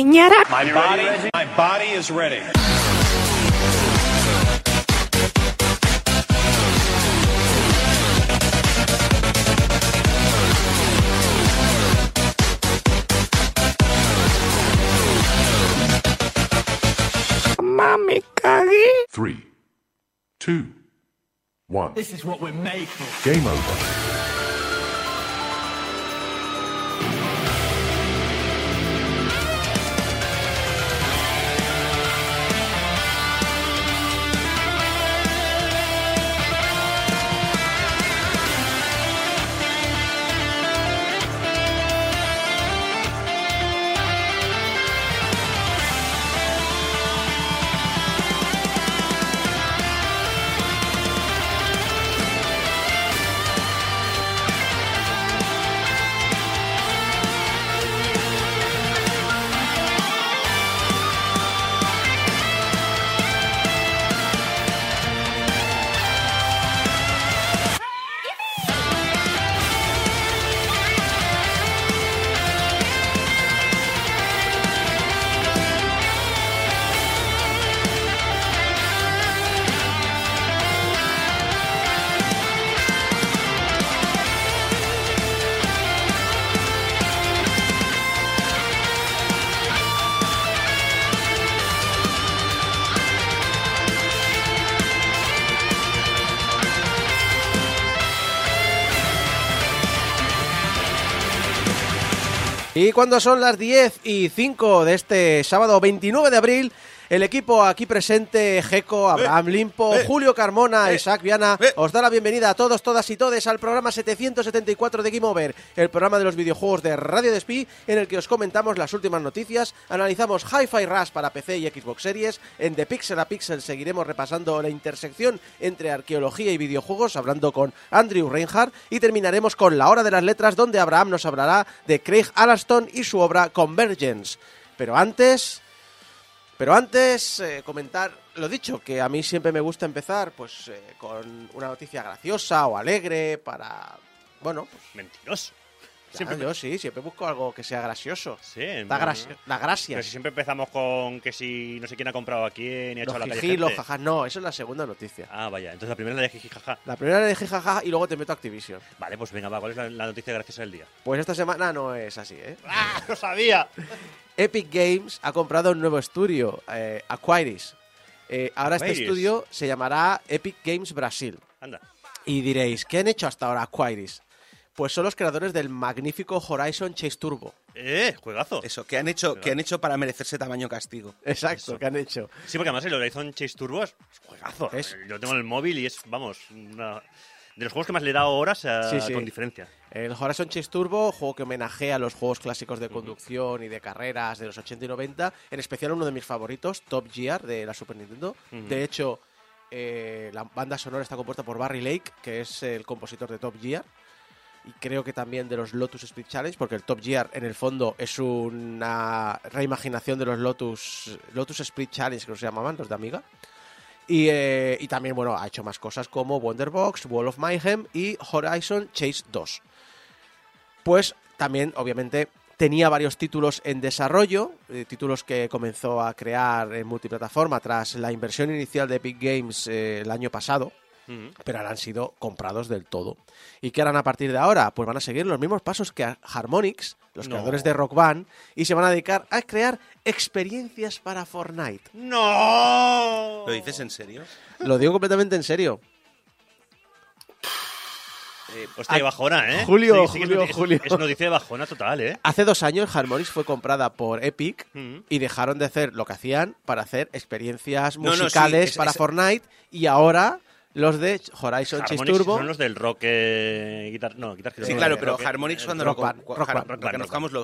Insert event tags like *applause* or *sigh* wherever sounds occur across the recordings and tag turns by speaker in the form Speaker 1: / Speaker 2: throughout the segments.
Speaker 1: enseñar.
Speaker 2: My body, my body is ready.
Speaker 1: Mami, cagué.
Speaker 3: Three, two, one.
Speaker 4: This is what we're made for.
Speaker 3: Game over.
Speaker 5: Cuando son las 10 y 5 de este sábado 29 de abril, el equipo aquí presente, Geco, Abraham Limpo,
Speaker 6: eh,
Speaker 5: Julio Carmona,
Speaker 6: eh,
Speaker 5: Isaac Viana,
Speaker 6: eh.
Speaker 5: os da la bienvenida a todos, todas y todes al programa 774 de Game Over, el programa de los videojuegos de Radio Despí, en el que os comentamos las últimas noticias, analizamos Hi-Fi Rush para PC y Xbox Series, en The Pixel a Pixel seguiremos repasando la intersección entre arqueología y videojuegos, hablando con Andrew Reinhardt, y terminaremos con la hora de las letras, donde Abraham nos hablará de Craig Allaston y su obra Convergence. Pero antes... Pero antes, eh, comentar lo dicho, que a mí siempre me gusta empezar pues eh, con una noticia graciosa o alegre para... Bueno, pues
Speaker 7: Mentiroso.
Speaker 5: ya,
Speaker 7: Siempre
Speaker 5: yo sí, siempre busco algo que sea gracioso.
Speaker 7: Sí,
Speaker 5: La,
Speaker 7: bueno,
Speaker 5: gras- la gracia.
Speaker 7: Pero si siempre empezamos con que si no sé quién ha comprado a quién y ha
Speaker 5: Los
Speaker 7: a la calle
Speaker 5: los
Speaker 7: gente.
Speaker 5: jajas. No, eso es la segunda noticia.
Speaker 7: Ah, vaya. Entonces la primera la de jiji jaja.
Speaker 5: La primera era de jijaja y luego te meto a Activision.
Speaker 7: Vale, pues venga, va. ¿Cuál es la, la noticia graciosa del día?
Speaker 5: Pues esta semana no es así, ¿eh?
Speaker 7: ¡Ah! ¡Lo sabía! *laughs*
Speaker 5: Epic Games ha comprado un nuevo estudio, eh, Aquiris. Eh, ahora este
Speaker 7: Aquiris.
Speaker 5: estudio se llamará Epic Games Brasil.
Speaker 7: Anda.
Speaker 5: Y diréis, ¿qué han hecho hasta ahora Aquiris? Pues son los creadores del magnífico Horizon Chase Turbo.
Speaker 7: ¡Eh! ¡Juegazo!
Speaker 6: Eso, ¿qué han hecho, qué han hecho para merecerse tamaño castigo?
Speaker 5: Exacto, ¿qué han hecho?
Speaker 7: Sí, porque además el Horizon Chase Turbo es juegazo.
Speaker 5: Es-
Speaker 7: Yo lo tengo en el móvil y es, vamos, una- de los juegos que más le he dado horas a-
Speaker 5: Sí, sí.
Speaker 7: con diferencia.
Speaker 5: El Horizon Chase Turbo, juego que homenajea a los juegos clásicos de conducción y de carreras de los 80 y 90, en especial uno de mis favoritos, Top Gear de la Super Nintendo.
Speaker 7: Ujú.
Speaker 5: De hecho, eh, la banda sonora está compuesta por Barry Lake, que es el compositor de Top Gear. Y creo que también de los Lotus Speed Challenge, porque el Top Gear en el fondo es una reimaginación de los Lotus, Lotus Speed Challenge, que se llamaban, los de Amiga. Y, eh, y también, bueno, ha hecho más cosas como Wonderbox, Wall of Mayhem y Horizon Chase 2. Pues también, obviamente, tenía varios títulos en desarrollo, eh, títulos que comenzó a crear en multiplataforma tras la inversión inicial de Epic Games eh, el año pasado, Pero ahora han sido comprados del todo. ¿Y qué harán a partir de ahora? Pues van a seguir los mismos pasos que Harmonix, los
Speaker 7: No.
Speaker 5: creadores de Rock Band, y se van a dedicar a crear experiencias para Fortnite.
Speaker 7: ¡No!
Speaker 6: ¿Lo dices en serio?
Speaker 5: Lo digo completamente en serio.
Speaker 6: Eh,
Speaker 7: Hostia, qué bajona, ¿eh?
Speaker 5: Julio,
Speaker 7: Sí, sí que es
Speaker 5: Julio,
Speaker 7: es-
Speaker 5: Julio.
Speaker 7: Es noticia de bajona total, ¿eh?
Speaker 5: Hace dos años Harmonix fue comprada por Epic
Speaker 7: Mm.
Speaker 5: y dejaron de hacer lo que hacían para hacer experiencias
Speaker 6: No, no, sí,
Speaker 5: musicales
Speaker 6: es-
Speaker 5: para
Speaker 6: es-
Speaker 5: Fortnite y ahora los de Horizon Chase Turbo.
Speaker 7: son los del rock eh, guitar, no, guitar Hero,
Speaker 6: Sí, claro, pero
Speaker 7: rock,
Speaker 6: Harmonix cuando
Speaker 5: Rock
Speaker 6: lo,
Speaker 5: Rock
Speaker 6: Har-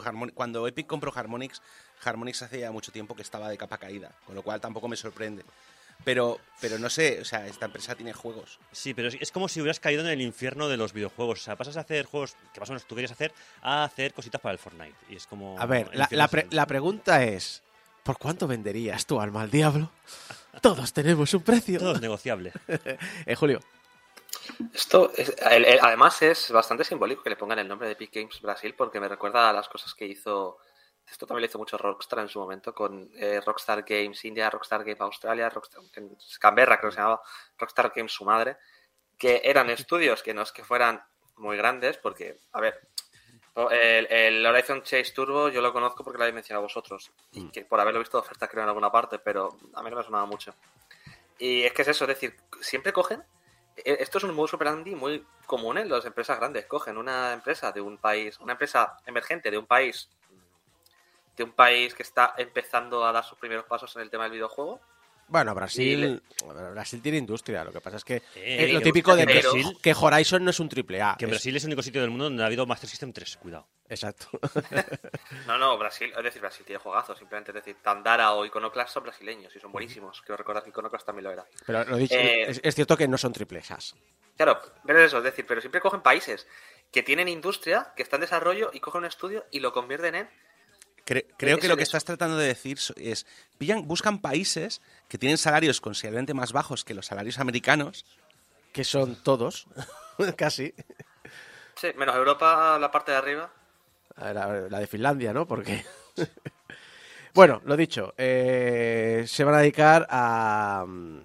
Speaker 6: Harmon- cuando Epic compró Harmonix, Harmonix hace ya mucho tiempo que estaba de capa caída, con lo cual tampoco me sorprende. Pero, pero no sé, o sea, esta empresa tiene juegos.
Speaker 7: Sí, pero es- es como si hubieras caído en el infierno de los videojuegos. O sea, pasas a hacer juegos que más o menos tú querías hacer a hacer cositas para el Fortnite. Y es como.
Speaker 5: A ver, la, pre- la pregunta es, ¿por cuánto venderías tu alma al diablo? Todos tenemos un precio.
Speaker 7: Todo es negociable. *laughs*
Speaker 5: Eh, Julio,
Speaker 8: Esto, es- el- el- además, es bastante simbólico que le pongan el nombre de Epic Games Brasil porque me recuerda a las cosas que hizo Esto también lo hizo mucho Rockstar en su momento con eh, Rockstar Games India, Rockstar Games Australia, Rockstar, en Canberra creo que se llamaba, Rockstar Games su madre, que eran *laughs* estudios que no es que fueran muy grandes, porque, a ver, el, el Horizon Chase Turbo yo lo conozco porque lo habéis mencionado vosotros, y que por haberlo visto de oferta creo en alguna parte, pero a mí no me sonaba mucho. Y es que es eso, es decir, siempre cogen. e- Esto es un modus operandi muy común en las empresas grandes. Cogen una empresa de un país, una empresa emergente de un país, de un país que está empezando a dar sus primeros pasos en el tema del videojuego.
Speaker 5: Bueno, Brasil, Brasil tiene industria. Lo que pasa es que
Speaker 7: Eh,
Speaker 5: es lo
Speaker 7: que
Speaker 5: típico de que,
Speaker 8: Brasil-
Speaker 5: que Horizon no es un triple A.
Speaker 7: Que en Brasil es el único sitio del mundo donde ha habido Master System 3, cuidado.
Speaker 5: Exacto. *laughs*
Speaker 8: No, no, Brasil, es decir, Brasil tiene juegazos, simplemente es decir, Tandara o Iconoclast son brasileños y son buenísimos. Quiero recordar que Iconoclast también lo era.
Speaker 5: Pero lo dicho,
Speaker 8: Eh,
Speaker 5: es, es cierto que no son triple As.
Speaker 8: Claro, pero es eso, es decir, pero siempre cogen países que tienen industria, que está en desarrollo y cogen un estudio y lo convierten en
Speaker 6: Cre- creo
Speaker 8: Es
Speaker 6: que lo que estás tratando de decir es, pillan, buscan países que tienen salarios considerablemente más bajos que los salarios americanos.
Speaker 5: Que son todos, *laughs* casi.
Speaker 8: Sí, menos Europa, la parte de arriba.
Speaker 5: A ver, a ver, la de Finlandia, ¿no? Porque. *laughs* bueno, lo dicho, eh, se van a dedicar a, mm,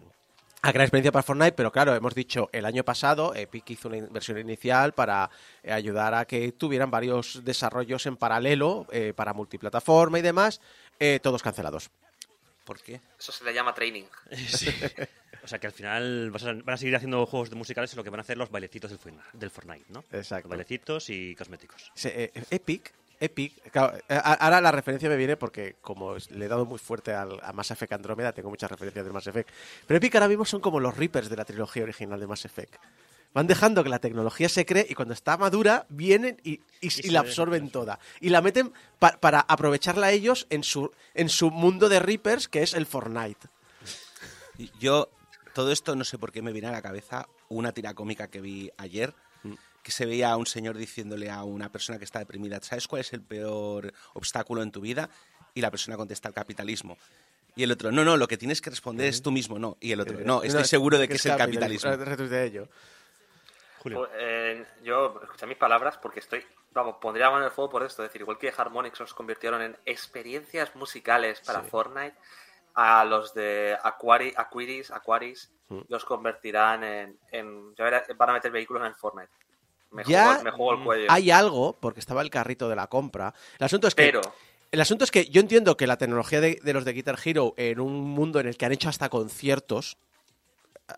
Speaker 5: a crear experiencia para Fortnite, pero claro, hemos dicho el año pasado, Epic hizo una inversión inicial para eh, ayudar a que tuvieran varios desarrollos en paralelo eh, para multiplataforma y demás, eh, todos cancelados.
Speaker 6: ¿Por qué?
Speaker 8: Eso se le llama training. *laughs*
Speaker 7: Sí. O sea que al final vas a- van a seguir haciendo juegos de musicales y lo que van a hacer los bailecitos del, Fortnite- del Fortnite, ¿no?
Speaker 5: Exacto.
Speaker 7: Bailecitos y cosméticos.
Speaker 5: Se- eh, Epic, Epic, claro, eh, ahora la referencia me viene porque como le he dado muy fuerte al, a Mass Effect Andrómeda, tengo muchas referencias de Mass Effect. Pero Epic ahora mismo son como los Reapers de la trilogía original de Mass Effect. Van dejando que la tecnología se cree y cuando está madura vienen y, y- y
Speaker 7: se
Speaker 5: la absorben toda. Y la meten pa- para aprovecharla ellos en su, en su mundo de Reapers que es el Fortnite.
Speaker 6: Yo, todo esto no sé por qué me viene a la cabeza una tira cómica que vi ayer, que se veía a un señor diciéndole a una persona que está deprimida, ¿sabes cuál es el peor obstáculo en tu vida? Y la persona contesta el capitalismo. Y el otro, no, no, lo que tienes que responder es tú mismo, no. Y el otro, no, estoy seguro de que es el capitalismo.
Speaker 5: Retuite de ello.
Speaker 7: Julio.
Speaker 8: Pues, eh, yo escuché mis palabras porque estoy, vamos, pondría la mano en el fuego por esto. Es decir, igual que Harmonix los convirtieron en experiencias musicales para Fortnite, a los de Aquari, Aquiris, Aquaris los convertirán en, en- ya verás, van a meter vehículos en Fortnite. Me,
Speaker 5: Ya
Speaker 8: me el cuello.
Speaker 5: Hay algo, porque estaba el carrito de la compra. El asunto es que
Speaker 8: pero,
Speaker 5: El asunto es que yo entiendo que la tecnología de, de los de Guitar Hero en un mundo en el que han hecho hasta conciertos,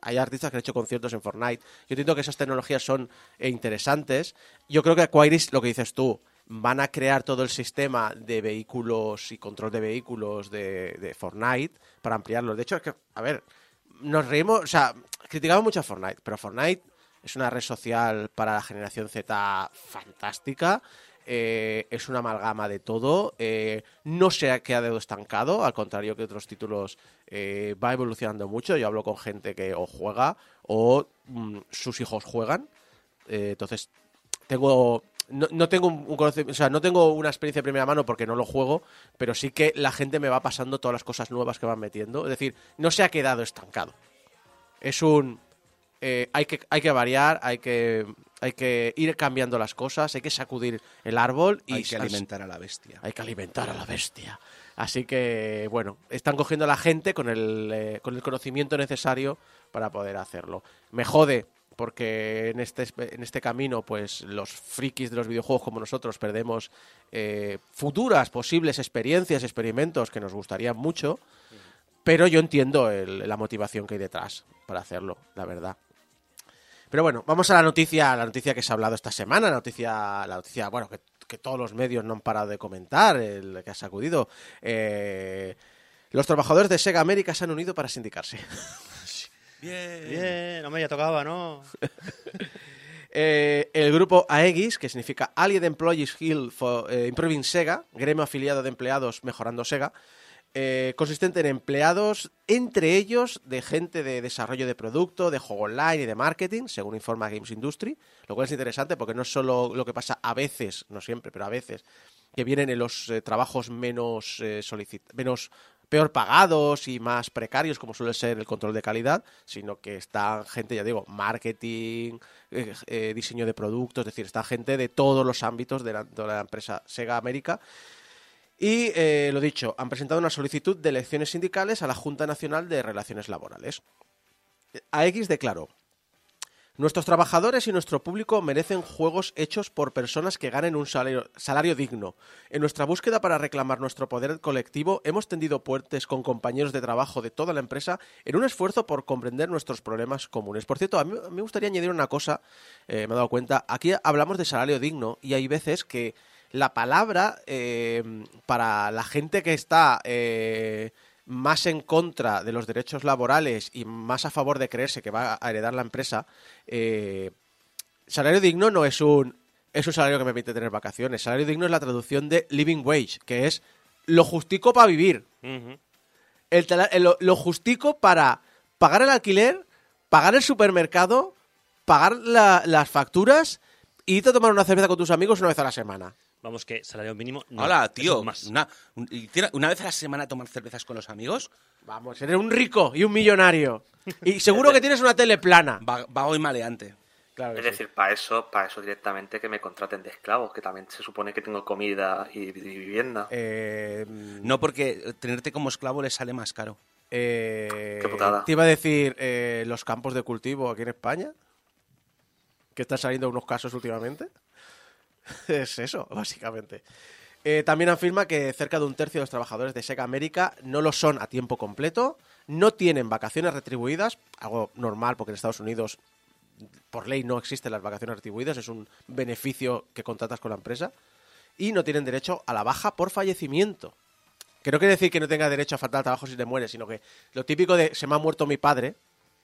Speaker 5: hay artistas que han hecho conciertos en Fortnite, yo entiendo que esas tecnologías son interesantes. Yo creo que Aquaris, lo que dices tú, van a crear todo el sistema de vehículos y control de vehículos de, de Fortnite para ampliarlos. De hecho, es que, a ver, nos reímos, o sea, criticamos mucho a Fortnite, pero Fortnite es una red social para la generación Z fantástica. eh, es una amalgama de todo. eh, no se ha quedado estancado, al contrario que otros títulos, eh, va evolucionando mucho. Yo hablo con gente que o juega o mm, sus hijos juegan. entonces, tengo. No, no tengo un un o sea, no tengo una experiencia de primera mano porque no lo juego, pero sí que la gente me va pasando todas las cosas nuevas que van metiendo. Es decir, no se ha quedado estancado. Es un eh, hay que hay que variar, hay que hay que ir cambiando las cosas, hay que sacudir el árbol y
Speaker 6: Hay que alimentar a la bestia.
Speaker 5: hay que alimentar a la bestia. Así que, bueno, están cogiendo a la gente con el, eh, con el conocimiento necesario para poder hacerlo. Me jode, porque en este, en este camino, pues los frikis de los videojuegos como nosotros perdemos eh, futuras posibles experiencias, experimentos que nos gustarían mucho, pero yo entiendo el- la motivación que hay detrás para hacerlo, la verdad. Pero bueno, vamos a la noticia, la noticia que se ha hablado esta semana, la noticia, la noticia, bueno, que, que todos los medios no han parado de comentar, el que ha sacudido. Eh, los trabajadores de Sega América se han unido para sindicarse. *laughs*
Speaker 6: Bien.
Speaker 7: Bien, no me ya tocaba, ¿no? *laughs*
Speaker 5: Eh, el grupo AEGIS, que significa Allied Employees Guild for eh, Improving Sega, gremio afiliado de empleados mejorando Sega, eh, consistente en empleados, entre ellos de gente de desarrollo de producto, de juego online y de marketing, según informa Games Industry, lo cual es interesante porque no es solo lo que pasa a veces, no siempre, pero a veces, que vienen en los eh, trabajos menos, eh, menos peor pagados y más precarios, como suele ser el control de calidad, sino que está gente, ya digo, marketing, eh, eh, diseño de productos, es decir, está gente de todos los ámbitos de la, de la empresa Sega América. Y eh, lo dicho, han presentado una solicitud de elecciones sindicales a la Junta Nacional de Relaciones Laborales. AX declaró, nuestros trabajadores y nuestro público merecen juegos hechos por personas que ganen un salario, digno. En nuestra búsqueda para reclamar nuestro poder colectivo, hemos tendido puentes con compañeros de trabajo de toda la empresa en un esfuerzo por comprender nuestros problemas comunes. Por cierto, a mí me gustaría añadir una cosa, eh, me he dado cuenta, aquí hablamos de salario digno y hay veces que la palabra eh, para la gente que está eh, más en contra de los derechos laborales y más a favor de creerse que va a heredar la empresa, eh, salario digno no es un, es un salario que me permite tener vacaciones. Salario digno es la traducción de living wage, que es lo justico para vivir. El lo, lo justico para pagar el alquiler, pagar el supermercado, pagar la- las facturas y irte a tomar una cerveza con tus amigos una vez a la semana.
Speaker 7: Vamos, que salario mínimo. no,
Speaker 6: Hola, tío.
Speaker 7: Más.
Speaker 6: Una, una vez a la semana tomar cervezas con los amigos.
Speaker 5: Vamos, eres un rico y un millonario. Y seguro que tienes una tele plana.
Speaker 6: Va- Vago y maleante.
Speaker 5: Claro
Speaker 8: Es
Speaker 5: sí.
Speaker 8: decir, para eso, para eso directamente que me contraten de esclavos, que también se supone que tengo comida y, y vivienda.
Speaker 5: Eh,
Speaker 6: No porque tenerte como esclavo le sale más caro.
Speaker 5: eh,
Speaker 8: Qué putada.
Speaker 5: Te iba a decir eh, los campos de cultivo aquí en España, que están saliendo unos casos últimamente. *laughs* es eso, básicamente. Eh, también afirma que cerca de un tercio de los trabajadores de Sega América no lo son a tiempo completo, no tienen vacaciones retribuidas, algo normal porque en Estados Unidos por ley no existen las vacaciones retribuidas, es un beneficio que contratas con la empresa, y no tienen derecho a la baja por fallecimiento. Que no quiere decir que no tenga derecho a faltar al trabajo si te mueres, sino que lo típico de se me ha muerto mi padre,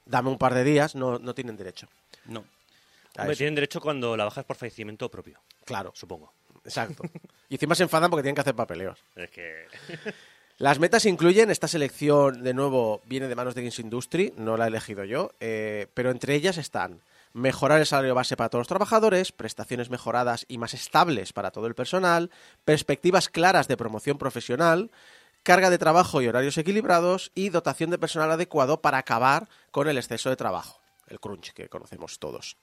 Speaker 5: dame un par de días, no, no tienen derecho.
Speaker 6: No.
Speaker 7: Hombre, tienen derecho cuando la bajas por fallecimiento propio,
Speaker 5: Claro,
Speaker 7: supongo.
Speaker 5: exacto. Y encima se enfadan porque tienen que hacer papeleos.
Speaker 7: Es que. *laughs*
Speaker 5: Las metas incluyen, esta selección de nuevo viene de manos de Games Industry, no la he elegido yo, eh, pero entre ellas están mejorar el salario base para todos los trabajadores, prestaciones mejoradas y más estables para todo el personal, perspectivas claras de promoción profesional, carga de trabajo y horarios equilibrados y dotación de personal adecuado para acabar con el exceso de trabajo, el crunch que conocemos todos.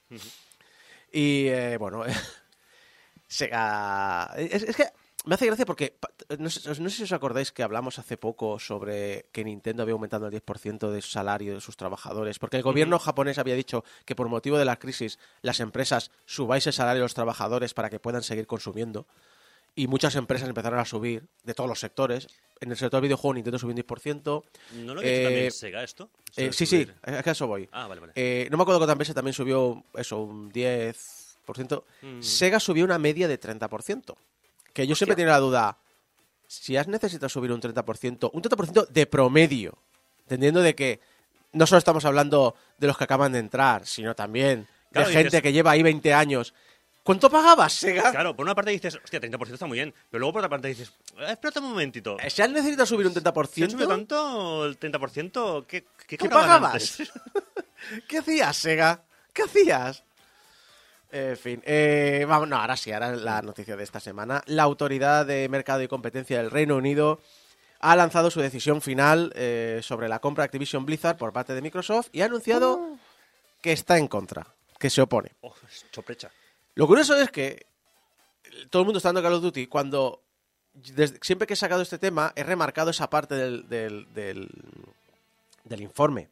Speaker 5: Y eh, bueno, *laughs* Sega. Es, es que me hace gracia porque. pa- No sé, no sé si os acordáis que hablamos hace poco sobre que Nintendo había aumentado el 10% de su salario de sus trabajadores. Porque el gobierno japonés había dicho que por motivo de la crisis las empresas subáis el salario de los trabajadores para que puedan seguir consumiendo. Y muchas empresas empezaron a subir de todos los sectores. En el sector videojuego Nintendo subió un 10%.
Speaker 7: ¿No lo ha dicho también
Speaker 5: Eh,
Speaker 7: Sega esto?
Speaker 5: Eh, sí, sí, a a eso voy.
Speaker 7: Ah, vale, vale.
Speaker 5: Eh, no me acuerdo que también también subió eso, un 10%.
Speaker 7: Mm.
Speaker 5: Sega subió una media de 30%. Que yo siempre
Speaker 8: Hostia.
Speaker 5: tenía la duda, si has necesitado subir un 30%, un 30% de promedio, entendiendo de que no solo estamos hablando de los que acaban de entrar, sino también
Speaker 7: Claro,
Speaker 5: de gente
Speaker 7: dices-
Speaker 5: que lleva ahí 20 años. ¿Cuánto pagabas, Sega?
Speaker 7: Claro, por una parte dices, hostia, 30% está muy bien. Pero luego por otra parte dices, eh, espérate un momentito.
Speaker 5: ¿Se has necesitado subir un
Speaker 7: ¿Se ha subido
Speaker 5: 30%?
Speaker 7: tanto el 30%? ¿Qué, qué,
Speaker 5: ¿Qué
Speaker 7: cobraban
Speaker 5: pagabas? *laughs* *laughs* ¿Qué hacías, Sega? ¿Qué hacías? En fin, eh, vamos, no, ahora sí, ahora la noticia de esta semana. La Autoridad de Mercado y Competencia del Reino Unido ha lanzado su decisión final eh, sobre la compra de Activision Blizzard por parte de Microsoft y ha anunciado que está en contra, que se opone.
Speaker 7: Oh, choprecha.
Speaker 5: Lo curioso es que todo el mundo está dando Call of Duty cuando siempre que he sacado este tema he remarcado esa parte del, del, del- informe.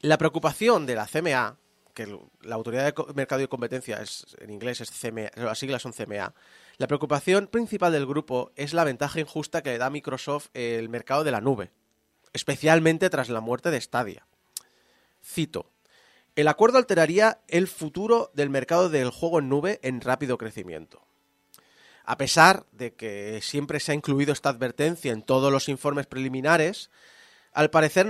Speaker 5: La preocupación de la CMA, que la Autoridad de Mercado y Competencia es, en inglés es CMA, las siglas son CMA, la preocupación principal del grupo es la ventaja injusta que le da a Microsoft el mercado de la nube, especialmente tras la muerte de Stadia. Cito. El acuerdo alteraría el futuro del mercado del juego en nube en rápido crecimiento. A pesar de que siempre se ha incluido esta advertencia en todos los informes preliminares, al parecer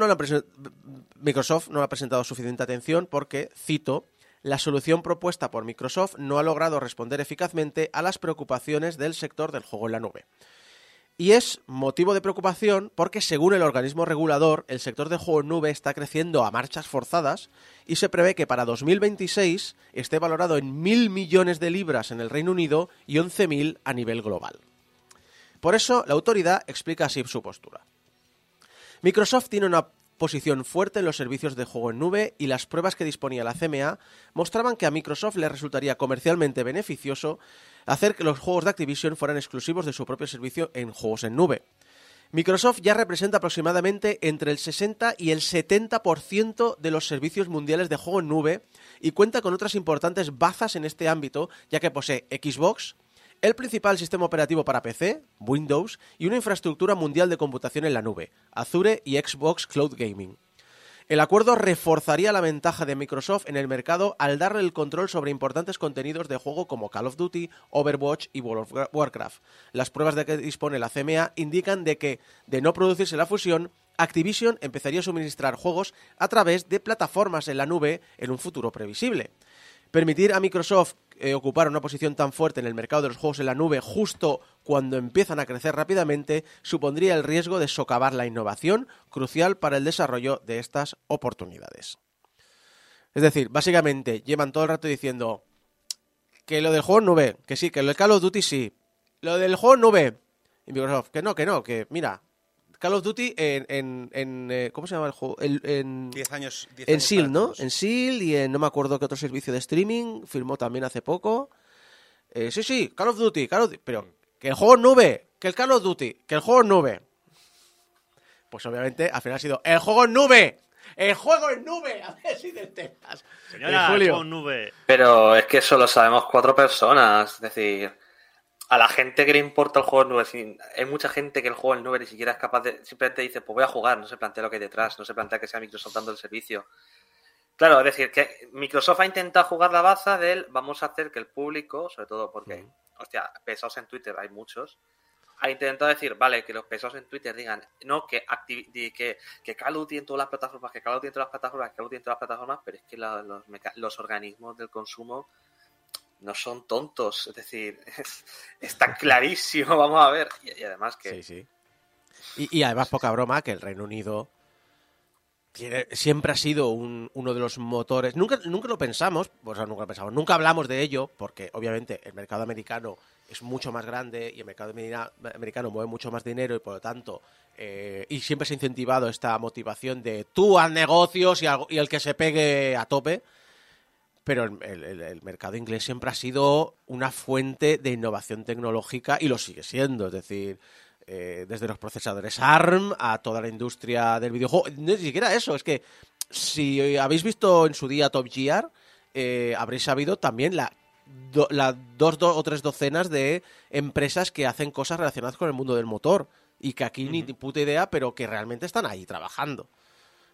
Speaker 5: Microsoft no ha presentado suficiente atención porque, cito, la solución propuesta por Microsoft no ha logrado responder eficazmente a las preocupaciones del sector del juego en la nube. Y es motivo de preocupación porque, según el organismo regulador, el sector de juego en nube está creciendo a marchas forzadas y se prevé que para 2026 esté valorado en mil millones de libras en el Reino Unido y 11.000 a nivel global. Por eso, la autoridad explica así su postura. Microsoft tiene una posición fuerte en los servicios de juego en nube y las pruebas que disponía la CMA mostraban que a Microsoft le resultaría comercialmente beneficioso hacer que los juegos de Activision fueran exclusivos de su propio servicio en juegos en nube. Microsoft ya representa aproximadamente entre el 60 y el 70% de los servicios mundiales de juego en nube y cuenta con otras importantes bazas en este ámbito, ya que posee Xbox, el principal sistema operativo para PC, Windows, y una infraestructura mundial de computación en la nube, Azure y Xbox Cloud Gaming. El acuerdo reforzaría la ventaja de Microsoft en el mercado al darle el control sobre importantes contenidos de juego como Call of Duty, Overwatch y World of Warcraft. Las pruebas de que dispone la CMA indican de que, de no producirse la fusión, Activision empezaría a suministrar juegos a través de plataformas en la nube en un futuro previsible. Permitir a Microsoft eh, ocupar una posición tan fuerte en el mercado de los juegos en la nube justo cuando empiezan a crecer rápidamente supondría el riesgo de socavar la innovación crucial para el desarrollo de estas oportunidades. Es decir, básicamente llevan todo el rato diciendo que lo del juego nube, que sí, que lo de Call of Duty sí, lo del juego nube, y Microsoft, que no, que no, que mira, Call of Duty en, en, en, eh, ¿cómo se llama el juego? El- en,
Speaker 6: 10 años. 10
Speaker 5: en
Speaker 6: años
Speaker 5: SEAL, ¿no?
Speaker 6: todos.
Speaker 5: En SEAL y en no me acuerdo qué otro servicio de streaming firmó también hace poco. Eh, sí, sí, Call of Duty, Call of Duty, pero que el juego en nube, que el Call of Duty, que el juego en nube. Pues obviamente al final ha sido el juego en nube, el juego en nube, *laughs* a ver si te enteras.
Speaker 7: Señora,
Speaker 5: Eh, Julio.
Speaker 7: con nube.
Speaker 8: Pero es que eso lo sabemos cuatro personas. Es decir, a la gente que le importa el juego nube, si- hay mucha gente que el juego en nube ni siquiera es capaz de. Simplemente dice, pues voy a jugar, no se plantea lo que hay detrás, no se plantea que sea Microsoft dando el servicio. Claro, es decir, que Microsoft ha intentado jugar la baza del vamos a hacer que el público, sobre todo porque, hostia, pesados en Twitter hay muchos, ha intentado decir, vale, que los pesados en Twitter digan, no, que, que, que Call of Duty en todas las plataformas, que Call of Duty en todas las plataformas, que Call of Duty en todas las plataformas, pero es que la- los, los organismos del consumo no son tontos, es decir, *laughs* es- está clarísimo, *laughs* vamos a ver. Y, además que
Speaker 5: Sí, sí. Y, además, poca broma, que el Reino Unido tiene- siempre ha sido un- uno de los motores. Nunca, nunca lo pensamos, o nunca lo pensamos, nunca hablamos de ello, porque obviamente el mercado americano es mucho más grande y el mercado americano mueve mucho más dinero y por lo tanto. eh, y siempre se ha incentivado esta motivación de tú al negocios y, y el que se pegue a tope. Pero el, el- mercado inglés siempre ha sido una fuente de innovación tecnológica y lo sigue siendo. Es decir, eh, desde los procesadores ARM a toda la industria del videojuego. Ni siquiera eso, es que si habéis visto en su día Top Gear, eh, habréis sabido también la, do- la dos, do- o tres docenas de empresas que hacen cosas relacionadas con el mundo del motor y que aquí ni puta idea, pero que realmente están ahí trabajando.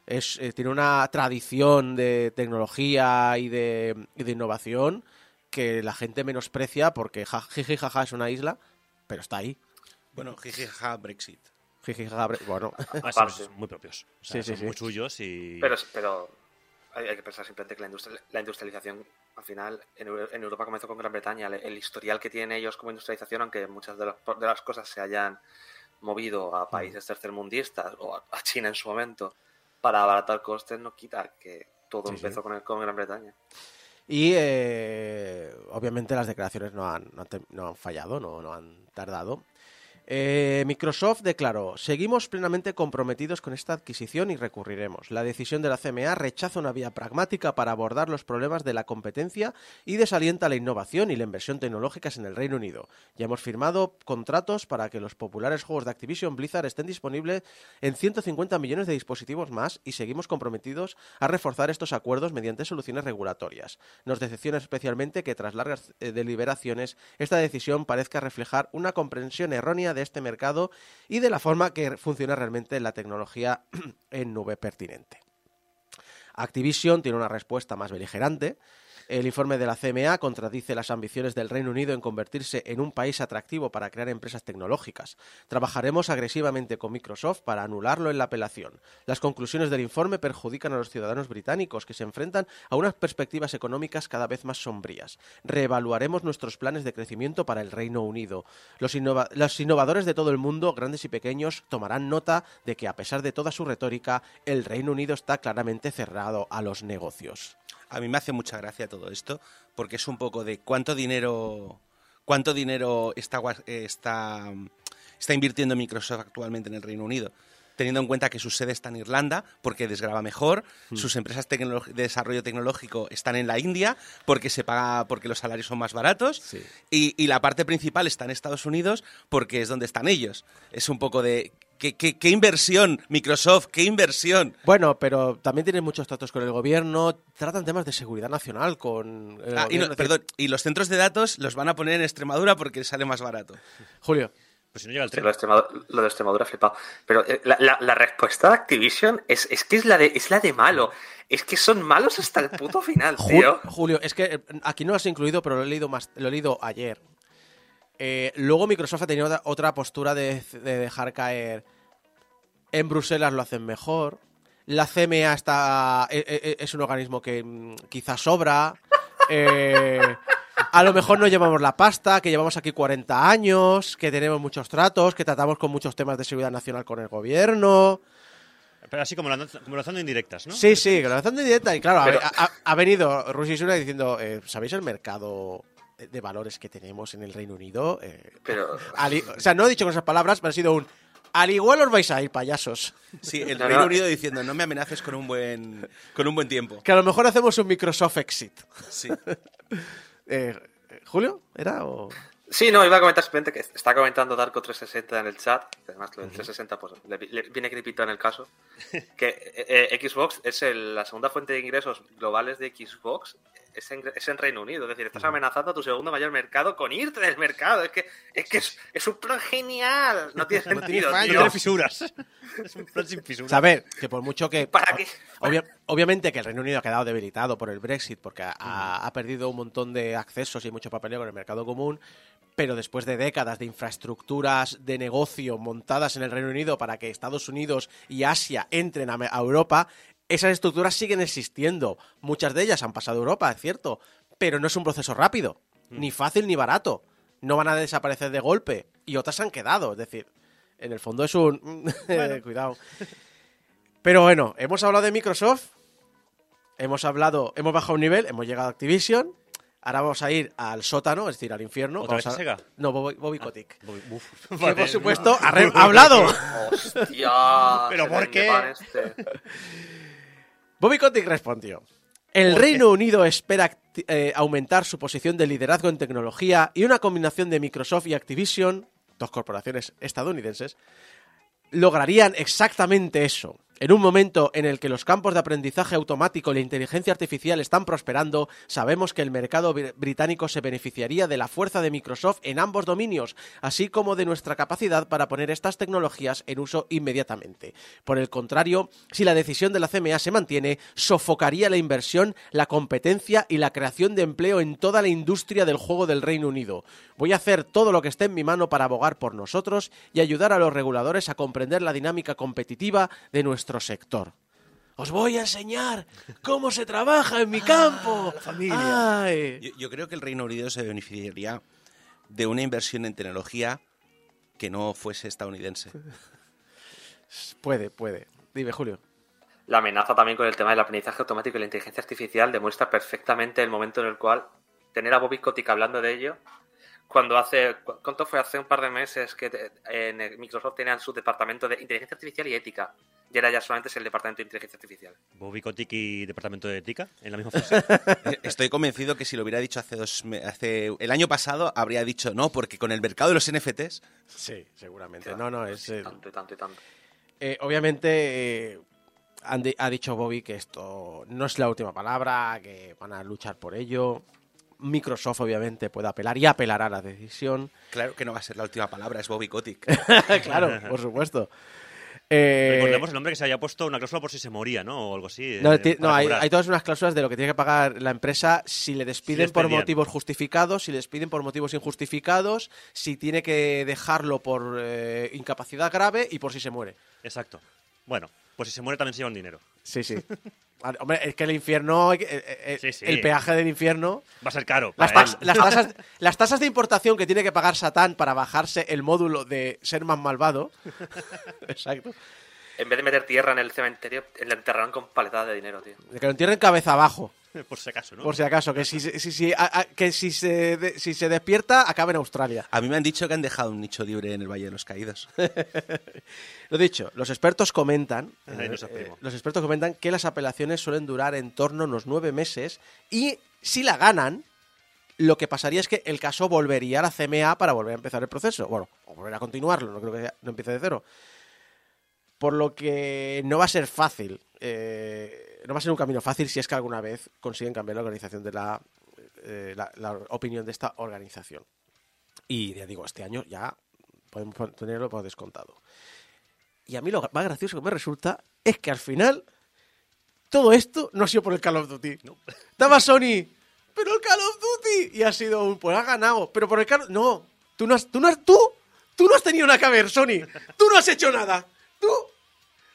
Speaker 5: Es, eh, tiene una tradición de tecnología y de, y de innovación que la gente menosprecia porque ja- jiji jaja es una isla, pero está ahí.
Speaker 6: Bueno, jiji, jaja, Brexit.
Speaker 5: Jiji, jaja, bre- bueno, *laughs*
Speaker 7: Ah,
Speaker 8: Aparte.
Speaker 7: son muy propios. O sea,
Speaker 5: Sí, sí,
Speaker 7: son
Speaker 5: sí.
Speaker 7: muy suyos y.
Speaker 8: Pero, pero hay, hay que pensar simplemente que la, industri- la industrialización, al final, en, Eu- en Europa comenzó con Gran Bretaña. El, el historial que tienen ellos como industrialización, aunque muchas de, las- de las cosas se hayan movido a países tercermundistas o a, a China en su momento para abaratar costes, no quita que todo
Speaker 5: Sí, sí.
Speaker 8: empezó Con, el- con Gran Bretaña.
Speaker 5: Y eh, obviamente las declaraciones no han, no han no han fallado, no, no han tardado. Eh, Microsoft declaró, seguimos plenamente comprometidos con esta adquisición y recurriremos. La decisión de la CMA rechaza una vía pragmática para abordar los problemas de la competencia y desalienta la innovación y la inversión tecnológicas en el Reino Unido. Ya hemos firmado contratos para que los populares juegos de Activision Blizzard estén disponibles en 150 millones de dispositivos más y seguimos comprometidos a reforzar estos acuerdos mediante soluciones regulatorias. Nos decepciona especialmente que tras largas eh, deliberaciones esta decisión parezca reflejar una comprensión errónea de este mercado y de la forma que funciona realmente la tecnología *clears throat* en nube pertinente. Activision tiene una respuesta más beligerante. El informe de la CMA contradice las ambiciones del Reino Unido en convertirse en un país atractivo para crear empresas tecnológicas. Trabajaremos agresivamente con Microsoft para anularlo en la apelación. Las conclusiones del informe perjudican a los ciudadanos británicos que se enfrentan a unas perspectivas económicas cada vez más sombrías. Reevaluaremos nuestros planes de crecimiento para el Reino Unido. Los, innova- los innovadores de todo el mundo, grandes y pequeños, tomarán nota de que a pesar de toda su retórica, el Reino Unido está claramente cerrado a los negocios.
Speaker 6: A mí me hace mucha gracia todo esto, porque es un poco de cuánto dinero, cuánto dinero está, eh, está, está invirtiendo Microsoft actualmente en el Reino Unido. teniendo en cuenta que su sede está en Irlanda, porque desgraba mejor,
Speaker 5: Hmm.
Speaker 6: sus empresas de desarrollo tecnológico están en la India, porque se paga, porque los salarios son más baratos,
Speaker 5: Sí.
Speaker 6: y, y la parte principal está en Estados Unidos, porque es donde están ellos. Es un poco de... ¿Qué, qué, qué inversión, Microsoft? ¿Qué inversión?
Speaker 5: Bueno, pero también tienen muchos tratos con el gobierno, tratan temas de seguridad nacional con el
Speaker 6: Ah, y, no-
Speaker 5: gobierno.
Speaker 6: perdón, y los centros de datos los van a poner en Extremadura porque sale más barato.
Speaker 5: Julio,
Speaker 7: Pues si no llega el tren.
Speaker 8: lo, de Extremadura, lo de Extremadura flipado. Pero eh, la, la- la respuesta de Activision es, es que es la de, es la de malo. Es que son malos hasta el puto final,
Speaker 5: Ju-
Speaker 8: tío.
Speaker 5: Julio, es que eh, aquí no lo has incluido, pero lo he leído más, lo he leído ayer. Eh, luego Microsoft ha tenido otra, otra postura de, de dejar caer. En Bruselas lo hacen mejor. La CMA está eh, eh, es un organismo que mm, quizás sobra. *laughs* Eh, a lo mejor no llevamos la pasta, que llevamos aquí 40 años, que tenemos muchos tratos, que tratamos con muchos temas de seguridad nacional con el gobierno.
Speaker 7: Pero así como, lanz- como lanzando indirectas, ¿no?
Speaker 5: Sí, sí, de directa. Y claro, ha-
Speaker 8: Pero-
Speaker 5: ha, ha venido Rusia diciendo, eh, ¿sabéis el mercado de valores que tenemos en el Reino Unido? Eh,
Speaker 8: Pero
Speaker 5: o sea, no he dicho con esas palabras, pero ha sido un... Al igual os vais a ir, payasos.
Speaker 6: Sí, el
Speaker 8: No,
Speaker 6: Reino
Speaker 8: no.
Speaker 6: Unido diciendo, no me amenaces con un buen, con un buen tiempo.
Speaker 5: Que a lo mejor hacemos un Microsoft Exit.
Speaker 6: Sí. *laughs*
Speaker 5: Eh, ¿Julio? ¿Era o...?
Speaker 8: Sí, no, iba a comentar simplemente que está comentando Darko 360 en el chat, que además lo del 360 pues, le, le viene gripito en el caso, que eh, eh, Xbox es el- la segunda fuente de ingresos globales de Xbox, es en, es en Reino Unido, es decir, estás amenazando a tu segundo mayor mercado con irte del mercado, es que es, que es, es un plan genial, no tiene *laughs*
Speaker 5: No tiene
Speaker 8: sentido,
Speaker 5: fallo.
Speaker 7: No tiene fisuras. *laughs* es un plan sin fisuras.
Speaker 5: Saber que por mucho que...
Speaker 8: ¿Para qué? *laughs*
Speaker 5: Obvia- obviamente que el Reino Unido ha quedado debilitado por el Brexit porque ha- ha, ha perdido un montón de accesos y mucho papeleo con el mercado común, pero después de décadas de infraestructuras de negocio montadas en el Reino Unido para que Estados Unidos y Asia entren a Europa, esas estructuras siguen existiendo. Muchas de ellas han pasado a Europa, es cierto, pero no es un proceso rápido, ni fácil ni barato. No van a desaparecer de golpe y otras han quedado, es decir, en el fondo es un... *laughs* Cuidado. Pero bueno, hemos hablado de Microsoft, hemos hablado, hemos bajado un nivel, hemos llegado a Activision, ahora vamos a ir al sótano, es decir, al infierno.
Speaker 7: ¿Otra
Speaker 5: Vamos
Speaker 7: vez a Sega?
Speaker 5: No, Bobby, Bobby Kotick.
Speaker 7: Bobby- uf.
Speaker 5: Que,
Speaker 7: Vale.
Speaker 5: por supuesto, ha, hablado. *laughs*
Speaker 8: Hostia,
Speaker 7: ¿Pero por qué?
Speaker 8: este.
Speaker 5: Bobby Kotick respondió. El Reino Unido espera eh, aumentar su posición de liderazgo en tecnología y una combinación de Microsoft y Activision, dos corporaciones estadounidenses, lograrían exactamente eso. En un momento en el que los campos de aprendizaje automático y la inteligencia artificial están prosperando, sabemos que el mercado br- británico se beneficiaría de la fuerza de Microsoft en ambos dominios, así como de nuestra capacidad para poner estas tecnologías en uso inmediatamente. Por el contrario, si la decisión de la CMA se mantiene, sofocaría la inversión, la competencia y la creación de empleo en toda la industria del juego del Reino Unido. Voy a hacer todo lo que esté en mi mano para abogar por nosotros y ayudar a los reguladores a comprender la dinámica competitiva de nuestro sector. Os voy a enseñar cómo se trabaja en mi campo.
Speaker 7: familia.
Speaker 5: Ay.
Speaker 6: Yo, yo creo que el Reino Unido se beneficiaría de una inversión en tecnología que no fuese estadounidense. *laughs*
Speaker 5: Puede, puede. Dime, Julio.
Speaker 8: La amenaza también con el tema del aprendizaje automático y la inteligencia artificial demuestra perfectamente el momento en el cual tener a Bobby Kotick hablando de ello, cuando hace, cu- ¿cuánto fue? Hace un par de meses que en Microsoft tenían su departamento de inteligencia artificial y ética, y ahora ya solamente es el departamento de inteligencia artificial.
Speaker 7: Bobby Kotick y Departamento de Ética en la misma frase. *laughs*
Speaker 6: Eh, Estoy convencido que si lo hubiera dicho hace dos hace el año pasado habría dicho no, porque con el mercado de los NFTs
Speaker 5: Sí, seguramente. No, no, es... eh,
Speaker 8: Tanto y tanto y tanto.
Speaker 5: Eh, obviamente eh, han di- ha dicho Bobby que esto no es la última palabra, que van a luchar por ello. Microsoft obviamente puede apelar y apelará a la decisión.
Speaker 6: claro que no va a ser la última palabra, es Bobby Kotick. *laughs*
Speaker 5: claro, por supuesto. Eh,
Speaker 7: Recordemos el nombre que se haya puesto una cláusula por si se moría, ¿no? O algo así.
Speaker 5: no,
Speaker 7: eh,
Speaker 5: no, hay, todas unas cláusulas de lo que tiene que pagar la empresa si le despiden por motivos justificados, si le despiden por motivos injustificados, si tiene que dejarlo por eh, incapacidad grave y por si se muere.
Speaker 7: Exacto. Bueno, pues si se muere también se lleva un dinero.
Speaker 5: Sí, sí. Vale, Hombre, es que el infierno, eh, eh, eh,
Speaker 7: Sí, sí.
Speaker 5: el peaje del infierno
Speaker 7: Va a ser caro.
Speaker 5: Las, tas- tasas, *laughs* las tasas de importación que tiene que pagar Satán para bajarse el módulo de ser más malvado. *laughs* Exacto.
Speaker 8: En vez de meter tierra en el cementerio, le enterraron con paletadas de dinero, tío.
Speaker 5: De que lo entierren cabeza abajo. *laughs*
Speaker 7: Por si acaso, ¿no?
Speaker 5: Por si acaso, que si, se- si, si- a- a- que si se, de- si se despierta, acaba en Australia.
Speaker 6: A mí me han dicho que han dejado un nicho libre en el Valle de los Caídos. *laughs*
Speaker 5: Lo dicho, los expertos comentan, eh, eh, los expertos comentan que las apelaciones suelen durar en torno a unos nueve meses y si la ganan, lo que pasaría es que el caso volvería a la CMA para volver a empezar el proceso. Bueno, o volver a continuarlo, no creo que no empiece de cero. Por lo que no va a ser fácil, eh, no va a ser un camino fácil si es que alguna vez consiguen cambiar la organización de la, eh, la, la opinión de esta organización. Y ya digo, este año ya podemos tenerlo por descontado. Y a mí lo más gracioso que me resulta es que al final todo esto no ha sido por el Call of Duty. Estaba Sony, pero el Call of Duty. Y ha sido un, pues ha ganado. Pero por el Call No, tú no has, tú no has, tú, tú no has tenido nada que ver, Sony. Tú no has hecho nada. Tú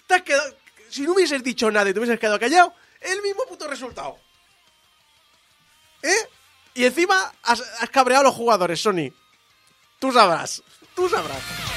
Speaker 5: te has quedado. Si no hubieses dicho nada y te hubieses quedado callado, el mismo puto resultado. ¿Eh? Y encima has, cabreado a los jugadores, Sony. Tú sabrás. Tú sabrás.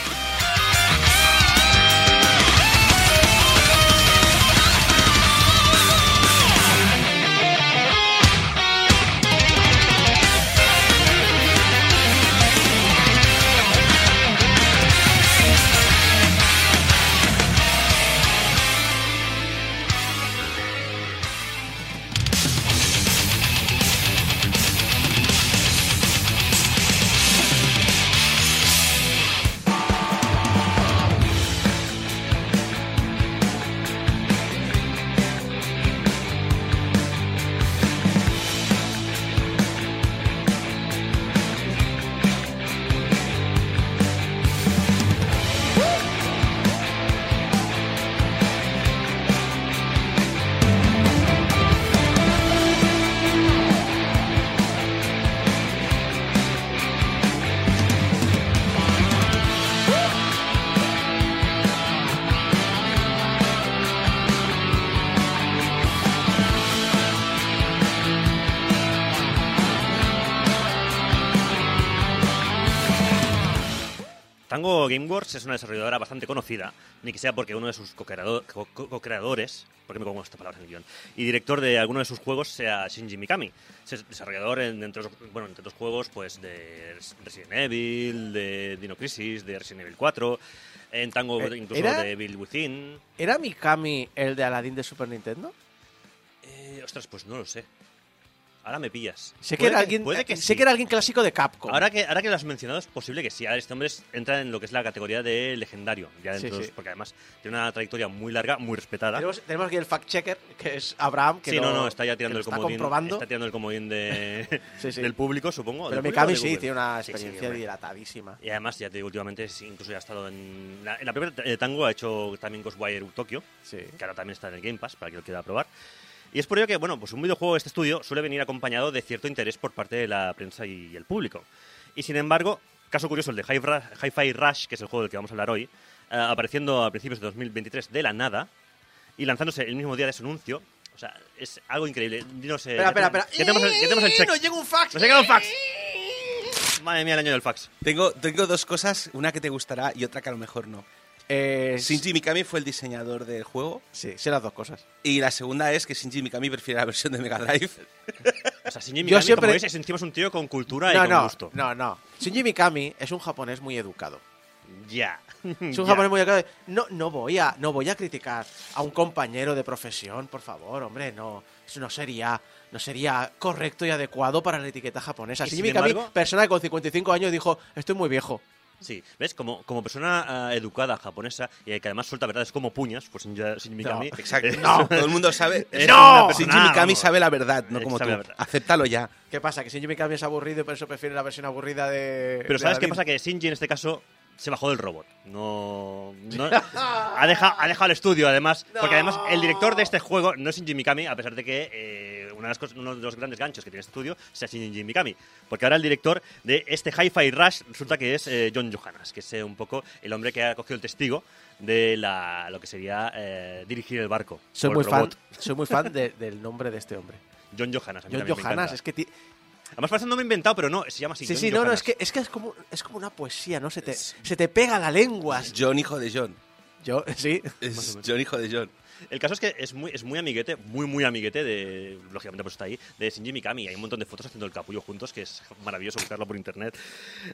Speaker 7: Tango Gameworks es una desarrolladora bastante conocida, ni que sea porque uno de sus co-creado- co- co- co-creadores, porque me pongo esta palabra en el guion, y director de alguno de sus juegos sea Shinji Mikami. Es desarrollador en, entre, otros, bueno, entre otros juegos pues de Resident Evil, de Dino Crisis, de Resident Evil 4, en Tango
Speaker 5: Eh,
Speaker 7: incluso de Evil Within.
Speaker 5: ¿Era Mikami el de Aladdin de Super Nintendo?
Speaker 7: Eh, ostras, pues no lo sé. Ahora me pillas.
Speaker 5: Sé que, era alguien,
Speaker 7: puede que
Speaker 5: sé
Speaker 7: sí.
Speaker 5: que era alguien clásico de Capcom.
Speaker 7: Ahora que, ahora que lo has mencionado, es posible que sí. Ahora este hombre entra en lo que es la categoría de legendario. Ya
Speaker 5: Sí,
Speaker 7: dentro,
Speaker 5: sí.
Speaker 7: Porque además tiene una trayectoria muy larga, muy respetada.
Speaker 5: tenemos, tenemos aquí el fact-checker, que es Abraham, que
Speaker 7: sí,
Speaker 5: lo-
Speaker 7: no, no, está ya
Speaker 5: que
Speaker 7: tirando el comodín.
Speaker 5: comprobando.
Speaker 7: Está tirando el comodín de, *laughs*
Speaker 5: Sí, sí.
Speaker 7: del público, supongo.
Speaker 5: Pero
Speaker 7: ¿Del público o
Speaker 5: Mikami sí, tiene una
Speaker 7: Sí, sí,
Speaker 5: experiencia dilatadísima.
Speaker 7: Y además, ya te digo, últimamente incluso ya ha estado en la, en la primera eh, Tango, ha hecho también Ghostwire Tokyo,
Speaker 5: Sí.
Speaker 7: que ahora también está en el Game Pass, para que lo quiera probar. Y es por ello que, bueno, pues un videojuego de este estudio suele venir acompañado de cierto interés por parte de la prensa y el público. Y sin embargo, caso curioso, el de Hi-Fi Rush, que es el juego del que vamos a hablar hoy, eh, apareciendo a principios de 2023 de la nada y lanzándose el mismo día de su anuncio. O sea, es algo increíble. No sé.
Speaker 5: Espera,
Speaker 7: ya
Speaker 5: espera,
Speaker 7: te-
Speaker 5: espera.
Speaker 7: Ya tenemos el, ya tenemos el check.
Speaker 5: ¡Nos llega un fax!
Speaker 7: ¡Nos llega un fax! Madre mía, el año del fax.
Speaker 6: Tengo, tengo dos cosas, una que te gustará y otra que a lo mejor no.
Speaker 5: Eh,
Speaker 6: Shinji Mikami fue el diseñador del juego
Speaker 5: Sí, sé las dos cosas.
Speaker 6: y la segunda es que Shinji Mikami prefiere la versión de Mega Drive.
Speaker 7: O sea, Shinji
Speaker 5: Yo
Speaker 7: Mikami,
Speaker 5: siempre-
Speaker 7: como veis, es encima es un tío con cultura y con
Speaker 5: no,
Speaker 7: gusto.
Speaker 5: no, no. Shinji Mikami es un japonés muy educado.
Speaker 7: Ya.
Speaker 5: Es *laughs* un japonés muy educado. No, no, voy a, no voy a criticar a un compañero de profesión, por favor, hombre, no. Eso no sería, no sería correcto y adecuado para la etiqueta japonesa. Shinji Mikami,
Speaker 7: embargo-
Speaker 5: persona que con 55 años dijo, estoy muy viejo.
Speaker 7: Sí, ¿ves? Como, como persona eh, educada japonesa y que además suelta verdades como puñas, pues Shinji, Mikami.
Speaker 6: Exacto.
Speaker 7: eh, *laughs*
Speaker 6: Todo el mundo sabe.
Speaker 5: ¡No!
Speaker 6: Shinji Mikami sabe la verdad, no
Speaker 7: Eh,
Speaker 6: como tú. Acéptalo ya.
Speaker 5: ¿Qué pasa? Que Shinji Mikami es aburrido y por eso prefiere la versión aburrida de.
Speaker 7: Pero
Speaker 5: de
Speaker 7: ¿sabes qué pasa? Que Shinji en este caso se bajó del robot. No. no- ha, dejado, ha dejado el estudio, además. *laughs* Porque además el director de este juego no es Shinji Mikami, a pesar de que eh, una de las cosas- uno de los grandes ganchos que tiene este estudio sea Shinji Mikami. Porque ahora el director de este Hi-Fi Rush resulta que es eh, John Johannes, que es eh, un poco el hombre que ha cogido el testigo de la, lo que sería eh, dirigir el barco.
Speaker 5: Soy muy fan, soy muy fan de- *laughs* del nombre de este hombre.
Speaker 7: John Johannes. a mí
Speaker 5: John Johannes, es que ti-
Speaker 7: Además parece un nombre inventado, pero no, se llama así.
Speaker 5: Sí,
Speaker 7: John
Speaker 5: sí, no, no,
Speaker 7: Johannes.
Speaker 5: es que, es que es como, es como una poesía, ¿no? Se te, se te pega la lengua.
Speaker 6: John, hijo de John.
Speaker 5: Yo, sí.
Speaker 6: Es John, hijo de John.
Speaker 7: El caso es que es muy, es muy amiguete, muy, muy amiguete de, lógicamente pues está ahí, de Shinji Mikami. Hay un montón de fotos haciendo el capullo juntos, que es maravilloso buscarlo por internet.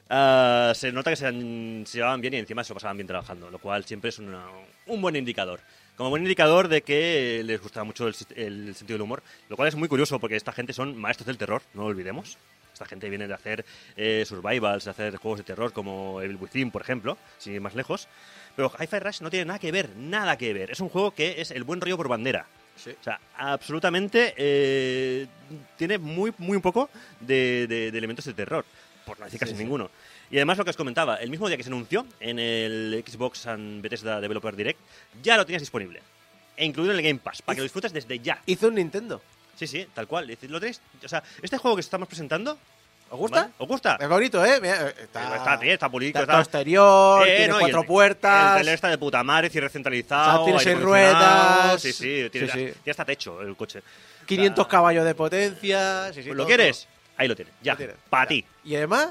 Speaker 7: Ah, se nota que se, han- se llevaban bien y encima se lo pasaban bien trabajando, lo cual siempre es una- un buen indicador. Como buen indicador de que les gustaba mucho el, el sentido del humor, lo cual es muy curioso porque esta gente son maestros del terror, no lo olvidemos. Esta gente viene de hacer eh, survivals, de hacer juegos de terror como Evil Within, por ejemplo, sin ir más lejos. Pero Hi-Fi Rush no tiene nada que ver, nada que ver. Es un juego que es el buen rollo por bandera. O sea, absolutamente eh, tiene muy, muy poco de, de- de elementos de terror, por no decir casi ninguno. Y además lo que os comentaba, el mismo día que se anunció en el Xbox and Bethesda Developer Direct, ya lo tenías disponible. E incluido en el Game Pass, para que lo disfrutes desde ya.
Speaker 5: Hizo un Nintendo.
Speaker 7: Sí, sí, tal cual. Lo tenéis, o sea, este juego que estamos presentando,
Speaker 5: ¿Os gusta?
Speaker 7: ¿vale? ¿Os gusta?
Speaker 5: Es bonito, ¿eh? Mira, eh, Está,
Speaker 7: Está bien, está bonito,
Speaker 5: Está
Speaker 7: está-
Speaker 5: exterior,
Speaker 7: Eh,
Speaker 5: tiene
Speaker 7: no,
Speaker 5: cuatro
Speaker 7: el-
Speaker 5: puertas.
Speaker 7: El trailer está de puta madre, cierre centralizado.
Speaker 5: O sea, tiene seis ruedas.
Speaker 7: Sí, sí, tiene,
Speaker 5: Sí, sí.
Speaker 7: tiene hasta techo el coche.
Speaker 5: 500
Speaker 7: O sea,
Speaker 5: caballos de potencia. sí, sí,
Speaker 7: ¿Lo
Speaker 5: todo,
Speaker 7: quieres? Ahí lo tienes, ya, para
Speaker 5: Ya.
Speaker 7: ti.
Speaker 5: Y además,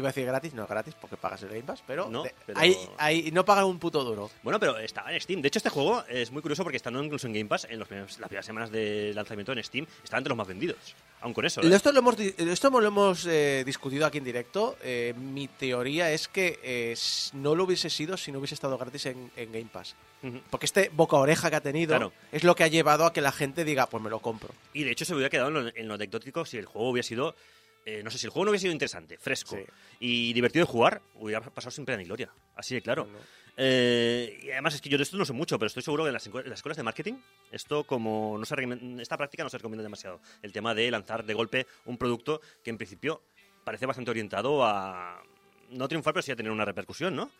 Speaker 5: iba a decir gratis, no gratis, porque pagas el Game Pass, pero,
Speaker 7: No,
Speaker 5: de-
Speaker 7: pero-
Speaker 5: Ahí, ahí no pagas un puto duro.
Speaker 7: Bueno, pero estaba en Steam. De hecho, este juego es muy curioso porque estando incluso en Game Pass, en los primeros- las primeras semanas de lanzamiento en Steam, estaba entre los más vendidos. Aún con eso. ¿eh?
Speaker 5: Esto lo hemos, esto lo hemos eh, discutido aquí en directo. Eh, mi teoría es que eh, no lo hubiese sido si no hubiese estado gratis en, en Game Pass. Porque este boca oreja que ha tenido
Speaker 7: Claro.
Speaker 5: es lo que ha llevado a que la gente diga, pues me lo compro.
Speaker 7: Y de hecho se hubiera quedado en lo, en lo anecdótico si el juego hubiera sido. Eh, no sé, si el juego no hubiera sido interesante, fresco
Speaker 5: Sí.
Speaker 7: y divertido de jugar, hubiera pasado sin pena ni gloria. Así de claro. Eh, y además es que yo de esto no sé mucho, pero estoy seguro que en las, encu- en las escuelas de marketing, esto como no se esta práctica no se recomienda demasiado. El tema de lanzar de golpe un producto que en principio parece bastante orientado a no triunfar, pero sí a tener una repercusión, ¿no?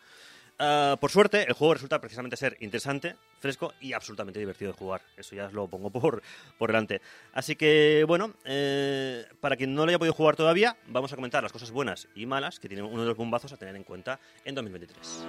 Speaker 7: Ah, por suerte, el juego resulta precisamente ser interesante, fresco y absolutamente divertido de jugar. Eso ya os lo pongo *laughs* por, por delante. Así que, bueno, eh, para quien no lo haya podido jugar todavía, vamos a comentar las cosas buenas y malas que tiene uno de los bombazos a tener en cuenta en 2023.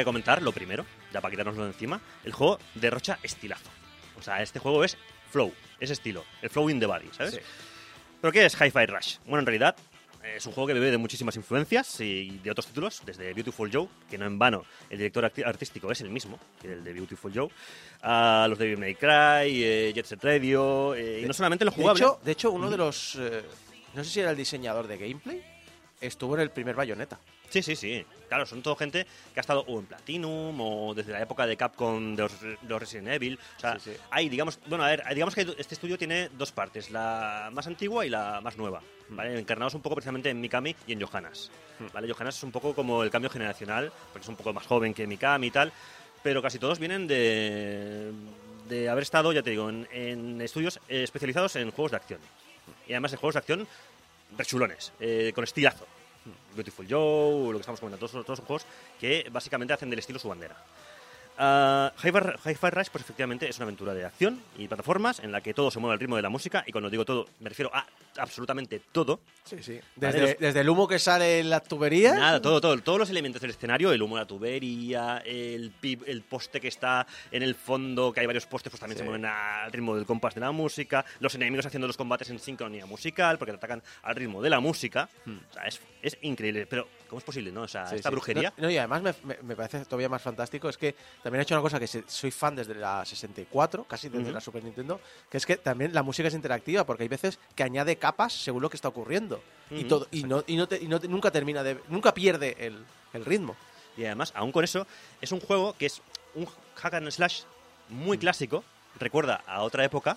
Speaker 7: Que comentar, lo primero, ya para quitárnoslo de encima, el juego derrocha estilazo. O sea, este juego es flow, es estilo, el flow in the body, ¿sabes?
Speaker 5: Sí.
Speaker 7: ¿Pero qué es Hi-Fi Rush? Bueno, en realidad es un juego que bebe de muchísimas influencias y de otros títulos, desde Beautiful Joe, que no en vano el director artístico es el mismo que el de Beautiful Joe, a los de Devil May Cry, eh, Jet Set Radio, eh, y no solamente lo
Speaker 5: De
Speaker 7: jugable.
Speaker 5: hecho, de hecho, uno de los. eh, no sé si era el diseñador de gameplay. Estuvo en el primer bayoneta.
Speaker 7: Sí, sí, sí. Claro, son todo gente que ha estado o en Platinum o desde la época de Capcom de los, de los Resident Evil. O sea,
Speaker 5: Sí, sí.
Speaker 7: hay, digamos, bueno, a ver, digamos que este estudio tiene dos partes, la más antigua y la más nueva, ¿vale? Encarnados un poco precisamente en Mikami y en Johannes, ¿vale? Johannes es un poco como el cambio generacional, porque es un poco más joven que Mikami y tal, pero casi todos vienen de, de haber estado, ya te digo, en, en estudios especializados en juegos de acción. Y además en juegos de acción rechulones, eh, con estilazo. Beautiful Joe, lo que estamos comentando, todos, todos son juegos que básicamente hacen del estilo su bandera. Ah, Hi-Fi Rush, pues efectivamente es una aventura de acción y plataformas en la que todo se mueve al ritmo de la música y cuando digo todo me refiero a absolutamente todo.
Speaker 5: Sí, sí.
Speaker 7: Vale,
Speaker 5: Desde,
Speaker 7: los-
Speaker 5: desde el humo que sale en las tuberías.
Speaker 7: Nada, todo, todo, todos los elementos del escenario, el humo de la tubería, el, el poste que está en el fondo, que hay varios postes, pues también
Speaker 5: Sí.
Speaker 7: se mueven al ritmo del compás de la música, los enemigos haciendo los combates en sincronía musical, porque te atacan al ritmo de la música. O sea, es, es increíble, pero ¿cómo es posible, no? O sea,
Speaker 5: Hmm. Sí,
Speaker 7: esta
Speaker 5: sí.
Speaker 7: brujería...
Speaker 5: No, no, y además me, me- me parece todavía más fantástico es que también ha hecho una cosa que soy fan desde la 64, casi desde
Speaker 7: Ujú.
Speaker 5: la Super Nintendo, que es que también la música es interactiva, porque hay veces que añade capas según lo que está ocurriendo. y
Speaker 7: Ujú,
Speaker 5: todo y no, y no, te- y no te- nunca termina de. Nunca pierde el, el ritmo.
Speaker 7: Y además, aún con eso, es un juego que es un hack and slash muy
Speaker 5: Mm.
Speaker 7: clásico, recuerda a otra época,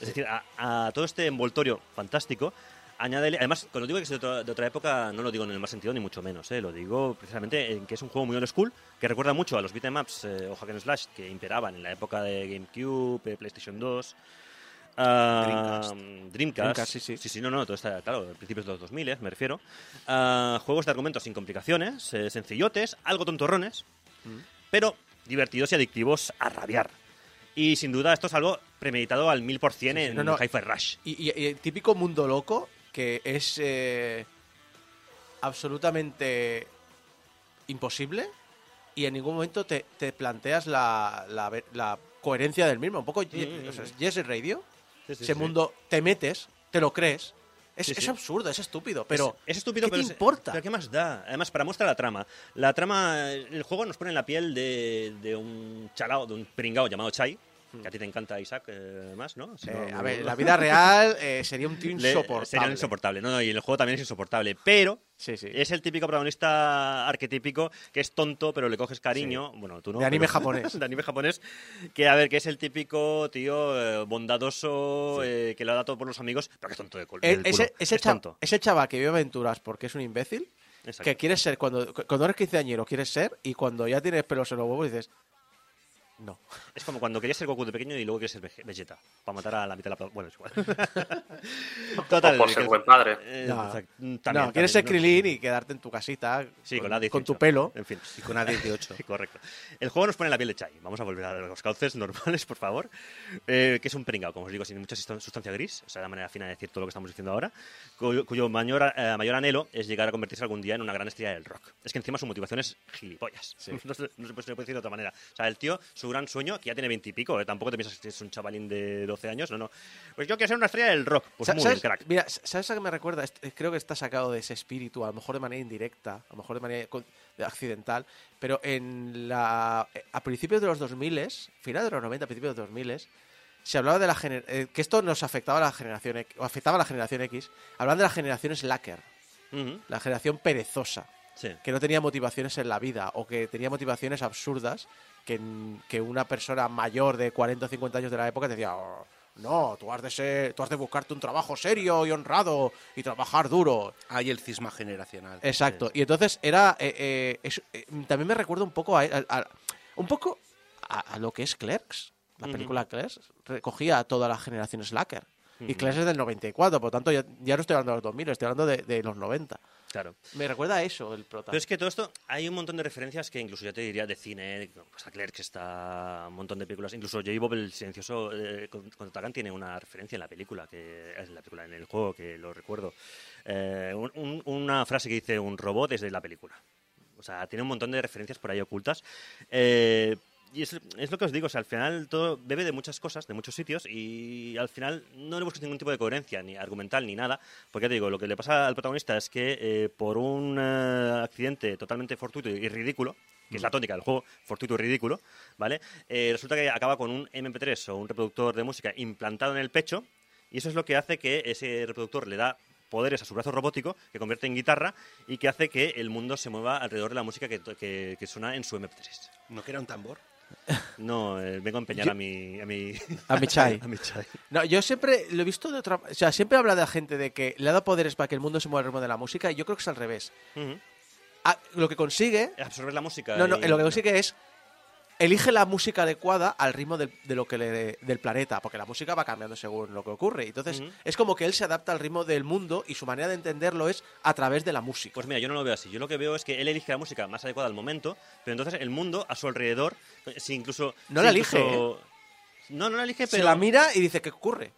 Speaker 7: es decir, a, a todo este envoltorio fantástico. Añádele, además, cuando digo que es de otra, de otra época, no lo digo en el mal sentido ni mucho menos, ¿eh? lo digo precisamente en que es un juego muy old school, que recuerda mucho a los beatemaps eh, o hack and slash que imperaban en la época de GameCube, eh, PlayStation 2. ah,
Speaker 5: Dreamcast.
Speaker 7: Dreamcast.
Speaker 5: Dreamcast, sí, sí.
Speaker 7: Sí, sí, no, no, todo está, claro, principios de los 2000, eh, me refiero. Ah, juegos de argumentos sin complicaciones, eh, sencillotes, algo tontorrones, pero divertidos y adictivos a rabiar. Y sin duda esto es algo premeditado al mil por cien en
Speaker 5: no, no.
Speaker 7: Hi-Fi Rush.
Speaker 5: Y, y- y el típico mundo loco que es eh, absolutamente imposible y en ningún momento te, te planteas la, la, la coherencia del mismo. Un poco o sea, Yes Radio,
Speaker 7: Sí, sí,
Speaker 5: ese
Speaker 7: sí.
Speaker 5: mundo, te metes, te lo crees. Es,
Speaker 7: Sí,
Speaker 5: es
Speaker 7: sí.
Speaker 5: absurdo, es estúpido, pero
Speaker 7: es, es estúpido,
Speaker 5: ¿qué
Speaker 7: pero
Speaker 5: te
Speaker 7: es-
Speaker 5: importa?
Speaker 7: Pero ¿qué más da? Además, para muestra la trama. La trama, el juego nos pone en la piel de, de un chalao, de un pringao llamado Chai, que a ti te encanta Isaac, eh, además, ¿no? Si.
Speaker 5: Eh,
Speaker 7: no-
Speaker 5: a ver, la *laughs* vida real eh, sería un tío
Speaker 7: le-
Speaker 5: insoportable.
Speaker 7: Sería insoportable, no, no, y el juego también es insoportable, pero
Speaker 5: Sí, sí.
Speaker 7: es el típico protagonista arquetípico que es tonto, pero le coges cariño. Bueno, tú no.
Speaker 5: De anime
Speaker 7: pero-
Speaker 5: japonés. *laughs*
Speaker 7: de anime japonés. Que, a ver, que es el típico tío eh, bondadoso, eh, que lo da todo por los amigos, pero que es tonto de
Speaker 5: Eh,
Speaker 7: del
Speaker 5: ese,
Speaker 7: culo.
Speaker 5: ese,
Speaker 7: es
Speaker 5: cha-
Speaker 7: tonto.
Speaker 5: ese chaval que vive aventuras porque es un imbécil,
Speaker 7: Exacto.
Speaker 5: que quieres ser cuando, cuando eres quinceañero, quieres ser, y cuando ya tienes pelos en los huevos dices, no.
Speaker 7: Es como cuando querías ser Goku de pequeño y luego quieres ser Vege- Vegeta. Para matar a la mitad de la... Bueno, es igual. *laughs* Total.
Speaker 8: O por
Speaker 7: que
Speaker 8: ser buen padre.
Speaker 7: eh,
Speaker 5: No.
Speaker 7: exacto,
Speaker 5: no,
Speaker 7: también,
Speaker 5: quieres ser
Speaker 7: también, ¿no?
Speaker 5: Krilin y quedarte en tu casita
Speaker 7: Sí,
Speaker 5: con,
Speaker 7: con la 18.
Speaker 5: con tu pelo.
Speaker 7: En fin.
Speaker 6: Y con A18. *laughs*
Speaker 7: Sí, correcto. El juego nos pone la piel de Chai. Vamos a volver a los cauces normales, por favor. Eh, que es un pringao, como os digo, sin mucha sustancia gris, o sea, la manera fina de decir todo lo que estamos diciendo ahora, cuyo, cuyo mayor, eh, mayor anhelo es llegar a convertirse algún día en una gran estrella del rock. Es que encima su motivación es gilipollas. *laughs* No, se, no se puede se puede decir de otra manera. O sea, el tío, su gran sueño, que ya tiene veintipico, eh, tampoco te piensas que es un chavalín de 12 años, no, no. Pues yo quiero ser una estrella del rock. Pues muy bien, crack.
Speaker 5: Mira, ¿sabes a qué me recuerda? Eh, Creo que está sacado de ese espíritu, a lo mejor de manera indirecta, a lo mejor de manera accidental, pero en la eh, a principios de los 2000, final de los 90, principios de los 2000, se hablaba de la eh, que esto nos afectaba a la generación X, o afectaba a la generación X, hablaban de la generación slacker, la generación perezosa,
Speaker 7: Sí.
Speaker 5: que no tenía motivaciones en la vida o que tenía motivaciones absurdas que, que una persona mayor de 40 o 50 años de la época te decía, "Oh, no, tú has de ser, tú has de buscarte un trabajo serio y honrado y trabajar duro.
Speaker 6: Hay el cisma generacional.
Speaker 5: Exacto. Y entonces era, eh, eh, es- eh, también me recuerda un poco a, a- a- un poco a, a lo que es Clerks. La película Clerks recogía a toda la generación Slacker. Y Clerks es del 94, por lo tanto ya, ya no estoy hablando de los 2000, estoy hablando de, de los 90.
Speaker 7: Claro.
Speaker 5: Me recuerda a eso el prota.
Speaker 7: Pero es que todo esto, hay un montón de referencias que incluso ya te diría de cine, pues a Clerks está un montón de películas, incluso J. Bob el silencioso eh, con- contra Tagan tiene una referencia en la película, que es en la película, en el juego, que lo recuerdo. Eh, un- un- una frase que dice un robot desde la película. O sea, tiene un montón de referencias por ahí ocultas. Eh, y es, es lo que os digo, o sea, al final todo bebe de muchas cosas, de muchos sitios, y al final no le buscas ningún tipo de coherencia, ni argumental, ni nada, porque ya te digo, lo que le pasa al protagonista es que eh, por un eh, accidente totalmente fortuito y ridículo, que es la tónica del juego, fortuito y ridículo, ¿vale? Eh, resulta que acaba con un MP3 o un reproductor de música implantado en el pecho, y eso es lo que hace que ese reproductor le da poderes a su brazo robótico, que convierte en guitarra y que hace que el mundo se mueva alrededor de la música que, que- que suena en su MP3.
Speaker 6: ¿No que era un tambor?
Speaker 7: No, eh, vengo a empeñar
Speaker 5: Yo-
Speaker 7: a mi... A mi,
Speaker 5: A mi chai. *laughs*
Speaker 7: a mi chai.
Speaker 5: No, yo siempre lo he visto de otra... O sea, siempre habla de la gente de que le ha dado poderes para que el mundo se mueva al ritmo de la música y yo creo que es al revés. Ah, lo que consigue...
Speaker 7: Absorber la música.
Speaker 5: No, no,
Speaker 7: y-
Speaker 5: lo que consigue es... Elige la música adecuada al ritmo del, de lo que le- del planeta, porque la música va cambiando según lo que ocurre. Entonces, es como que él se adapta al ritmo del mundo y su manera de entenderlo es a través de la música.
Speaker 7: Pues mira, yo no lo veo así. Yo lo que veo es que él elige la música más adecuada al momento, pero entonces el mundo a su alrededor, si incluso...
Speaker 5: No
Speaker 7: si
Speaker 5: la elige, ¿eh?
Speaker 7: No, no la elige,
Speaker 5: se
Speaker 7: pero...
Speaker 5: la mira y dice, ¿qué ocurre?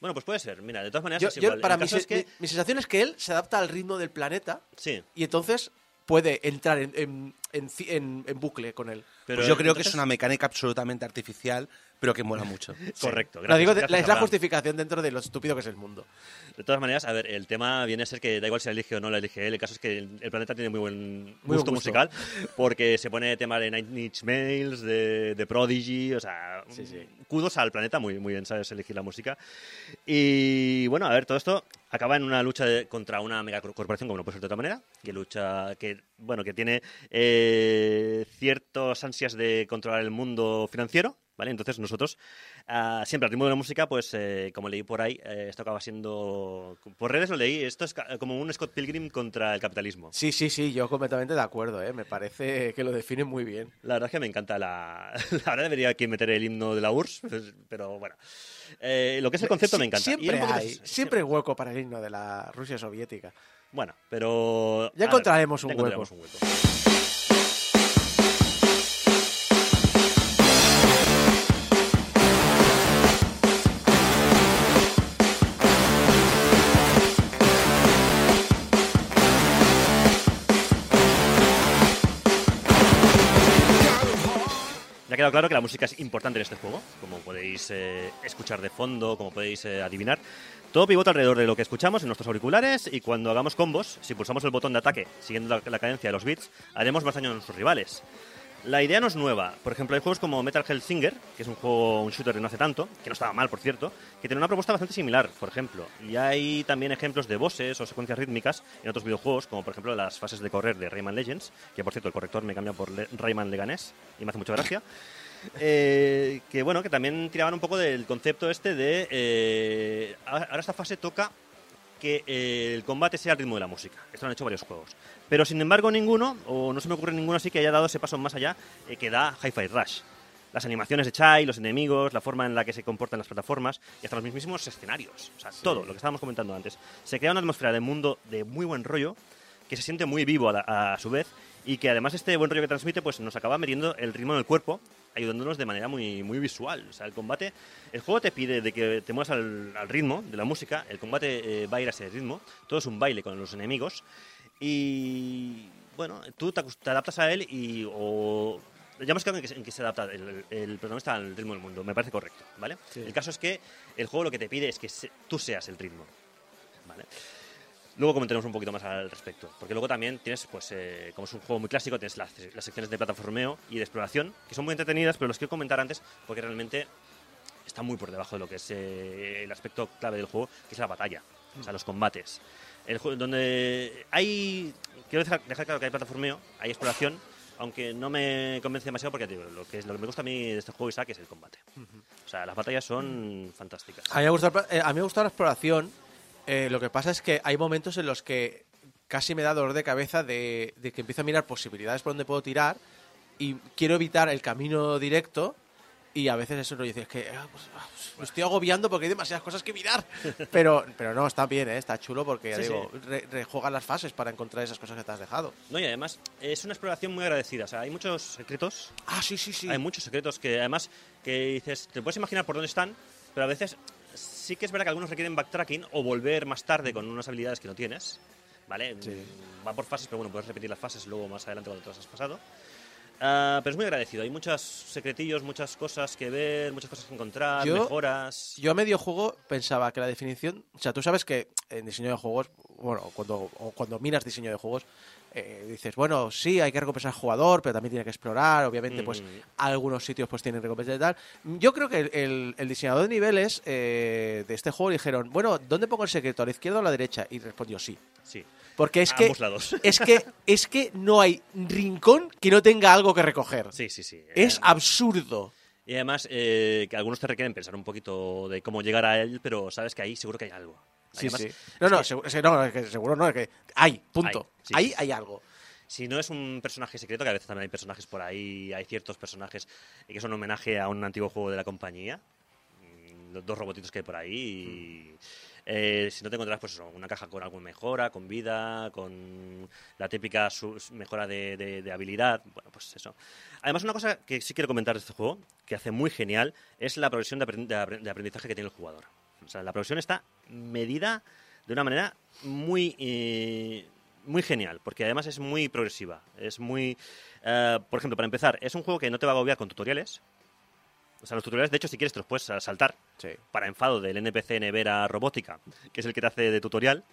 Speaker 7: Bueno, pues puede ser. Mira, de todas maneras
Speaker 5: Yo-
Speaker 7: es
Speaker 5: yo-
Speaker 7: igual.
Speaker 5: para
Speaker 7: El
Speaker 5: mí,
Speaker 7: caso es que...
Speaker 5: mi, mi sensación es que él se adapta al ritmo del planeta
Speaker 7: Sí,
Speaker 5: y entonces puede entrar en, en- en ci- en- en bucle con él.
Speaker 7: pero...
Speaker 6: pues yo creo que es una mecánica absolutamente artificial, pero que mola mucho. *laughs*
Speaker 7: Correcto. Gracias-
Speaker 5: digo, de-
Speaker 7: gracias,
Speaker 5: es la justificación dentro de lo estúpido que es el mundo.
Speaker 7: De todas maneras, a ver, el tema viene a ser que da igual si la elige o no la elige él. El caso es que el, el planeta tiene muy buen gusto, musical, porque se pone tema de Nine Inch Nails, de, de Prodigy, o sea,
Speaker 5: Sí, sí.
Speaker 7: kudos al planeta, muy, muy bien sabes elegir la música. Y bueno, a ver, todo esto acaba en una lucha de- contra una megacorporación, como no puede ser de otra manera, que lucha, que bueno, que tiene eh, ciertas ansias de controlar el mundo financiero, ¿vale? Entonces nosotros, ah, siempre al ritmo de la música, pues eh, como leí por ahí, eh, esto acaba siendo, por redes lo leí, esto es ca- como un Scott Pilgrim contra el capitalismo.
Speaker 5: Sí, sí, sí, yo completamente de acuerdo, ¿eh? me parece que lo define muy bien.
Speaker 7: La verdad es que me encanta la... *laughs* Verdad debería aquí meter el himno de la URSS, pues, pero bueno. Eh, lo que es el concepto me encanta.
Speaker 5: Siempre hay, siempre hay hueco para el himno de la Rusia soviética.
Speaker 7: Bueno, pero...
Speaker 5: Ya
Speaker 7: a ver,
Speaker 5: encontraremos un
Speaker 7: ya
Speaker 5: hueco.
Speaker 7: encontraremos un hueco. Ha quedado claro que la música es importante en este juego, como podéis eh, escuchar de fondo, como podéis eh, adivinar. Todo pivota alrededor de lo que escuchamos en nuestros auriculares y cuando hagamos combos, si pulsamos el botón de ataque siguiendo la, la cadencia de los bits, haremos más daño a nuestros rivales. La idea no es nueva. Por ejemplo, hay juegos como Metal Hellsinger, que es un juego, un shooter de no hace tanto, que no estaba mal, por cierto, que tiene una propuesta bastante similar, por ejemplo. Y hay también ejemplos de bosses o secuencias rítmicas en otros videojuegos, como por ejemplo las fases de correr de Rayman Legends, que por cierto el corrector me cambia por Le- Rayman Leganés y me hace mucha gracia. *laughs* Eh, que bueno, que también tiraban un poco del concepto este de... eh, ahora ahora esta fase toca que eh, el combate sea al ritmo de la música. Esto lo han hecho varios juegos. Pero sin embargo ninguno, o no se me ocurre ninguno así que haya dado ese paso más allá eh, que da Hi-Fi Rush. Las animaciones de Chai, los enemigos, la forma en la que se comportan las plataformas y hasta los mismísimos escenarios. O sea, todo lo que estábamos comentando antes. Se crea una atmósfera de mundo de muy buen rollo que se siente muy vivo a, la- a su vez y que además este buen rollo que transmite pues nos acaba metiendo el ritmo en el cuerpo ayudándonos de manera muy, muy visual. O sea, el combate, el juego te pide de que te muevas al, al ritmo de la música, el combate eh, va a ir a ese ritmo, todo es un baile con los enemigos y bueno, tú te, te adaptas a él y o ya hemos quedado en que, se- en que se adapta el, el protagonista al ritmo del mundo, me parece correcto, ¿vale? El caso es que el juego lo que te pide es que se- tú seas el ritmo, ¿vale? Luego comentaremos un poquito más al respecto, porque luego también tienes, pues, eh, como es un juego muy clásico, tienes las, las secciones de plataformeo y de exploración, que son muy entretenidas, pero los quiero comentar antes porque realmente está muy por debajo de lo que es eh, el aspecto clave del juego, que es la batalla, o sea, los combates. El juego, donde hay, quiero dejar, dejar claro que hay plataformeo, hay exploración, aunque no me convence demasiado porque digo, lo que, es, lo que me gusta a mí de este juego, Isaac, es el combate. O sea, las batallas son fantásticas.
Speaker 5: A mí me gusta, eh, a mí me gusta la exploración. Eh, lo que pasa es que hay momentos en los que casi me da dolor de cabeza de, de que empiezo a mirar posibilidades por donde puedo tirar y quiero evitar el camino directo y a veces eso no dice, es que ah, pues, ah, pues, me estoy agobiando porque hay demasiadas cosas que mirar. *laughs* Pero, pero no, está bien, ¿eh? está chulo porque ya
Speaker 7: Sí,
Speaker 5: digo, re- rejuegas las fases para encontrar esas cosas que te has dejado.
Speaker 7: No, y además es una exploración muy agradecida. O sea, hay muchos secretos
Speaker 5: Ah, sí, sí, sí.
Speaker 7: Hay muchos secretos que además que dices, te puedes imaginar por dónde están, pero a veces sí que es verdad que algunos requieren backtracking o volver más tarde con unas habilidades que no tienes. ¿Vale? Mm, Va por fases, pero bueno, puedes repetir las fases luego más adelante cuando te las has pasado. Ah, pero es muy agradecido. Hay muchos secretillos, muchas cosas que ver, muchas cosas que encontrar,
Speaker 5: Yo-
Speaker 7: mejoras.
Speaker 5: Yo a medio juego pensaba que la definición, o sea, tú sabes que en diseño de juegos, bueno, cuando, o cuando miras diseño de juegos, eh, dices, bueno, sí, hay que recompensar al jugador, pero también tiene que explorar, obviamente, pues
Speaker 7: Mm.
Speaker 5: algunos sitios pues tienen recompensas y tal. Yo creo que el, el- diseñador de niveles eh, de este juego le dijeron, bueno, ¿dónde pongo el secreto? ¿A la izquierda o a la derecha? Y respondió sí.
Speaker 7: Sí,
Speaker 5: Porque es
Speaker 7: a
Speaker 5: que,
Speaker 7: ambos lados. *laughs*
Speaker 5: es que es que no hay rincón que no tenga algo que recoger.
Speaker 7: Sí, sí, sí.
Speaker 5: Es
Speaker 7: Eh,
Speaker 5: absurdo.
Speaker 7: Y además eh, que algunos te requieren pensar un poquito de cómo llegar a él, pero sabes que ahí seguro que hay algo.
Speaker 5: Sí,
Speaker 7: Además,
Speaker 5: sí. No,
Speaker 7: es
Speaker 5: no,
Speaker 7: que-
Speaker 5: seguro, no, es que seguro no, es que hay, punto.
Speaker 7: Hay, sí,
Speaker 5: ahí
Speaker 7: sí.
Speaker 5: hay algo.
Speaker 7: Si no es un personaje secreto, que a veces también hay personajes por ahí, hay ciertos personajes que son un homenaje a un antiguo juego de la compañía, mm, los dos robotitos que hay por ahí. y, eh, si no te encontrarás, pues eso, una caja con alguna mejora, con vida, con la típica mejora de, de- de habilidad. Bueno, pues eso. Además, una cosa que sí quiero comentar de este juego, que hace muy genial, es la progresión de, aprend- de aprendizaje que tiene el jugador. O sea, la progresión está medida de una manera muy, eh, muy genial, porque además es muy progresiva. Es muy. eh, por ejemplo, para empezar, es un juego que no te va a agobiar con tutoriales. O sea, los tutoriales, de hecho, si quieres, te los puedes saltar. Para enfado del NPC Nevera Robótica, que es el que te hace de tutorial.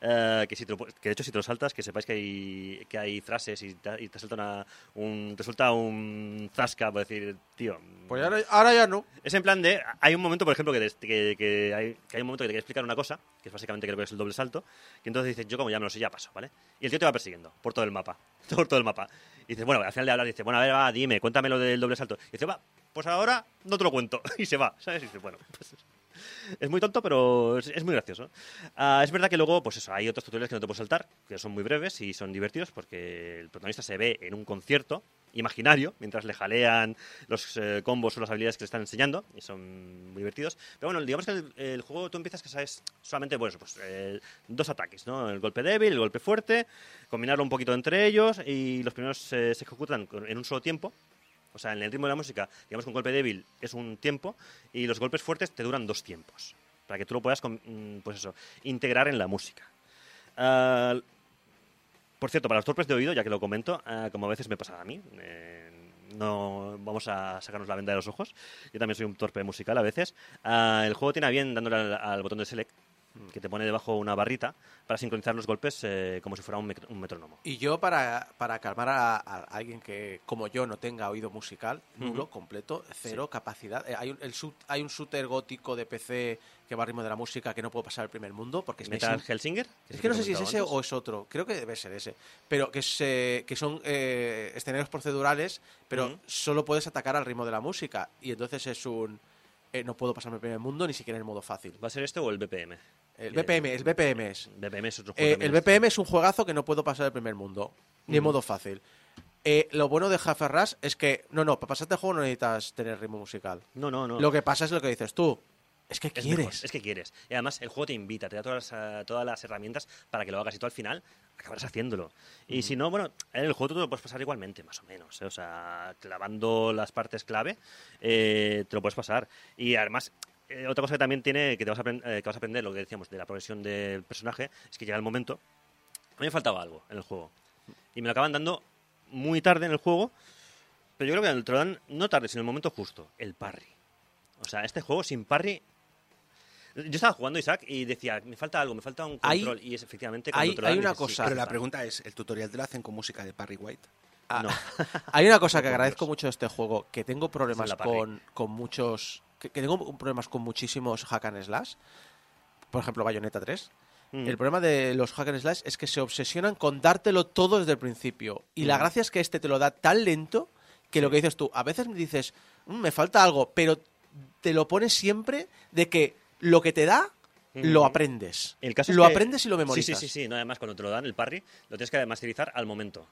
Speaker 7: Eh, que, si te lo que de hecho si te lo saltas que sepáis que hay, que hay frases y te, y te suelta una- un te suelta un zasca por decir tío
Speaker 5: Pues ahora, ahora ya no.
Speaker 7: es en plan de. Hay un momento, por ejemplo, que, te- que, que hay, que hay un momento que te quiere explicar una cosa, que es básicamente creo que es el doble salto, que entonces dices, yo como ya me lo sé, ya paso, ¿vale? Y el tío te va persiguiendo por todo el mapa. *laughs* Por todo el mapa. Y dices, bueno, al final de hablar, dice, bueno, a ver, va, dime, cuéntame lo del doble salto. Y dice, va, pues ahora no te lo cuento. *laughs* Y se va, ¿sabes? Y dice, bueno, pues. *laughs* Es muy tonto, pero es, muy gracioso. Ah, es verdad que luego, pues eso, hay otros tutoriales que no te puedes saltar, que son muy breves y son divertidos porque el protagonista se ve en un concierto imaginario mientras le jalean los eh, combos o las habilidades que le están enseñando y son muy divertidos. Pero bueno, digamos que el, el juego tú empiezas que sabes solamente pues, pues, eh, dos ataques, ¿no? El golpe débil, el golpe fuerte, combinarlo un poquito entre ellos y los primeros eh, se ejecutan en un solo tiempo. O sea, en el ritmo de la música, digamos que un golpe débil es un tiempo y los golpes fuertes te duran dos tiempos. Para que tú lo puedas, mm, pues eso, integrar en la música. Ah, por cierto, para los torpes de oído, ya que lo comento, ah, como a veces me pasa a mí, eh, no vamos a sacarnos la venda de los ojos. Yo también soy un torpe musical a veces. Ah, el juego tiene a bien dándole al botón de select, que te pone debajo una barrita para sincronizar los golpes eh, como si fuera un, metrónomo.
Speaker 5: Y yo, para, para calmar a, a alguien que, como yo, no tenga oído musical, nulo, completo, cero capacidad. eh, hay, un, el hay un shooter gótico de PC que va al ritmo de la música que no puedo pasar el primer mundo porque es
Speaker 7: Metal Helsinger.
Speaker 5: Es que no sé si es ese o es otro. Creo que debe ser ese. Pero que, es, eh, que son eh, escenarios procedurales, pero solo puedes atacar al ritmo de la música. Y entonces es un... eh, no puedo pasarme el primer mundo ni siquiera en modo fácil.
Speaker 7: ¿Va a ser este o el BPM?
Speaker 5: El BPM, el BPM es...
Speaker 7: BPM es otro juego.
Speaker 5: Eh,
Speaker 7: también
Speaker 5: el. BPM es un juegazo que no puedo pasar el primer mundo, ni en modo fácil. Eh, lo bueno de Half Rush es que, no, no, para pasarte el juego no necesitas tener ritmo musical.
Speaker 7: No, no, no.
Speaker 5: Lo que pasa es lo que dices tú. Es que
Speaker 7: Es
Speaker 5: quieres.
Speaker 7: mejor, es que quieres. Y además el juego te invita, te da todas las, eh, todas las herramientas para que lo hagas y tú al final acabarás haciéndolo. Y si no, bueno, en el juego tú te lo puedes pasar igualmente, más o menos. ¿eh? O sea, clavando las partes clave, eh, te lo puedes pasar. Y además, eh, otra cosa que también tiene, que, te vas a eh, que vas a aprender, lo que decíamos, de la progresión del personaje, es que llega el momento... A mí me faltaba algo en el juego. Y me lo acaban dando muy tarde en el juego, pero yo creo que te lo dan no tarde, sino en el momento justo, el parry. O sea, este juego sin parry yo estaba jugando Isaac y decía, me falta algo, me falta un
Speaker 5: Hay-
Speaker 7: control. y es efectivamente
Speaker 5: hay-
Speaker 7: cuando te lo
Speaker 5: hay una
Speaker 7: dices, sí,
Speaker 5: cosa-
Speaker 6: Pero la pregunta es, ¿el tutorial te lo hacen con música de Parry White?
Speaker 5: Ah,
Speaker 7: No. *laughs*
Speaker 5: Hay una cosa que agradezco mucho de este juego, que tengo problemas con, con muchos... Que, que tengo problemas con muchísimos hack and slash. Por ejemplo, Bayonetta 3.
Speaker 7: Mm.
Speaker 5: El problema de los hack and slash es que se obsesionan con dártelo todo desde el principio. Y la
Speaker 7: Mm.
Speaker 5: gracia es que este te lo da tan lento que lo que dices tú, a veces me dices, "Mm, me falta algo, pero te lo pones siempre de que lo que te da, lo aprendes.
Speaker 7: El caso es
Speaker 5: lo
Speaker 7: que-
Speaker 5: aprendes y lo
Speaker 7: Sí,
Speaker 5: memorizas.
Speaker 7: sí, sí, sí. No, además, cuando te lo dan, el parry, lo tienes que masterizar al momento.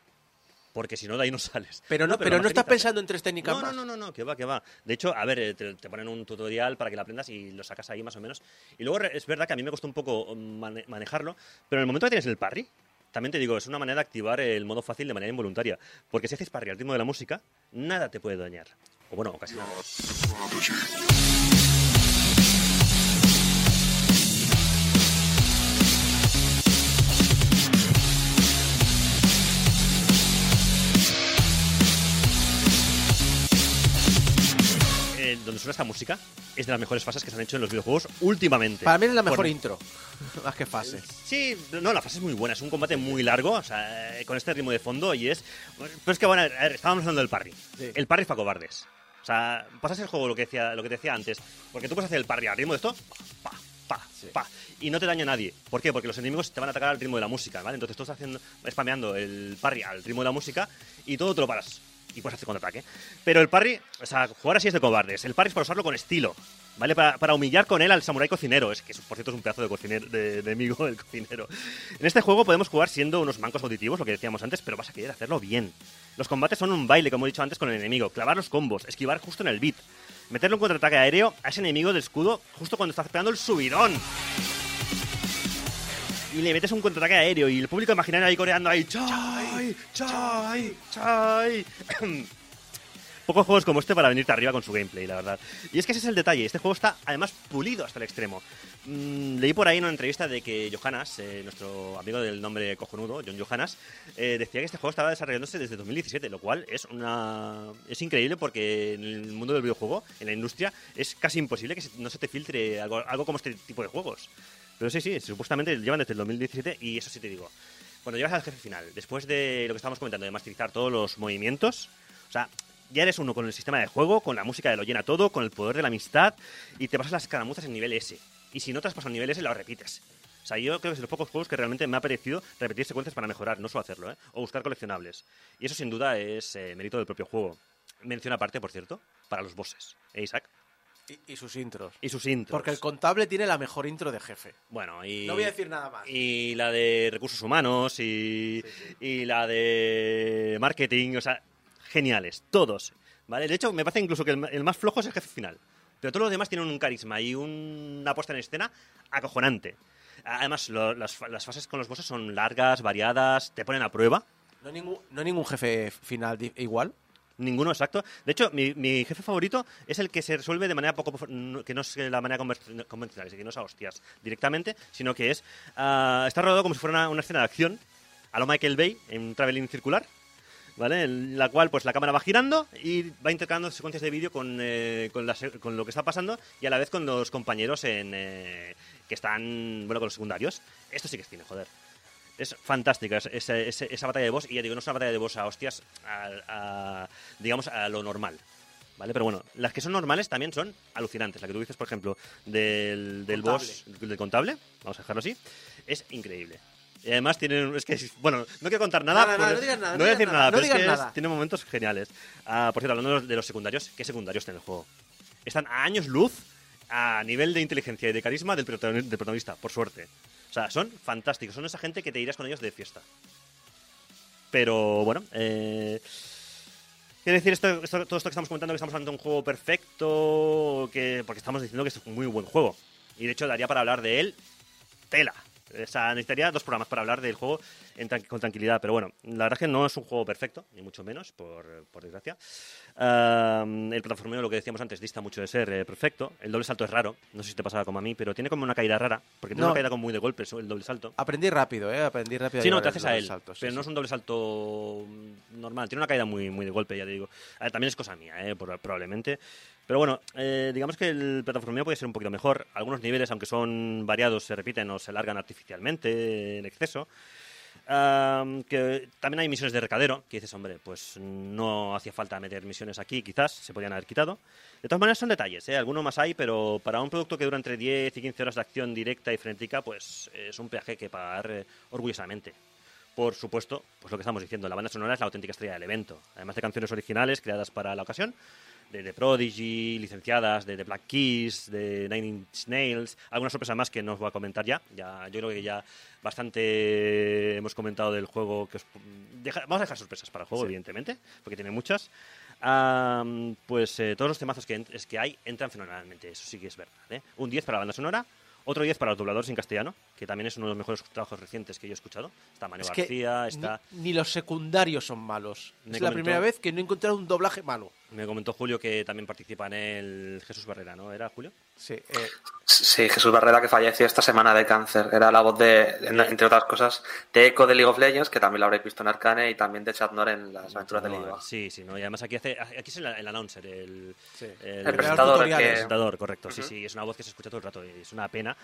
Speaker 7: Porque si no, de ahí no *laughs* sales.
Speaker 5: Pero no, pero no estás pensando en tres técnicas
Speaker 7: No, no,
Speaker 5: más.
Speaker 7: no, no, no, que va, que va. De hecho, a ver, eh, te, te ponen un tutorial para que lo aprendas y lo sacas ahí más o menos. Y luego es verdad que a mí me costó un poco mm, mane- manejarlo, pero en el momento que tienes el parry, también te digo, es una manera de activar el modo fácil de manera involuntaria. Porque si haces parry al ritmo de la música, nada te puede dañar. O bueno, o casi nada. Eh, donde suena esta música es de las mejores fases que se han hecho en los videojuegos últimamente.
Speaker 5: Para mí es la mejor
Speaker 7: Por-
Speaker 5: intro, *laughs* más que fase.
Speaker 7: Sí, no, la fase es muy buena, es un combate muy largo, o sea, eh, con este ritmo de fondo y es... Pero es que, bueno, a ver, estábamos hablando del parry.
Speaker 5: Sí.
Speaker 7: El parry es para cobardes. O sea, pasas el juego, lo que, decía, lo que te decía antes, porque tú puedes hacer el parry al ritmo de esto, pa, pa, pa, y no te daña a nadie. ¿Por qué? Porque los enemigos te van a atacar al ritmo de la música, ¿vale? Entonces tú estás haciendo, spameando el parry al ritmo de la música y todo te lo paras. Y puedes hacer contraataque. Pero el parry, o sea, jugar así es de cobardes. El parry es para usarlo con estilo. ¿Vale? Para, para humillar con él al samurái cocinero. Es que, por cierto, es un pedazo de, cocinero, de, de amigo *laughs* el cocinero. En este juego podemos jugar siendo unos mancos auditivos, lo que decíamos antes, pero vas a querer hacerlo bien. Los combates son un baile, como he dicho antes, con el enemigo. Clavar los combos, esquivar justo en el beat. Meterle un contraataque aéreo a ese enemigo del escudo justo cuando estás pegando el subidón. Y le metes un contraataque aéreo y el público imaginario ahí coreando ahí. ¡Chai! ¡Chai! ¡Chai! *clears throat* Pocos juegos como este para venirte arriba con su gameplay, la verdad. Y es que ese es el detalle. Este juego está además pulido hasta el extremo. Mm, leí por ahí en una entrevista de que Johannes, eh, nuestro amigo del nombre cojonudo, John Johannes, eh, decía que este juego estaba desarrollándose desde 2017, lo cual es una es increíble porque en el mundo del videojuego, en la industria, es casi imposible que no se te filtre algo, algo como este tipo de juegos. Pero sí, sí, supuestamente llevan desde el 2017 y eso sí te digo. Cuando llegas al jefe final, después de lo que estábamos comentando, de masterizar todos los movimientos, o sea, ya eres uno con el sistema de juego, con la música de lo llena todo, con el poder de la amistad, y te pasas las caramuzas en nivel S. Y si no te has pasado el nivel S, lo repites. O sea, yo creo que es de los pocos juegos que realmente me ha parecido repetir secuencias para mejorar, no solo hacerlo, ¿eh? O buscar coleccionables. Y eso sin duda es eh, mérito del propio juego. Mención aparte, por cierto, para los bosses, ¿eh, Isaac?
Speaker 5: Y, y sus intros.
Speaker 7: Y sus intros.
Speaker 5: Porque el contable tiene la mejor intro de jefe.
Speaker 7: Bueno, y...
Speaker 5: No voy a decir nada más.
Speaker 7: Y la de recursos humanos y, y la de marketing, o sea, geniales, todos. ¿Vale? De hecho, me parece incluso que el, el más flojo es el jefe final. Pero todos los demás tienen un carisma y un- una puesta en escena acojonante. Además, lo- las, las fases con los bosses son largas, variadas, te ponen a prueba.
Speaker 5: No hay ningún, no hay ningún jefe final igual.
Speaker 7: Ninguno exacto. De hecho, mi, jefe favorito es el que se resuelve de manera poco. que no es la manera convencional, que no es a hostias directamente, sino que es. ah, está rodado como si fuera una, escena de acción, a lo Michael Bay, en un traveling circular, ¿vale? En la cual pues la cámara va girando y va intercalando secuencias de vídeo con, eh, con lo que está pasando y a la vez con los compañeros en, eh, que están, bueno, con los secundarios. Esto sí que es cine, joder. Es fantástica es- esa, esa- esa batalla de boss y ya digo, no es una batalla de boss a hostias, a, a- digamos, a lo normal. ¿Vale? Pero bueno, las que son normales también son alucinantes. La que tú dices, por ejemplo, del, del
Speaker 5: Contable.
Speaker 7: boss, del contable, vamos a dejarlo así, es increíble. Y además tienen, es que, bueno, no quiero contar nada.
Speaker 5: Nada, nada,
Speaker 7: porque-
Speaker 5: no digas nada,
Speaker 7: No
Speaker 5: no
Speaker 7: voy a decir
Speaker 5: nada,
Speaker 7: nada,
Speaker 5: no
Speaker 7: pero es que es- tiene momentos geniales. Ah, por cierto, hablando de los, de los secundarios, ¿qué secundarios tiene el juego? Están a años luz a nivel de inteligencia y de carisma del protagoni- del protagonista, por suerte. O sea, son fantásticos, son esa gente que te irás con ellos de fiesta. Pero bueno, eh, Quiere decir esto, esto- todo esto que estamos comentando, que estamos hablando de un juego perfecto, que, porque estamos diciendo que es un muy buen juego. Y de hecho daría para hablar de él tela. O sea, necesitaría dos programas para hablar del juego en tran- con tranquilidad. Pero bueno, la verdad es que no es un juego perfecto, ni mucho menos, por, por desgracia. Am, el plataformeo, lo que decíamos antes, dista mucho de ser eh, perfecto. El doble salto es raro, no sé si te pasaba como a mí, pero tiene como una caída rara, porque tiene
Speaker 5: No.
Speaker 7: una caída como muy de golpe eso, el doble salto.
Speaker 5: Aprendí rápido, ¿eh? Aprendí rápido.
Speaker 7: Sí, no, te haces a él,
Speaker 5: salto, sí,
Speaker 7: pero no
Speaker 5: sí.
Speaker 7: es un doble salto mm, normal. Tiene una caída muy, muy de golpe, ya te digo. Ver, también es cosa mía, eh, por- probablemente. Pero bueno, eh, digamos que el plataformeo puede ser un poquito mejor. Algunos niveles, aunque son variados, se repiten o se largan artificialmente en exceso. Que también hay misiones de recadero, que dices, hombre, pues no hacía falta meter misiones aquí, quizás se podían haber quitado. De todas maneras son detalles, ¿eh? algunos más hay, pero para un producto que dura entre 10 y 15 horas de acción directa y frenética, pues es un peaje que pagar eh, orgullosamente. Por supuesto, pues lo que estamos diciendo, la banda sonora es la auténtica estrella del evento. Además de canciones originales creadas para la ocasión, de The Prodigy, licenciadas, de The Black Keys, de Nine Inch Nails, algunas sorpresas más que no os voy a comentar ya. ya yo creo que ya bastante hemos comentado del juego. que os- deja- vamos a dejar sorpresas para el juego, evidentemente, porque tiene muchas. Pues eh, todos los temazos que, es que hay entran fenomenalmente, eso sí que es verdad. ¿eh? Un 10 para la banda sonora, otro 10 para los dobladores en castellano, que también es uno de los mejores trabajos recientes que yo he escuchado. Está Manuel
Speaker 5: Es
Speaker 7: García, está...
Speaker 5: ni, ni los secundarios son malos.
Speaker 7: Me
Speaker 5: es la primera vez que no he encontrado un doblaje malo.
Speaker 7: Me comentó Julio que también participa en el Jesús Barrera, ¿no? ¿Era Julio?
Speaker 5: Sí, eh,
Speaker 8: Sí, Jesús Barrera que falleció esta semana de cáncer. Era la voz de, entre otras cosas, de Echo de League of Legends, que también lo habréis visto en Arcane, y también de Chad Nor en las aventuras de League of
Speaker 7: Sí, sí, ¿no? Y además aquí, hace, aquí es el, el announcer, el,
Speaker 5: Sí.
Speaker 7: el,
Speaker 8: El presentador que...
Speaker 7: presentador, correcto. Sí, sí, es una voz que se escucha todo el rato y es una pena.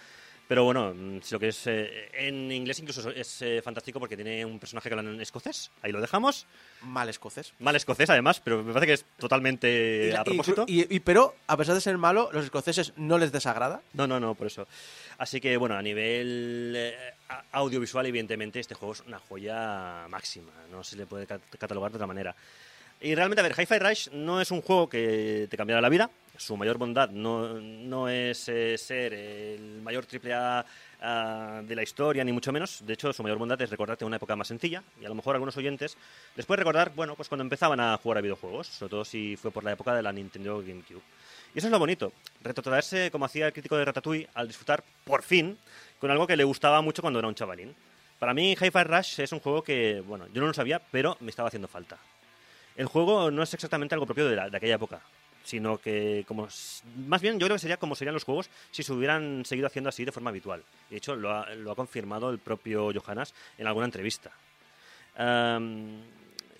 Speaker 7: Pero bueno, mm, lo que es eh, en inglés incluso es eh, fantástico porque tiene un personaje que habla en escocés. Ahí lo dejamos.
Speaker 5: mal escocés.
Speaker 7: Mal escocés, además, pero me parece que es totalmente
Speaker 5: Y
Speaker 7: a propósito.
Speaker 5: y- y- y- pero, a pesar de ser malo, los escoceses no les desagrada.
Speaker 7: No, no, no, por eso. Así que, bueno, a nivel eh, audiovisual, evidentemente, este juego es una joya máxima. No se le puede cat- catalogar de otra manera. Y realmente, a ver, Hi-Fi Rush no es un juego que te cambiará la vida. Su mayor bondad no, no es eh, ser el mayor triple A ah, de la historia, ni mucho menos. De hecho, su mayor bondad es recordarte una época más sencilla. Y a lo mejor algunos oyentes les puede recordar, bueno, pues cuando empezaban a jugar a videojuegos. Sobre todo si fue por la época de la Nintendo GameCube. Y eso es lo bonito, retrotraerse como hacía el crítico de Ratatouille al disfrutar, por fin, con algo que le gustaba mucho cuando era un chavalín. Para mí, Hi-Fi Rush es un juego que, bueno, yo no lo sabía, pero me estaba haciendo falta. El juego no es exactamente algo propio de, la- de aquella época, sino que, como más bien, yo creo que sería como serían los juegos si se hubieran seguido haciendo así de forma habitual. De hecho, lo ha, lo ha confirmado el propio Johannes en alguna entrevista. Am,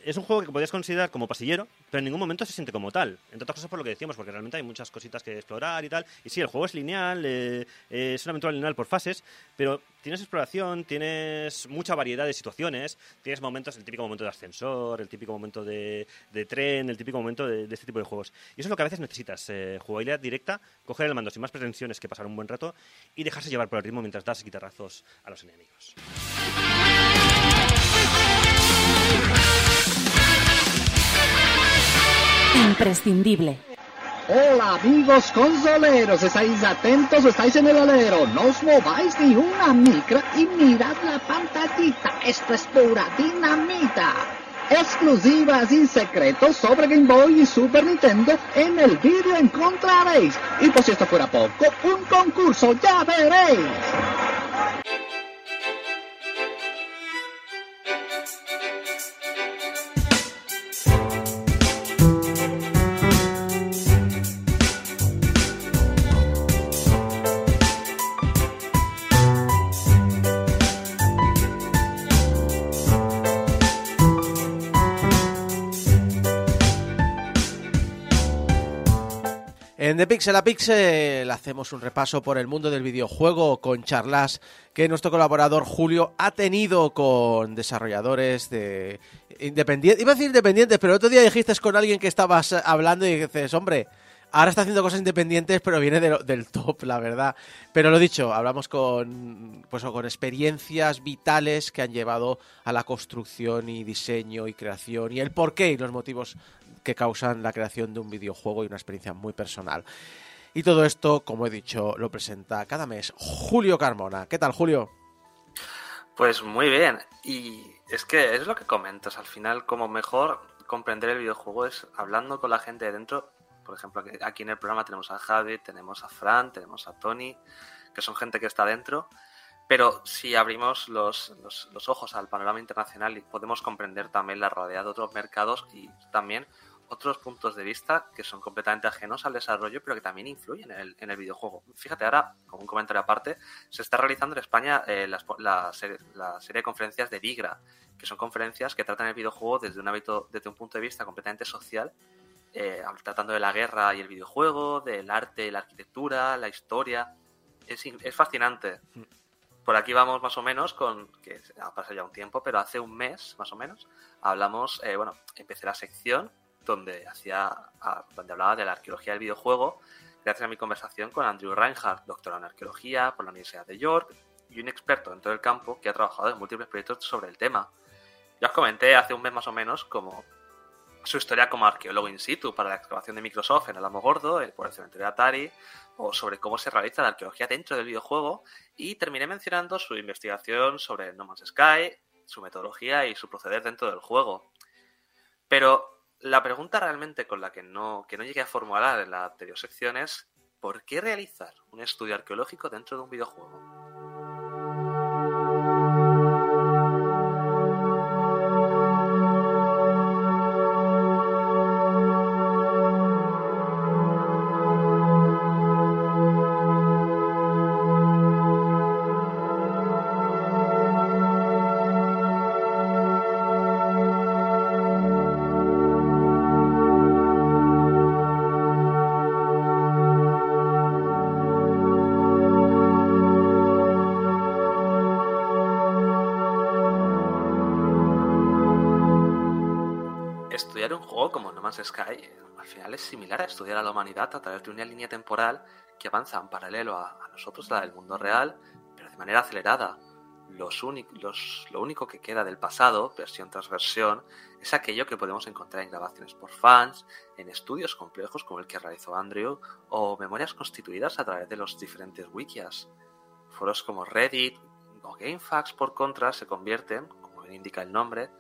Speaker 7: es un juego que podrías considerar como pasillero, pero en ningún momento se siente como tal. Entre otras cosas por lo que decíamos, porque realmente hay muchas cositas que explorar y tal. Y sí, el juego es lineal, eh, eh, es una aventura lineal por fases, pero tienes exploración, tienes mucha variedad de situaciones, tienes momentos, el típico momento de ascensor, el típico momento de, tren, el típico momento de, de este tipo de juegos. Y eso es lo que a veces necesitas, eh, jugabilidad directa, coger el mando sin más pretensiones que pasar un buen rato y dejarse llevar por el ritmo mientras das guitarrazos a los enemigos.
Speaker 4: Imprescindible.
Speaker 9: Hola amigos consoleros, estáis atentos, estáis en el alero, no os mováis ni una micra y mirad la pantallita, esto es pura dinamita. Exclusivas y secretos sobre Game Boy y Super Nintendo en el vídeo encontraréis. Y por si esto fuera poco, un concurso, ya veréis.
Speaker 5: En The Pixel a Pixel hacemos un repaso por el mundo del videojuego con charlas que nuestro colaborador Julio ha tenido con desarrolladores de independientes. Iba a decir independientes, pero el otro día dijiste con alguien que estabas hablando y dices, hombre, ahora está haciendo cosas independientes, pero viene de del top, la verdad. Pero lo dicho, hablamos con, pues, con experiencias vitales que han llevado a la construcción y diseño y creación y el porqué y los motivos que causan la creación de un videojuego y una experiencia muy personal. Y todo esto, como he dicho, lo presenta cada mes Julio Carmona. ¿Qué tal, Julio?
Speaker 8: Pues muy bien. Y es que es lo que comentas. Al final, como mejor comprender el videojuego es hablando con la gente de dentro. Por ejemplo, aquí en el programa tenemos a Javi, tenemos a Fran, tenemos a Tony, que son gente que está dentro. Pero si abrimos los, los- los ojos al panorama internacional y podemos comprender también la realidad de otros mercados y también otros puntos de vista que son completamente ajenos al desarrollo, pero que también influyen en el, en el videojuego. Fíjate, ahora, como un comentario aparte, se está realizando en España eh, la, serie, la serie de conferencias de Vigra, que son conferencias que tratan el videojuego desde un hábito, desde un punto de vista completamente social, eh, tratando de la guerra y el videojuego, del arte, la arquitectura, la historia. Es, in- es fascinante. Por aquí vamos más o menos con, que ha pasado ya un tiempo, pero hace un mes más o menos, hablamos, eh, bueno, empecé la sección donde hacía, donde hablaba de la arqueología del videojuego, gracias a mi conversación con Andrew Reinhardt, doctorado en arqueología por la Universidad de York y un experto en todo el campo que ha trabajado en múltiples proyectos sobre el tema. Ya os comenté hace un mes más o menos como su historia como arqueólogo in situ para la excavación de Microsoft en Alamo Gordo, eh, por el cementerio de Atari, o sobre cómo se realiza la arqueología dentro del videojuego, y terminé mencionando su investigación sobre No Man's Sky, su metodología y su proceder dentro del juego. Pero la pregunta realmente con la que no, que no llegué a formular en la anterior sección es ¿por qué realizar un estudio arqueológico dentro de un videojuego? Estudiar un juego como No Man's Sky al final es similar a estudiar a la humanidad a través de una línea temporal que avanza en paralelo a, a nosotros, la del mundo real, pero de manera acelerada. Los los- lo único que queda del pasado, versión tras versión, es aquello que podemos encontrar en grabaciones por fans, en estudios complejos como el que realizó Andrew, o memorias constituidas a través de los diferentes wikias. Foros como Reddit o GameFAQs, por contra, se convierten, como bien indica el nombre,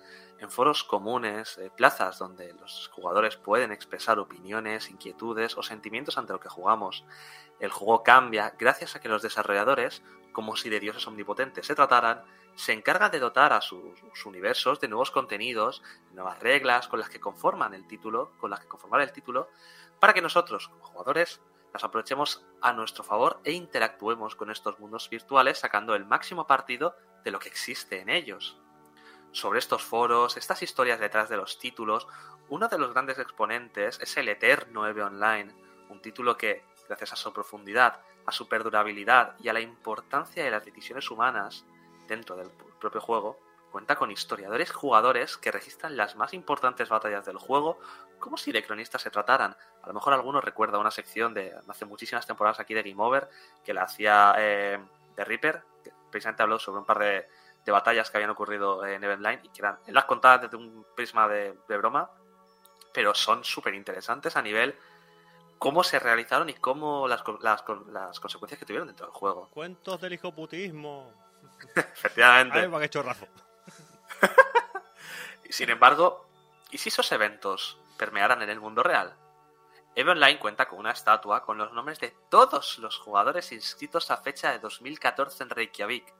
Speaker 8: en foros comunes, eh, plazas donde los jugadores pueden expresar opiniones, inquietudes o sentimientos ante lo que jugamos. El juego cambia gracias a que los desarrolladores, como si de dioses omnipotentes se trataran, se encargan de dotar a sus, universos de nuevos contenidos, nuevas reglas con las que conforman el título, con las que conformar el título, para que nosotros, como jugadores, las aprovechemos a nuestro favor e interactuemos con estos mundos virtuales sacando el máximo partido de lo que existe en ellos sobre estos foros, estas historias detrás de los títulos, uno de los grandes exponentes es el eterno EVE Online, un título que, gracias a su profundidad, a su perdurabilidad y a la importancia de las decisiones humanas dentro del propio juego, cuenta con historiadores jugadores que registran las más importantes batallas del juego como si de cronistas se trataran. A lo mejor alguno recuerda una sección de hace muchísimas temporadas aquí de Game Over que la hacía eh, The Reaper, que precisamente habló sobre un par de, de batallas que habían ocurrido en Eventline y que eran, las contaba desde un prisma de, de broma, pero son súper interesantes a nivel cómo se realizaron y cómo las, las, las consecuencias que tuvieron dentro del juego.
Speaker 7: Cuentos del hijoputismo. *laughs*
Speaker 8: Efectivamente.
Speaker 7: Ay, va que chorrazo.
Speaker 8: Sin embargo, ¿y si esos eventos permearan en el mundo real? EVE Online cuenta con una estatua con los nombres de todos los jugadores inscritos a fecha de 2014 en Reykjavik,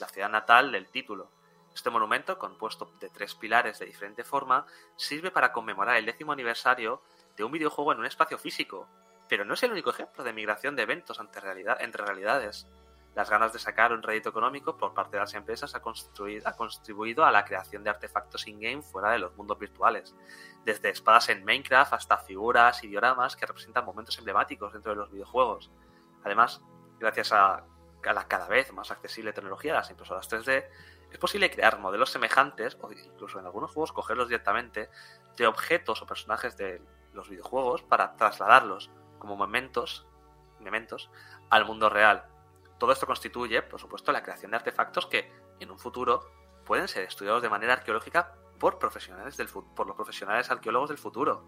Speaker 8: la ciudad natal del título. Este monumento, compuesto de tres pilares de diferente forma, sirve para conmemorar el décimo aniversario de un videojuego en un espacio físico, pero no es el único ejemplo de migración de eventos ante realidad- entre realidades. las ganas de sacar un rédito económico por parte de las empresas ha, ha contribuido a la creación de artefactos in-game fuera de los mundos virtuales, desde espadas en Minecraft hasta figuras y dioramas que representan momentos emblemáticos dentro de los videojuegos. Además, gracias a, a la cada vez más accesible tecnología de las impresoras 3D, es posible crear modelos semejantes o incluso en algunos juegos cogerlos directamente de objetos o personajes de los videojuegos para trasladarlos como momentos, al mundo real. Todo esto constituye, por supuesto, la creación de artefactos que en un futuro pueden ser estudiados de manera arqueológica por profesionales del por los profesionales arqueólogos del futuro.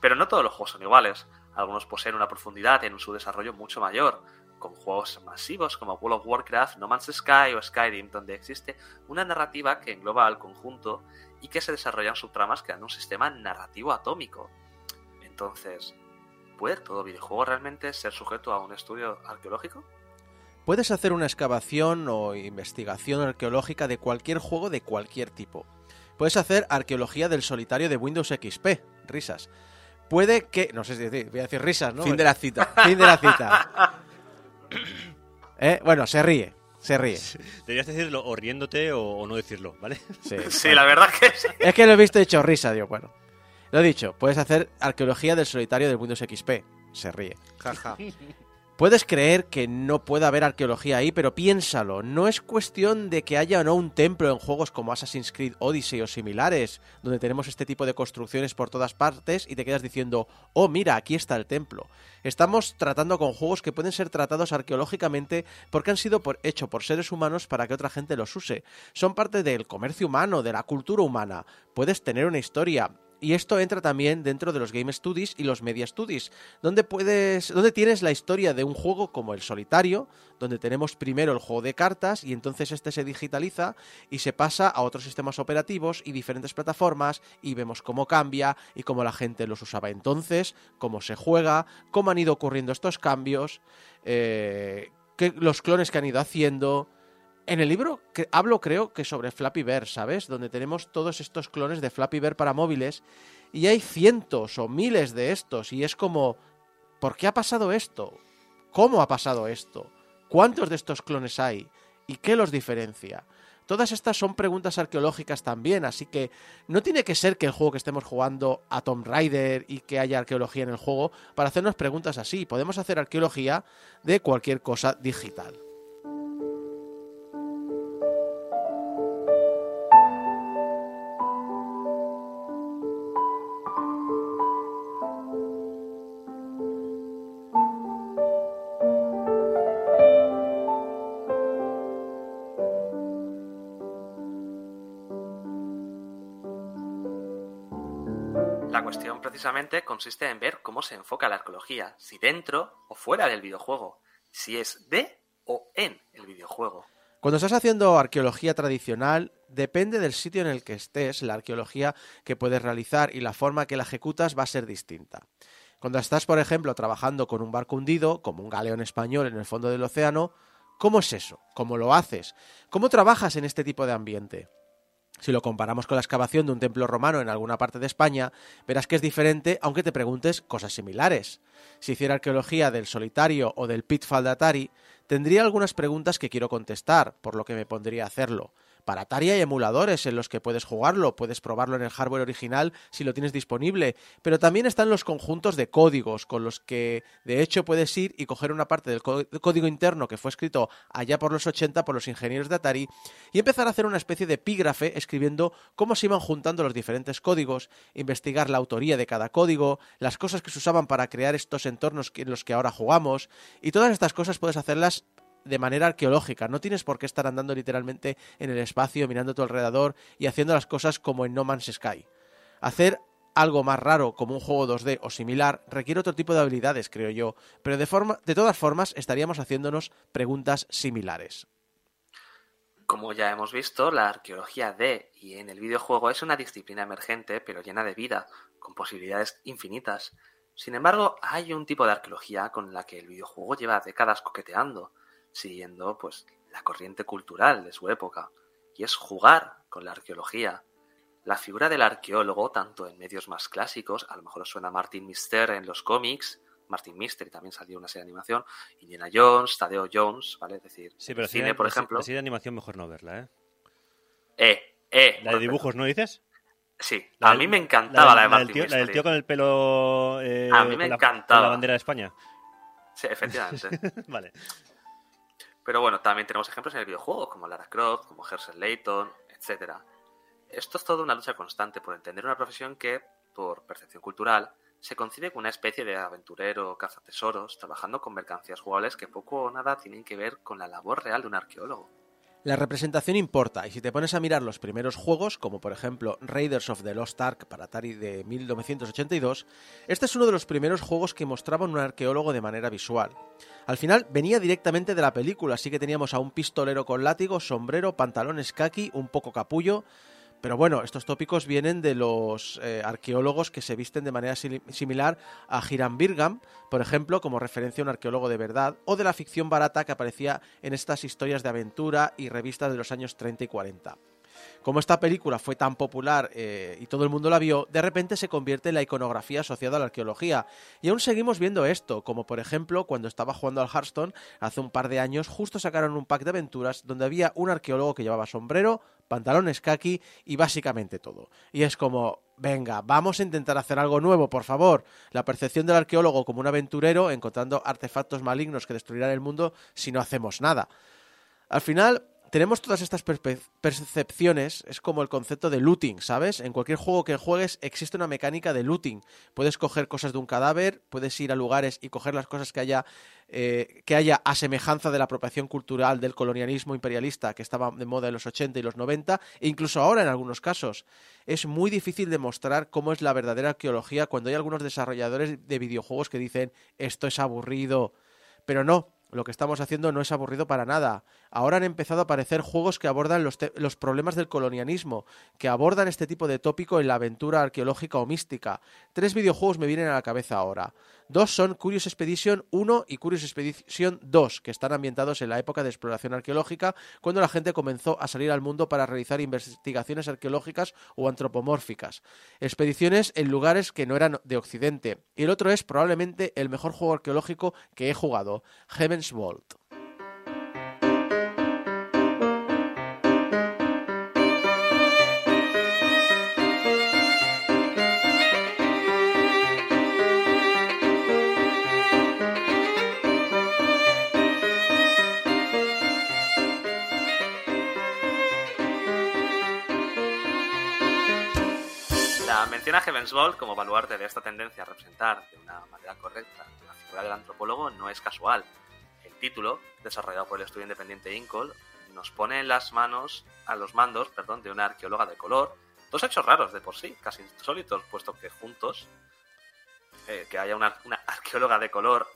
Speaker 8: Pero no todos los juegos son iguales. Algunos poseen una profundidad en su desarrollo mucho mayor, con juegos masivos como World of Warcraft, No Man's Sky o Skyrim, donde existe una narrativa que engloba al conjunto y que se desarrollan subtramas creando un sistema narrativo atómico. Entonces, ¿puede todo videojuego realmente ser sujeto a un estudio arqueológico?
Speaker 5: Puedes hacer una excavación o investigación arqueológica de cualquier juego de cualquier tipo. Puedes hacer arqueología del solitario de Windows XP, risas. Puede que, no sé si decir, voy a decir risas, ¿no?
Speaker 6: Fin de la cita.
Speaker 5: Fin de la cita. *laughs* ¿Eh? Bueno, se ríe, se ríe.
Speaker 7: Deberías decirlo o riéndote o, o no decirlo, ¿vale?
Speaker 5: Sí, *laughs*
Speaker 8: Sí, la verdad que sí.
Speaker 5: Es que lo he visto hecho risa, digo, bueno. Lo he dicho, puedes hacer arqueología del solitario de Windows XP. Se ríe.
Speaker 6: Jaja. *laughs*
Speaker 5: Puedes creer que no pueda haber arqueología ahí, pero piénsalo, no es cuestión de que haya o no un templo en juegos como Assassin's Creed Odyssey o similares, donde tenemos este tipo de construcciones por todas partes y te quedas diciendo, oh mira, aquí está el templo. Estamos tratando con juegos que pueden ser tratados arqueológicamente porque han sido por, hecho por seres humanos para que otra gente los use. Son parte del comercio humano, de la cultura humana. Puedes tener una historia, y esto entra también dentro de los Game Studies y los Media Studies, donde puedes, donde tienes la historia de un juego como el solitario, donde tenemos primero el juego de cartas y entonces este se digitaliza y se pasa a otros sistemas operativos y diferentes plataformas y vemos cómo cambia y cómo la gente los usaba entonces, cómo se juega, cómo han ido ocurriendo estos cambios, eh, los clones que han ido haciendo. En el libro que hablo creo que sobre Flappy Bear, ¿sabes? Donde tenemos todos estos clones de Flappy Bear para móviles y hay cientos o miles de estos y es como, ¿por qué ha pasado esto? ¿Cómo ha pasado esto? ¿Cuántos de estos clones hay? ¿Y qué los diferencia? Todas estas son preguntas arqueológicas también, así que no tiene que ser que el juego que estemos jugando a Tomb Raider y que haya arqueología en el juego para hacernos preguntas así. Podemos hacer arqueología de cualquier cosa digital.
Speaker 8: Precisamente consiste en ver cómo se enfoca la arqueología, si dentro o fuera del videojuego, si es de o en el videojuego.
Speaker 5: Cuando estás haciendo arqueología tradicional, depende del sitio en el que estés, la arqueología que puedes realizar y la forma que la ejecutas va a ser distinta. Cuando estás, por ejemplo, trabajando con un barco hundido, como un galeón español en el fondo del océano, ¿cómo es eso? ¿Cómo lo haces? ¿Cómo trabajas en este tipo de ambiente? Si lo comparamos con la excavación de un templo romano en alguna parte de España, verás que es diferente aunque te preguntes cosas similares. Si hiciera arqueología del solitario o del pitfall de Atari, tendría algunas preguntas que quiero contestar, por lo que me pondría a hacerlo. Para Atari hay emuladores en los que puedes jugarlo, puedes probarlo en el hardware original si lo tienes disponible, pero también están los conjuntos de códigos con los que de hecho puedes ir y coger una parte del código interno que fue escrito allá por los 80 por los ingenieros de Atari y empezar a hacer una especie de epígrafe escribiendo cómo se iban juntando los diferentes códigos, investigar la autoría de cada código, las cosas que se usaban para crear estos entornos en los que ahora jugamos y todas estas cosas puedes hacerlas de manera arqueológica. No tienes por qué estar andando literalmente en el espacio, mirando a tu alrededor y haciendo las cosas como en No Man's Sky. Hacer algo más raro como un juego 2D o similar requiere otro tipo de habilidades, creo yo, pero de, forma, de todas formas estaríamos haciéndonos preguntas similares.
Speaker 8: Como ya hemos visto, la arqueología de y en el videojuego es una disciplina emergente pero llena de vida, con posibilidades infinitas. Sin embargo, hay un tipo de arqueología con la que el videojuego lleva décadas coqueteando, siguiendo pues la corriente cultural de su época, y es jugar con la arqueología. La figura del arqueólogo, tanto en medios más clásicos, a lo mejor os suena Martin Mister en los cómics, Martin Mystery también salió una serie de animación. Indiana Jones, Tadeo Jones, ¿vale? Es decir,
Speaker 7: Sí, pero
Speaker 8: cine,
Speaker 7: cine,
Speaker 8: por ejemplo.
Speaker 7: La serie de animación mejor no verla, ¿eh?
Speaker 8: Eh, eh.
Speaker 7: La de dibujos, ¿no dices?
Speaker 8: Sí,
Speaker 7: La
Speaker 8: a
Speaker 7: del-
Speaker 8: mí me encantaba la, de
Speaker 7: del
Speaker 8: Martin
Speaker 7: tío, la del tío con el pelo. eh,
Speaker 8: A mí me
Speaker 7: con la-
Speaker 8: encantaba.
Speaker 7: con la bandera de España.
Speaker 8: Sí, efectivamente. *laughs*
Speaker 7: vale.
Speaker 8: Pero bueno, también tenemos ejemplos en el videojuego, como Lara Croft, como Herschel Layton, etcétera. Esto es toda una lucha constante por entender una profesión que, por percepción cultural, se concibe como una especie de aventurero cazatesoros, trabajando con mercancías jugables que poco o nada tienen que ver con la labor real de un arqueólogo.
Speaker 5: La representación importa, y si te pones a mirar los primeros juegos, como por ejemplo Raiders of the Lost Ark para Atari de 1982, este es uno de los primeros juegos que mostraban un arqueólogo de manera visual. Al final venía directamente de la película, así que teníamos a un pistolero con látigo, sombrero, pantalones kaki, un poco capullo. Pero bueno, estos tópicos vienen de los eh, arqueólogos que se visten de manera similar a Hiram Birgham, por ejemplo, como referencia a un arqueólogo de verdad, o de la ficción barata que aparecía en estas historias de aventura y revistas de los años 30 y 40. Como esta película fue tan popular eh, y todo el mundo la vio, de repente se convierte en la iconografía asociada a la arqueología. Y aún seguimos viendo esto, como por ejemplo cuando estaba jugando al Hearthstone hace un par de años, justo sacaron un pack de aventuras donde había un arqueólogo que llevaba sombrero, pantalones kaki y básicamente todo. Y es como, venga, vamos a intentar hacer algo nuevo, por favor. La percepción del arqueólogo como un aventurero encontrando artefactos malignos que destruirán el mundo si no hacemos nada. Al final, tenemos todas estas percepciones, es como el concepto de looting, ¿sabes? En cualquier juego que juegues existe una mecánica de looting. Puedes coger cosas de un cadáver, puedes ir a lugares y coger las cosas que haya, eh, que haya a semejanza de la apropiación cultural del colonialismo imperialista que estaba de moda en los 80 y los 90, e incluso ahora en algunos casos. Es muy difícil demostrar cómo es la verdadera arqueología cuando hay algunos desarrolladores de videojuegos que dicen esto es aburrido. Pero no, lo que estamos haciendo no es aburrido para nada. Ahora han empezado a aparecer juegos que abordan los, problemas del colonialismo, que abordan este tipo de tópico en la aventura arqueológica o mística. Tres videojuegos me vienen a la cabeza ahora. Dos son Curious Expedition 1 y Curious Expedition 2, que están ambientados en la época de exploración arqueológica, cuando la gente comenzó a salir al mundo para realizar investigaciones arqueológicas o antropomórficas. Expediciones en lugares que no eran de Occidente. Y el otro es probablemente el mejor juego arqueológico que he jugado, Heaven's Vault.
Speaker 8: La mención a Heaven's Vault como baluarte de esta tendencia a representar de una manera correcta la figura del antropólogo no es casual. El título, desarrollado por el estudio independiente Incol, nos pone en las manos a los mandos perdón, de una arqueóloga de color. Dos hechos raros de por sí, casi insólitos, puesto que juntos, eh, que haya una, una arqueóloga de color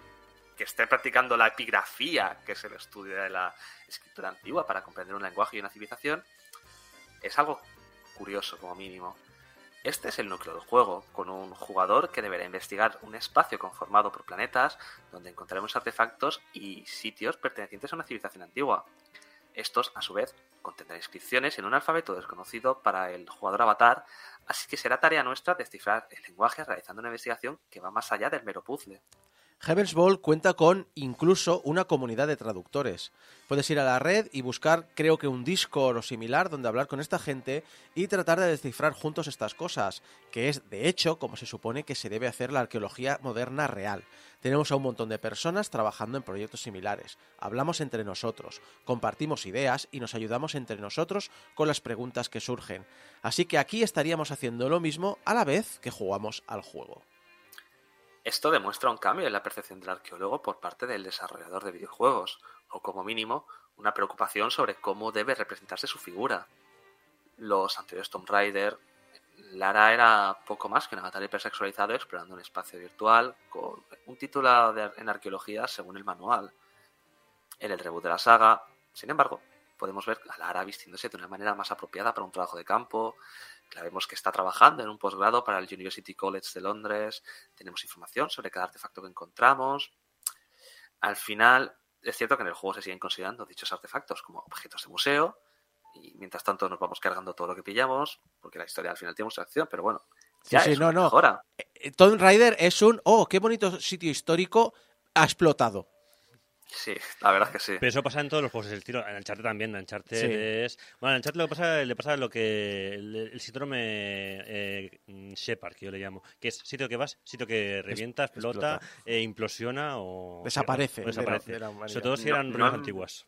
Speaker 8: que esté practicando la epigrafía, que es el estudio de la escritura antigua para comprender un lenguaje y una civilización, es algo curioso como mínimo. Este es el núcleo del juego, con un jugador que deberá investigar un espacio conformado por planetas donde encontraremos artefactos y sitios pertenecientes a una civilización antigua. Estos, a su vez, contendrán inscripciones en un alfabeto desconocido para el jugador avatar, así que será tarea nuestra descifrar el lenguaje realizando una investigación que va más allá del mero puzzle.
Speaker 5: Heaven's Ball cuenta con incluso una comunidad de traductores. Puedes ir a la red y buscar, creo que un Discord o similar, donde hablar con esta gente y tratar de descifrar juntos estas cosas, que es, de hecho, como se supone que se debe hacer la arqueología moderna real. Tenemos a un montón de personas trabajando en proyectos similares. Hablamos entre nosotros, compartimos ideas y nos ayudamos entre nosotros con las preguntas que surgen. Así que aquí estaríamos haciendo lo mismo a la vez que jugamos al juego.
Speaker 8: Esto demuestra un cambio en la percepción del arqueólogo por parte del desarrollador de videojuegos, o como mínimo, una preocupación sobre cómo debe representarse su figura. Los anteriores Tomb Raider, Lara era poco más que un avatar hipersexualizado explorando un espacio virtual con un título en arqueología según el manual. En el reboot de la saga, sin embargo, podemos ver a Lara vistiéndose de una manera más apropiada para un trabajo de campo, que vemos que está trabajando en un posgrado para el University College de Londres, tenemos información sobre cada artefacto que encontramos. Al final, es cierto que en el juego se siguen considerando dichos artefactos como objetos de museo, y mientras tanto nos vamos cargando todo lo que pillamos, porque la historia al final tiene mucha acción, pero bueno,
Speaker 5: Sí,
Speaker 8: ya
Speaker 5: sí,
Speaker 8: es
Speaker 5: no, no.
Speaker 8: mejora.
Speaker 5: Tomb Raider es un, oh, qué bonito sitio histórico ha explotado.
Speaker 8: Sí, la verdad es que sí.
Speaker 7: Pero eso pasa en todos los juegos, el tiro. En Uncharted también, en Uncharted
Speaker 5: Sí.
Speaker 7: es... Bueno, en Uncharted lo que pasa, le pasa lo que... El, el síndrome eh, mm, Shepard, que yo le llamo. Que es sitio que vas, sitio que revienta, explota,
Speaker 5: explota.
Speaker 7: eh, implosiona o...
Speaker 5: Desaparece
Speaker 7: o
Speaker 5: de la-
Speaker 7: desaparece.
Speaker 5: de la humanidad.
Speaker 7: Sobre todo si
Speaker 8: No-
Speaker 7: eran
Speaker 8: no
Speaker 7: ruinas
Speaker 8: han-
Speaker 7: antiguas.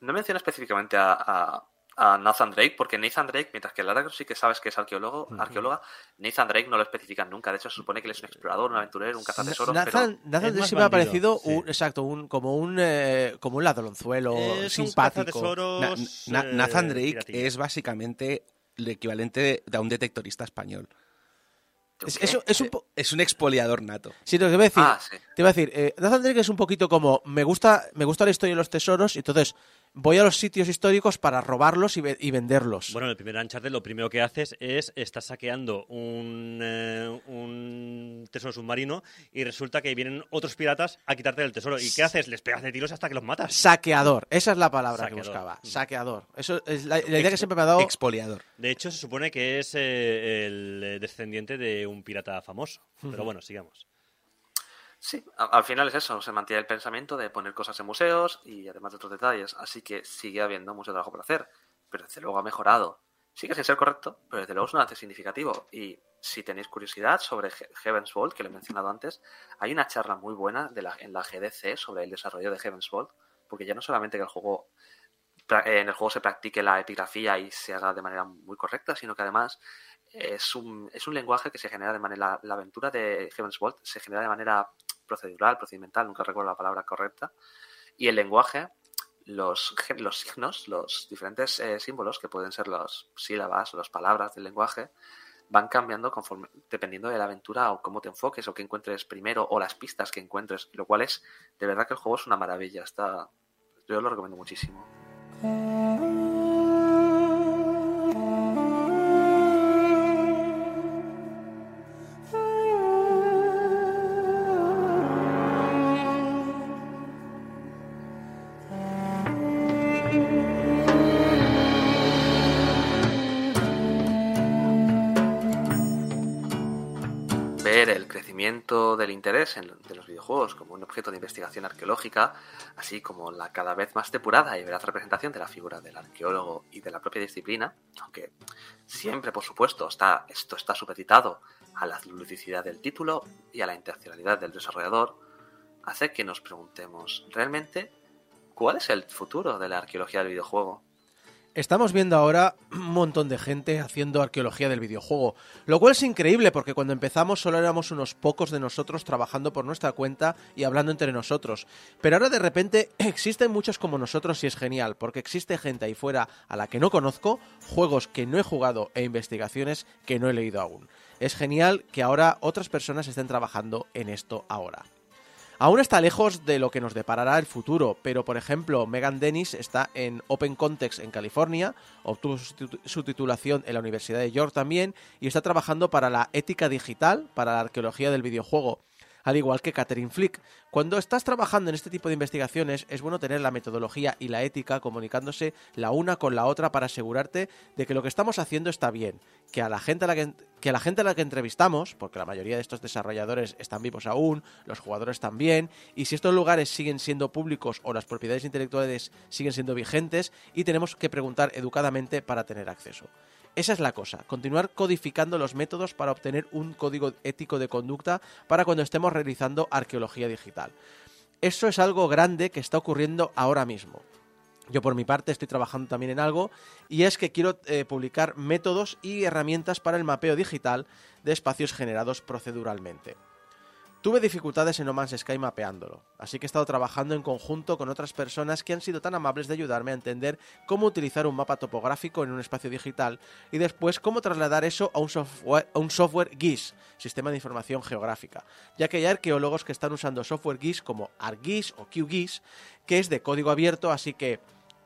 Speaker 8: No menciona específicamente a, a- a Nathan Drake, porque Nathan Drake, mientras que Lara sí que sabes que es arqueólogo, arqueóloga, Nathan Drake no lo especifican nunca. De hecho, se supone que él es un explorador, un aventurero, un cazatesoros,
Speaker 5: Nathan,
Speaker 8: pero
Speaker 5: Nathan Drake sí me ha parecido
Speaker 7: sí.
Speaker 5: un, exacto, un, como un eh, como un ladronzuelo
Speaker 7: Es un
Speaker 5: simpático.
Speaker 7: cazatesoros,
Speaker 6: Na- Na-
Speaker 7: eh,
Speaker 6: Nathan Drake es básicamente el equivalente de a un detectorista español.
Speaker 5: Es, es un- es un po-
Speaker 6: Es un expoliador nato.
Speaker 5: Sí, que iba a decir,
Speaker 8: Ah, sí.
Speaker 5: te iba a decir, eh, Nathan Drake es un poquito como me gusta, me gusta la historia de los tesoros, y entonces voy a los sitios históricos para robarlos y, ve- y venderlos.
Speaker 7: Bueno, en el primer Uncharted lo primero que haces es estás saqueando un, eh, un tesoro submarino y resulta que vienen otros piratas a quitarte el tesoro. ¿Y qué haces? Les pegas de tiros hasta que los matas.
Speaker 5: Saqueador, esa es la palabra
Speaker 7: Saqueador.
Speaker 5: que buscaba.
Speaker 7: Mm.
Speaker 5: Saqueador. Eso es la, la idea que siempre me ha dado.
Speaker 6: Expoliador.
Speaker 7: De hecho, se supone que es eh, el descendiente de un pirata famoso. Pero bueno, sigamos.
Speaker 8: Sí, al final es eso, se mantiene el pensamiento de poner cosas en museos y además de otros detalles, así que sigue habiendo mucho trabajo por hacer, pero desde luego ha mejorado. Sigue sin ser correcto, pero desde luego es un avance significativo. Y si tenéis curiosidad sobre He- Heaven's Vault, que lo he mencionado antes, hay una charla muy buena de la, en la GDC sobre el desarrollo de Heaven's Vault, porque ya no solamente que el juego en el juego se practique la epigrafía y se haga de manera muy correcta, sino que además es un, es un lenguaje que se genera de manera. La aventura de Heaven's Vault se genera de manera procedural, procedimental, nunca recuerdo la palabra correcta. Y el lenguaje, los, los signos, los diferentes eh, símbolos, que pueden ser las sílabas o las palabras del lenguaje, van cambiando conforme, dependiendo de la aventura o cómo te enfoques o que encuentres primero o las pistas que encuentres, lo cual es, de verdad que el juego es una maravilla. Está, yo lo recomiendo muchísimo. Del interés de los videojuegos como un objeto de investigación arqueológica, así como la cada vez más depurada y veraz representación de la figura del arqueólogo y de la propia disciplina, aunque siempre, por supuesto, está, esto está supeditado a la ludicidad del título y a la intencionalidad del desarrollador, hace que nos preguntemos, ¿realmente cuál es el futuro de la arqueología del videojuego?
Speaker 5: Estamos viendo ahora un montón de gente haciendo arqueología del videojuego, lo cual es increíble porque cuando empezamos solo éramos unos pocos de nosotros trabajando por nuestra cuenta y hablando entre nosotros. Pero ahora de repente *clears throat* existen muchos como nosotros y es genial porque existe gente ahí fuera a la que no conozco, juegos que no he jugado e investigaciones que no he leído aún. Es genial que ahora otras personas estén trabajando en esto ahora. Aún está lejos de lo que nos deparará el futuro, pero por ejemplo, Megan Dennis está en Open Context en California, obtuvo su titu- su titulación en la Universidad de York también y está trabajando para la ética digital, para la arqueología del videojuego, al igual que Catherine Flick. Cuando estás trabajando en este tipo de investigaciones, es bueno tener la metodología y la ética comunicándose la una con la otra para asegurarte de que lo que estamos haciendo está bien, que a la gente a la que, que a la gente a la que entrevistamos, porque la mayoría de estos desarrolladores están vivos aún, los jugadores también, y si estos lugares siguen siendo públicos o las propiedades intelectuales siguen siendo vigentes, y tenemos que preguntar educadamente para tener acceso. Esa es la cosa, continuar codificando los métodos para obtener un código ético de conducta para cuando estemos realizando arqueología digital. Eso es algo grande que está ocurriendo ahora mismo. Yo por mi parte estoy trabajando también en algo y es que quiero eh, publicar métodos y herramientas para el mapeo digital de espacios generados proceduralmente. Tuve dificultades en No Man's Sky mapeándolo, así que he estado trabajando en conjunto con otras personas que han sido tan amables de ayudarme a entender cómo utilizar un mapa topográfico en un espacio digital y después cómo trasladar eso a un software, a un software GIS, Sistema de Información Geográfica, ya que hay arqueólogos que están usando software GIS como ArcGIS o QGIS, que es de código abierto, así que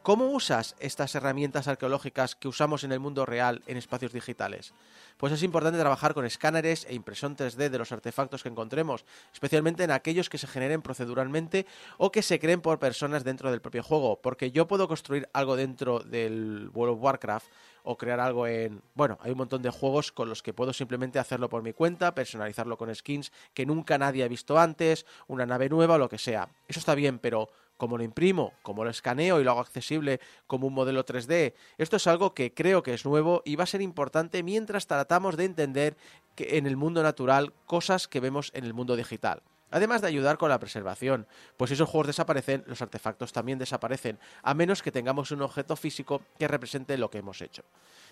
Speaker 5: ¿Cómo usas estas herramientas arqueológicas que usamos en el mundo real en espacios digitales? Pues es importante trabajar con escáneres e impresión 3D de los artefactos que encontremos, especialmente en aquellos que se generen proceduralmente o que se creen por personas dentro del propio juego, porque yo puedo construir algo dentro del World of Warcraft, o crear algo en... Bueno, hay un montón de juegos con los que puedo simplemente hacerlo por mi cuenta, personalizarlo con skins que nunca nadie ha visto antes, una nave nueva o lo que sea. Eso está bien, pero como lo imprimo, como lo escaneo y lo hago accesible como un modelo 3D, esto es algo que creo que es nuevo y va a ser importante mientras tratamos de entender que en el mundo natural cosas que vemos en el mundo digital. Además de ayudar con la preservación, pues si esos juegos desaparecen, los artefactos también desaparecen, a menos que tengamos un objeto físico que represente lo que hemos hecho.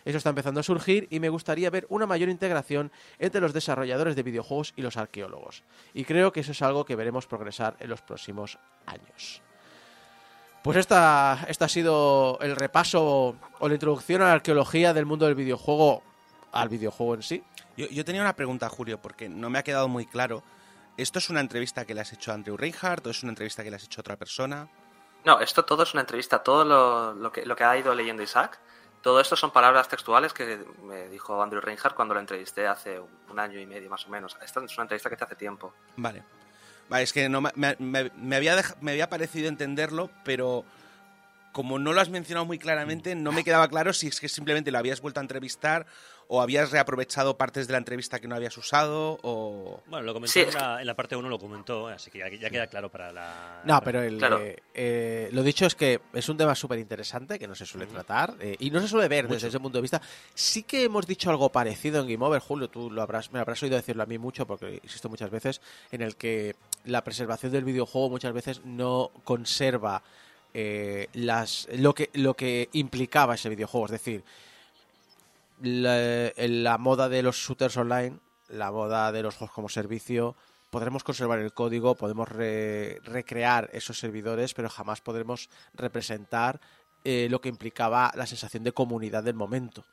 Speaker 5: Eso está empezando a surgir y me gustaría ver una mayor integración entre los desarrolladores de videojuegos y los arqueólogos. Y creo que eso es algo que veremos progresar en los próximos años. Pues esta, esta ha sido el repaso o la introducción a la arqueología del mundo del videojuego al videojuego en sí.
Speaker 6: Yo, yo tenía una pregunta, Julio, porque no me ha quedado muy claro. ¿Esto es una entrevista que le has hecho a Andrew Reinhardt o es una entrevista que le has hecho a otra persona?
Speaker 8: No, esto todo es una entrevista, todo lo, lo que, lo que ha ido leyendo Isaac, todo esto son palabras textuales que me dijo Andrew Reinhardt cuando lo entrevisté hace un año y medio más o menos. Esta es una entrevista que te hace tiempo.
Speaker 6: Vale. Vale, es que no me, me- me había dej- me había parecido entenderlo, pero como no lo has mencionado muy claramente, no me quedaba claro si es que simplemente lo habías vuelto a entrevistar o habías reaprovechado partes de la entrevista que no habías usado o...
Speaker 7: Bueno, lo comentó
Speaker 8: Sí,
Speaker 7: en, la, en la parte 1, lo comentó, así que ya, ya queda claro para la.
Speaker 5: No, pero el,
Speaker 8: Claro.
Speaker 5: eh, eh, lo dicho es que es un tema súper interesante que no se suele tratar eh, y no se suele ver desde ese punto de vista. Sí que hemos dicho algo parecido en Game Over, Julio, tú lo habrás, me lo habrás oído decirlo a mí mucho porque insisto muchas veces en el que la preservación del videojuego muchas veces no conserva eh, las lo que lo que implicaba ese videojuego, es decir, la, la moda de los shooters online, la moda de los juegos como servicio, podremos conservar el código, podemos re- recrear esos servidores, pero jamás podremos representar eh, lo que implicaba la sensación de comunidad del momento.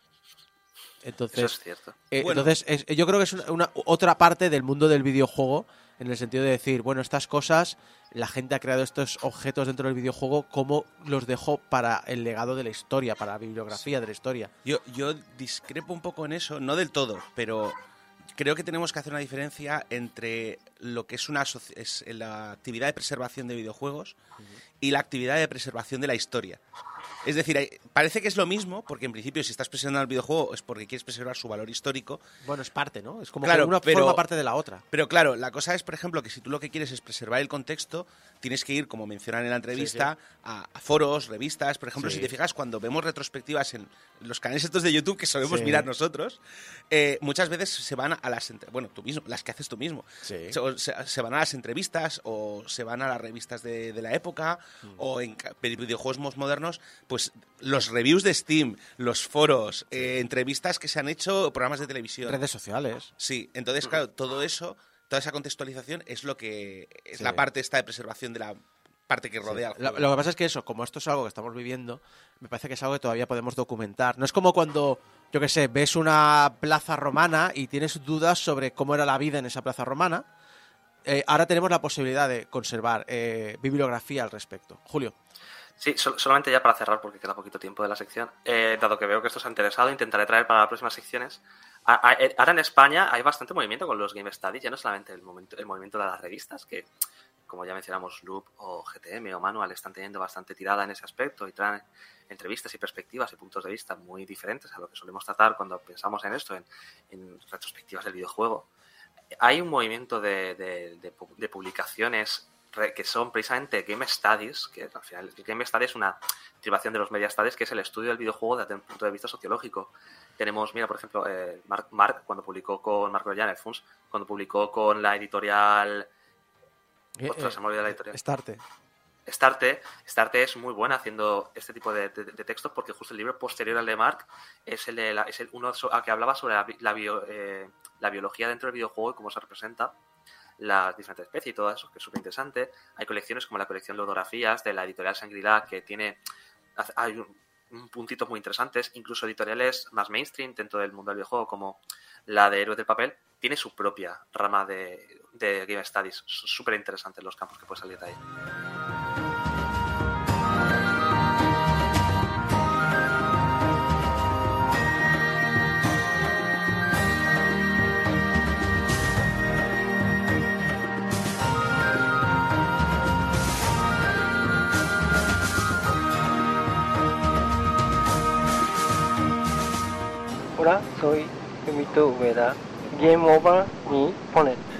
Speaker 5: Entonces,
Speaker 8: Eso es cierto.
Speaker 5: eh,
Speaker 6: Bueno.
Speaker 5: entonces es- yo creo que es una, una- otra parte del mundo del videojuego en el sentido de decir, bueno, estas cosas, la gente ha creado estos objetos dentro del videojuego, ¿cómo los dejo para el legado de la historia, para la bibliografía de la historia?
Speaker 6: Yo, yo discrepo un poco en eso, no del todo, pero creo que tenemos que hacer una diferencia entre lo que es, una es la actividad de preservación de videojuegos y la actividad de preservación de la historia. Es decir, parece que es lo mismo, porque en principio si estás preservando el videojuego es porque quieres preservar su valor histórico,
Speaker 5: Bueno, es parte, ¿no? Es como
Speaker 6: Claro,
Speaker 5: que una
Speaker 6: pero-
Speaker 5: forma parte de la otra.
Speaker 6: pero claro, la cosa es, por ejemplo, que si tú lo que quieres es preservar el contexto, tienes que ir, como mencionan en la entrevista, A, a foros, revistas. Por ejemplo,
Speaker 5: Sí.
Speaker 6: si te fijas, cuando vemos retrospectivas en los canales estos de YouTube que solemos mirar nosotros, eh, muchas veces se van a las... Bueno, tú mismo, las que haces tú mismo. Se, o se- se van a las entrevistas o se van a las revistas de, de la época
Speaker 5: Mm.
Speaker 6: o en videojuegos más modernos, pues los reviews de Steam, los foros, eh, entrevistas que se han hecho, programas de televisión.
Speaker 5: Redes sociales.
Speaker 6: Sí, entonces, claro, todo eso, toda esa contextualización es lo que es
Speaker 5: Sí.
Speaker 6: la parte esta de preservación de la parte que rodea al
Speaker 5: lo que pasa es que eso, como esto es algo que estamos viviendo, me parece que es algo que todavía podemos documentar. No es como cuando, yo qué sé, ves una plaza romana y tienes dudas sobre cómo era la vida en esa plaza romana. Eh, ahora tenemos la posibilidad de conservar eh, bibliografía al respecto. Julio.
Speaker 8: Sí, sol- solamente ya para cerrar, porque queda poquito tiempo de la sección, eh, dado que veo que esto os ha interesado, intentaré traer para las próximas secciones. Eh, ahora en España hay bastante movimiento con los Game Studies, ya no solamente el, movimiento de las revistas, que como ya mencionamos, Loop o GTM o Manual están teniendo bastante tirada en ese aspecto y traen entrevistas y perspectivas y puntos de vista muy diferentes a lo que solemos tratar cuando pensamos en esto, en, retrospectivas del videojuego. Hay un movimiento de, de- de pu- de publicaciones que son precisamente Game Studies, que al final el Game Study es una derivación de los Media Studies, que es el estudio del videojuego desde un punto de vista sociológico. Tenemos, mira, por ejemplo, eh, Mark, Mark, cuando publicó con Marco Llanes, Funs, cuando publicó con la editorial
Speaker 5: Eh,
Speaker 8: Ostras,
Speaker 5: eh,
Speaker 8: se me olvidó la editorial.
Speaker 5: Starte.
Speaker 8: Starte, Starte es muy buena haciendo este tipo de, de- de textos porque justo el libro posterior al de Mark es el, de la- es el uno que hablaba sobre la, la bio- eh, la biología dentro del videojuego y cómo se representa las diferentes especies y todo eso, que es súper interesante. Hay colecciones como la colección Lodografías de la editorial Shangri-La que tiene hay un, un puntitos muy interesantes, incluso editoriales más mainstream dentro del mundo del videojuego como la de Héroes del Papel, tiene su propia rama de, de Game Studies. Súper interesantes los campos que puede salir de ahí.
Speaker 10: 海と上田ゲームオーバーにポネット「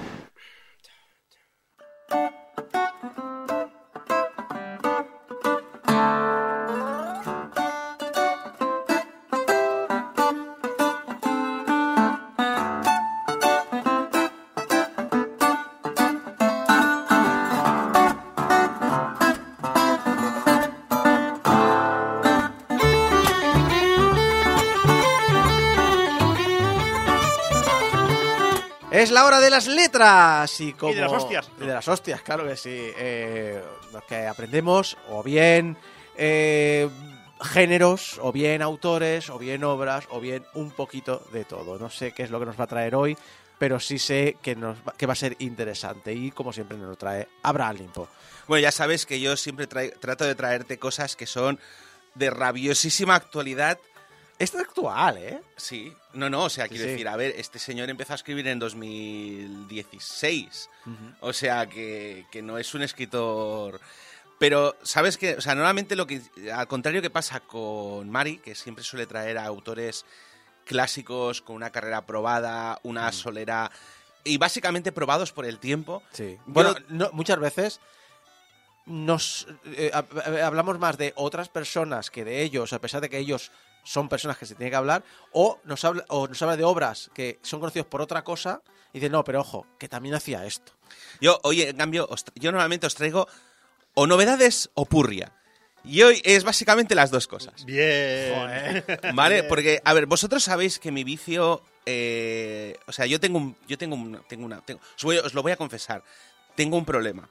Speaker 5: Es la hora de las letras y como
Speaker 7: de las hostias.
Speaker 5: y de las hostias, claro que sí. Eh, lo que aprendemos o bien eh, géneros, o bien autores, o bien obras, o bien un poquito de todo. No sé qué es lo que nos va a traer hoy, pero sí sé que nos va, que va a ser interesante y como siempre nos lo trae Abraham Limpo.
Speaker 6: Bueno, ya sabes que yo siempre trae- trato de traerte cosas que son de rabiosísima actualidad.
Speaker 5: Esto es actual, ¿eh?
Speaker 6: Sí, no, no, o sea, quiero
Speaker 5: sí.
Speaker 6: decir, a ver, este señor empezó a escribir en 2016. O sea, que, que no es un escritor. Pero, ¿sabes qué? O sea, normalmente lo que. Al contrario que pasa con Mari, que siempre suele traer a autores clásicos con una carrera probada, una solera. Y básicamente probados por el tiempo.
Speaker 5: Sí.
Speaker 6: Yo-
Speaker 5: Bueno, no- muchas veces nos eh, hab- hab- hablamos más de otras personas que de ellos, a pesar de que ellos son personas que se tiene que hablar, o nos habla, o nos habla de obras que son conocidos por otra cosa y dice no, pero ojo, que también hacía esto.
Speaker 6: Yo, oye, en cambio, os yo normalmente os traigo o novedades o purria. Y hoy es básicamente las dos cosas.
Speaker 7: Bien.
Speaker 6: ¿Vale? Porque, a ver, vosotros sabéis que mi vicio. eh, o sea, yo tengo un. Yo tengo un- Tengo una. tengo- os, voy- os lo voy a confesar. Tengo un problema.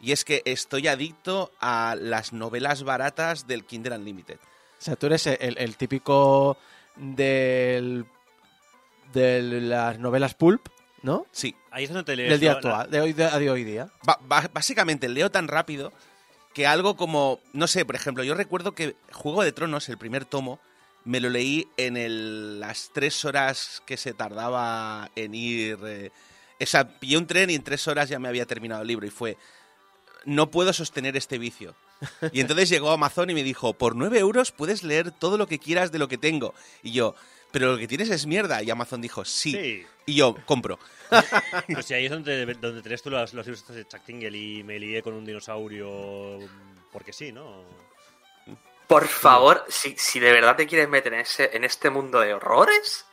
Speaker 6: Y es que estoy adicto a las novelas baratas del Kinder Unlimited.
Speaker 5: O sea, tú eres el, el típico del de las novelas pulp, ¿no?
Speaker 6: Sí.
Speaker 7: Ahí es donde te lees
Speaker 5: Del día actual, de hoy, de, de hoy día.
Speaker 6: Ba- ba- básicamente leo tan rápido que algo como. No sé, por ejemplo, yo recuerdo que Juego de Tronos, el primer tomo, me lo leí en el- las tres horas que se tardaba en ir. eh, o sea, pillé un tren y en tres horas ya me había terminado el libro y fue. No puedo sostener este vicio. Y entonces llegó Amazon y me dijo, por nueve euros puedes leer todo lo que quieras de lo que tengo. Y yo, pero lo que tienes es mierda. Y Amazon dijo, sí.
Speaker 7: Sí.
Speaker 6: Y yo, compro. *laughs*
Speaker 7: Pues sí, ahí es donde, donde te lees tú los, los libros de Chuck Tingle y me lié con un dinosaurio porque sí, ¿no?
Speaker 8: Por favor, si, si de verdad te quieres meter en, ese, en este mundo de horrores,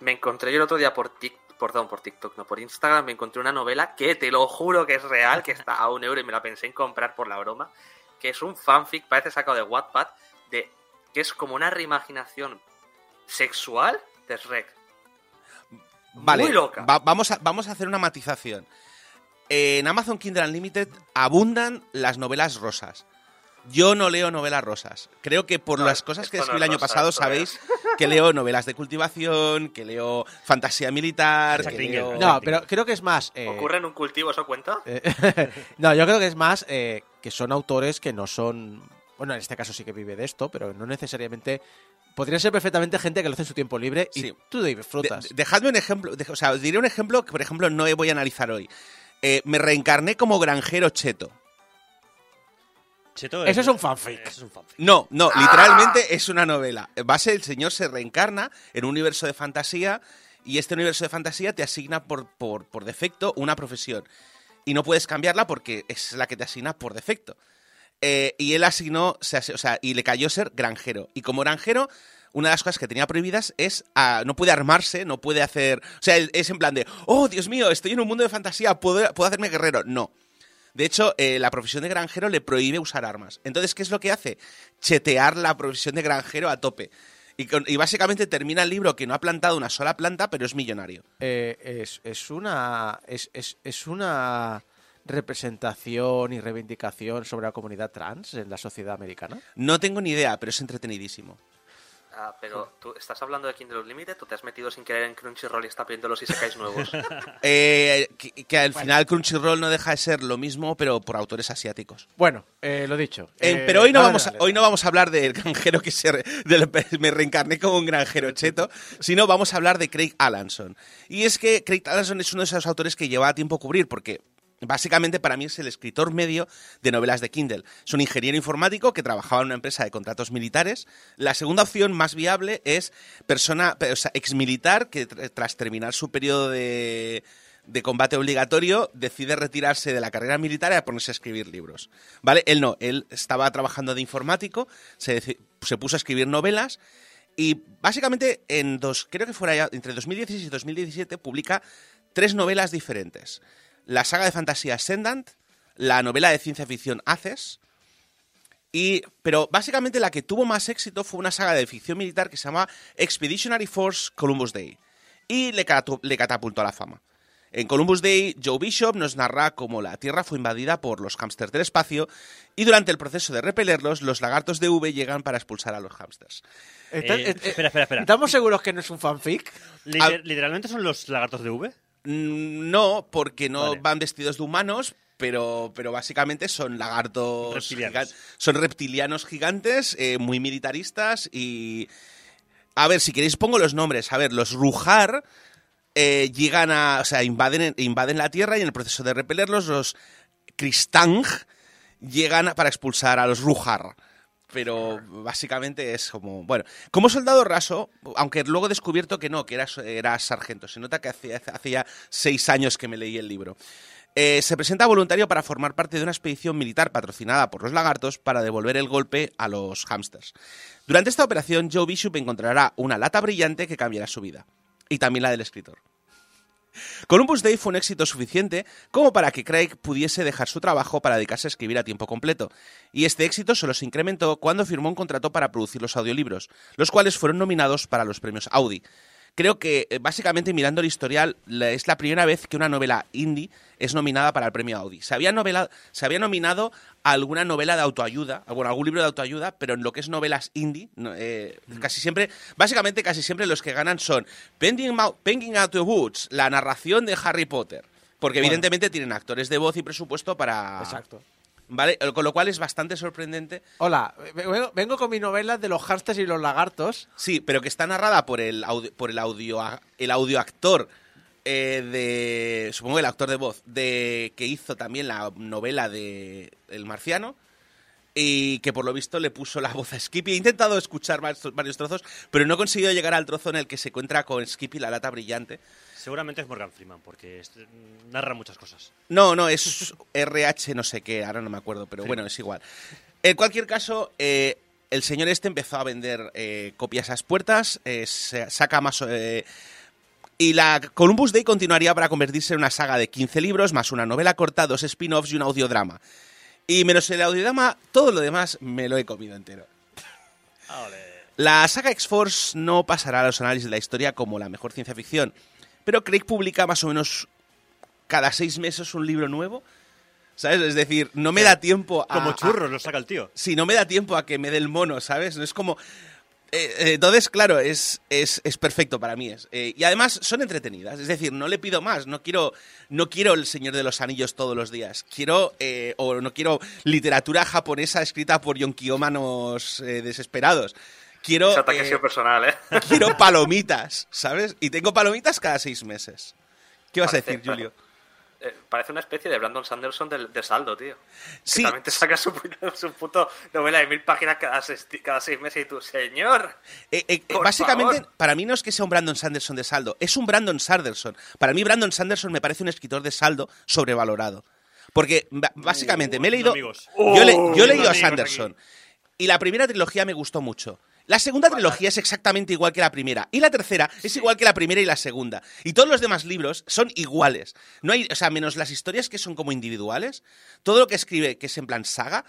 Speaker 8: me encontré yo el otro día por TikTok, perdón, por TikTok, no, por Instagram, me encontré una novela que te lo juro que es real, que está a un euro y me la pensé en comprar por la broma, que es un fanfic, parece sacado de Wattpad, de, que es como una reimaginación sexual de Shrek.
Speaker 6: Vale,
Speaker 8: Muy loca.
Speaker 6: va- vamos, a, vamos a hacer una matización. En Amazon Kindle Unlimited abundan las novelas rosas. Yo no leo novelas rosas. Creo que por
Speaker 8: No,
Speaker 6: las cosas que escribí
Speaker 8: no
Speaker 6: el año
Speaker 8: rosa,
Speaker 6: pasado sabéis que leo novelas de cultivación, que leo fantasía militar, que leo...
Speaker 5: No, pero creo que es más... eh,
Speaker 8: ¿Ocurre en un cultivo, eso cuenta?
Speaker 5: eh, *laughs* no, yo creo que es más eh, que son autores que no son... Bueno, en este caso sí que vive de esto, pero no necesariamente... Podría ser perfectamente gente que lo hace en su tiempo libre y
Speaker 6: Sí.
Speaker 5: tú disfrutas.
Speaker 6: De- dejadme un ejemplo, de- o sea, os diré un ejemplo que, por ejemplo, no voy a analizar hoy. Eh, me reencarné como granjero cheto.
Speaker 7: Cheto
Speaker 5: Eso es un fanfic.
Speaker 7: Eso es un fanfic.
Speaker 6: No, no, literalmente es una novela. Base, el señor se reencarna en un universo de fantasía y este universo de fantasía te asigna por, por, por defecto una profesión. Y no puedes cambiarla porque es la que te asigna por defecto. Eh, y él asignó, o sea, y le cayó ser granjero. Y como granjero, una de las cosas que tenía prohibidas es, ah, no puede armarse, no puede hacer, o sea, es en plan de, oh, Dios mío, estoy en un mundo de fantasía, puedo, puedo hacerme guerrero. No. De hecho, eh, la profesión de granjero le prohíbe usar armas. Entonces, ¿qué es lo que hace? Chetear la profesión de granjero a tope. Y, con- y básicamente termina el libro que no ha plantado una sola planta, pero es millonario.
Speaker 5: Eh, es, es una es, es, es una representación y reivindicación sobre la comunidad trans en la sociedad americana.
Speaker 6: No tengo ni idea, pero es entretenidísimo.
Speaker 8: Ah, pero tú estás hablando de Kindle Unlimited o te has metido sin querer en Crunchyroll y está pidiendo los isekais nuevos. *laughs*
Speaker 6: Eh, que, que al final Crunchyroll no deja de ser lo mismo, pero por autores asiáticos.
Speaker 5: Bueno, eh, lo dicho.
Speaker 6: Eh,
Speaker 5: Eh,
Speaker 6: pero hoy no,
Speaker 5: dale,
Speaker 6: vamos a,
Speaker 5: dale,
Speaker 6: hoy no vamos a hablar del granjero que se re- del- me reencarné como un granjero cheto, sino vamos a hablar de Craig Allanson. Y es que Craig Allanson es uno de esos autores que lleva tiempo a cubrir, porque básicamente para mí es el escritor medio de novelas de Kindle. Es un ingeniero informático que trabajaba en una empresa de contratos militares. La segunda opción más viable es persona, o sea, que tr- tras terminar su periodo de, combate obligatorio decide retirarse de la carrera militar y a ponerse a escribir libros. ¿Vale? Él no, él estaba trabajando de informático, se puso a escribir novelas y básicamente en dos, creo que fuera ya entre 2016 y 2017 publica tres novelas diferentes. La saga de fantasía Ascendant, la novela de ciencia ficción Aces, y, pero básicamente la que tuvo más éxito fue una saga de ficción militar que se llama Expeditionary Force Columbus Day. Y le, le catapultó a la fama. En Columbus Day, Joe Bishop nos narra cómo la Tierra fue invadida por los hámsters del espacio y durante el proceso de repelerlos, los lagartos de V llegan para expulsar a los hámsters.
Speaker 7: Eh,
Speaker 5: eh, eh,
Speaker 7: espera, espera, espera.
Speaker 5: ¿Estamos seguros que no es un fanfic?
Speaker 7: Liter- ¿Literalmente son los lagartos de V?
Speaker 6: Mm, No, porque no
Speaker 7: Vale.
Speaker 6: van vestidos de humanos, pero, pero básicamente son lagartos.
Speaker 7: Reptilianos.
Speaker 6: gigan- son reptilianos gigantes, eh, muy militaristas y. A ver, si queréis pongo los nombres. A ver, los Rujar eh, llegan a. O sea, invaden, invaden la Tierra y en el proceso de repelerlos, los Kristang llegan a- para expulsar a los Rujar. Pero básicamente es como. Bueno, como soldado raso, aunque luego he descubierto que no, que era, era sargento. Se nota que hace, hace- ya seis años que me leí el libro. Eh, se presenta voluntario para formar parte de una expedición militar patrocinada por los lagartos para devolver el golpe a los hámsters. Durante esta operación, Joe Bishop encontrará una lata brillante que cambiará su vida. Y también la del escritor. Columbus Day fue un éxito suficiente como para que Craig pudiese dejar su trabajo para dedicarse a escribir a tiempo completo. Y este éxito solo se incrementó cuando firmó un contrato para producir los audiolibros, los cuales fueron nominados para los premios Audi. Creo que, eh, básicamente, mirando el historial, es la primera vez que una novela indie es nominada para el premio Audi. Se había, novela- se había nominado a alguna novela de autoayuda, bueno, algún libro de autoayuda, pero en lo que es novelas indie, eh, casi siempre, básicamente casi siempre los que ganan son Pending, Penguin Out of Woods, la narración de Harry Potter. Porque
Speaker 5: Bueno.
Speaker 6: evidentemente tienen actores de voz y presupuesto para...
Speaker 5: Exacto.
Speaker 6: ¿Vale? Con lo cual es bastante sorprendente.
Speaker 5: Hola, vengo, con mi novela de los hámsters y los lagartos.
Speaker 6: Sí, pero que está narrada por el audio, por el audio, el audioactor eh, de, supongo el actor de voz, de que hizo también la novela de El Marciano y que por lo visto le puso la voz a Skippy. He intentado escuchar varios trozos, pero no he conseguido llegar al trozo en el que se encuentra con Skippy la lata brillante.
Speaker 7: Seguramente es Morgan Freeman, porque es- narra muchas cosas.
Speaker 6: No, no, es RH no sé qué, ahora no me acuerdo, pero bueno, es igual. En cualquier caso, eh, el señor este empezó a vender eh, copias a las puertas, eh, se- saca más... eh, y la Columbus Day continuaría para convertirse en una saga de 15 libros, más una novela corta, dos spin-offs y un audiodrama. Y menos el audiodrama, todo lo demás me lo he comido entero. La saga X-Force no pasará a los análisis de la historia como la mejor ciencia ficción, pero Craig publica más o menos cada seis meses un libro nuevo. ¿Sabes? Es decir, no me da tiempo a.
Speaker 7: Como churros lo saca el tío.
Speaker 6: Sí, no me da tiempo a que me dé el mono, ¿sabes? No es como. eh, eh, entonces, claro, es, es, es perfecto para mí. Es, eh, y además son entretenidas. Es decir, no le pido más. No quiero, no quiero el Señor de los Anillos todos los días. Quiero, eh, o no quiero literatura japonesa escrita por yonkiómanos eh, desesperados. Quiero,
Speaker 8: Ese ataque
Speaker 6: eh,
Speaker 8: ha sido personal, ¿eh? *laughs*
Speaker 6: quiero palomitas, ¿sabes? Y tengo palomitas cada seis meses. ¿Qué vas a decir, Julio?
Speaker 8: Eh, parece una especie de Brandon Sanderson de, de saldo, tío.
Speaker 6: Sí.
Speaker 8: Que también te saca su, puto- *laughs* su puto novela de mil páginas cada seis, cada seis meses y tú, señor.
Speaker 6: Eh, eh,
Speaker 8: Por
Speaker 6: básicamente,
Speaker 8: favor.
Speaker 6: para mí no es que sea un Brandon Sanderson de saldo, es un Brandon Sanderson. Para mí, Brandon Sanderson me parece un escritor de saldo sobrevalorado. Porque ba- básicamente me he leído.
Speaker 7: amigos.
Speaker 6: Yo, le- yo he
Speaker 7: Uh,
Speaker 6: leído a Sanderson. Y la primera trilogía me gustó mucho. La segunda trilogía es exactamente igual que la primera. Y la tercera es igual que la primera y la segunda. Y todos los demás libros son iguales. No hay, o sea, menos las historias que son como individuales. Todo lo que escribe, que es en plan saga,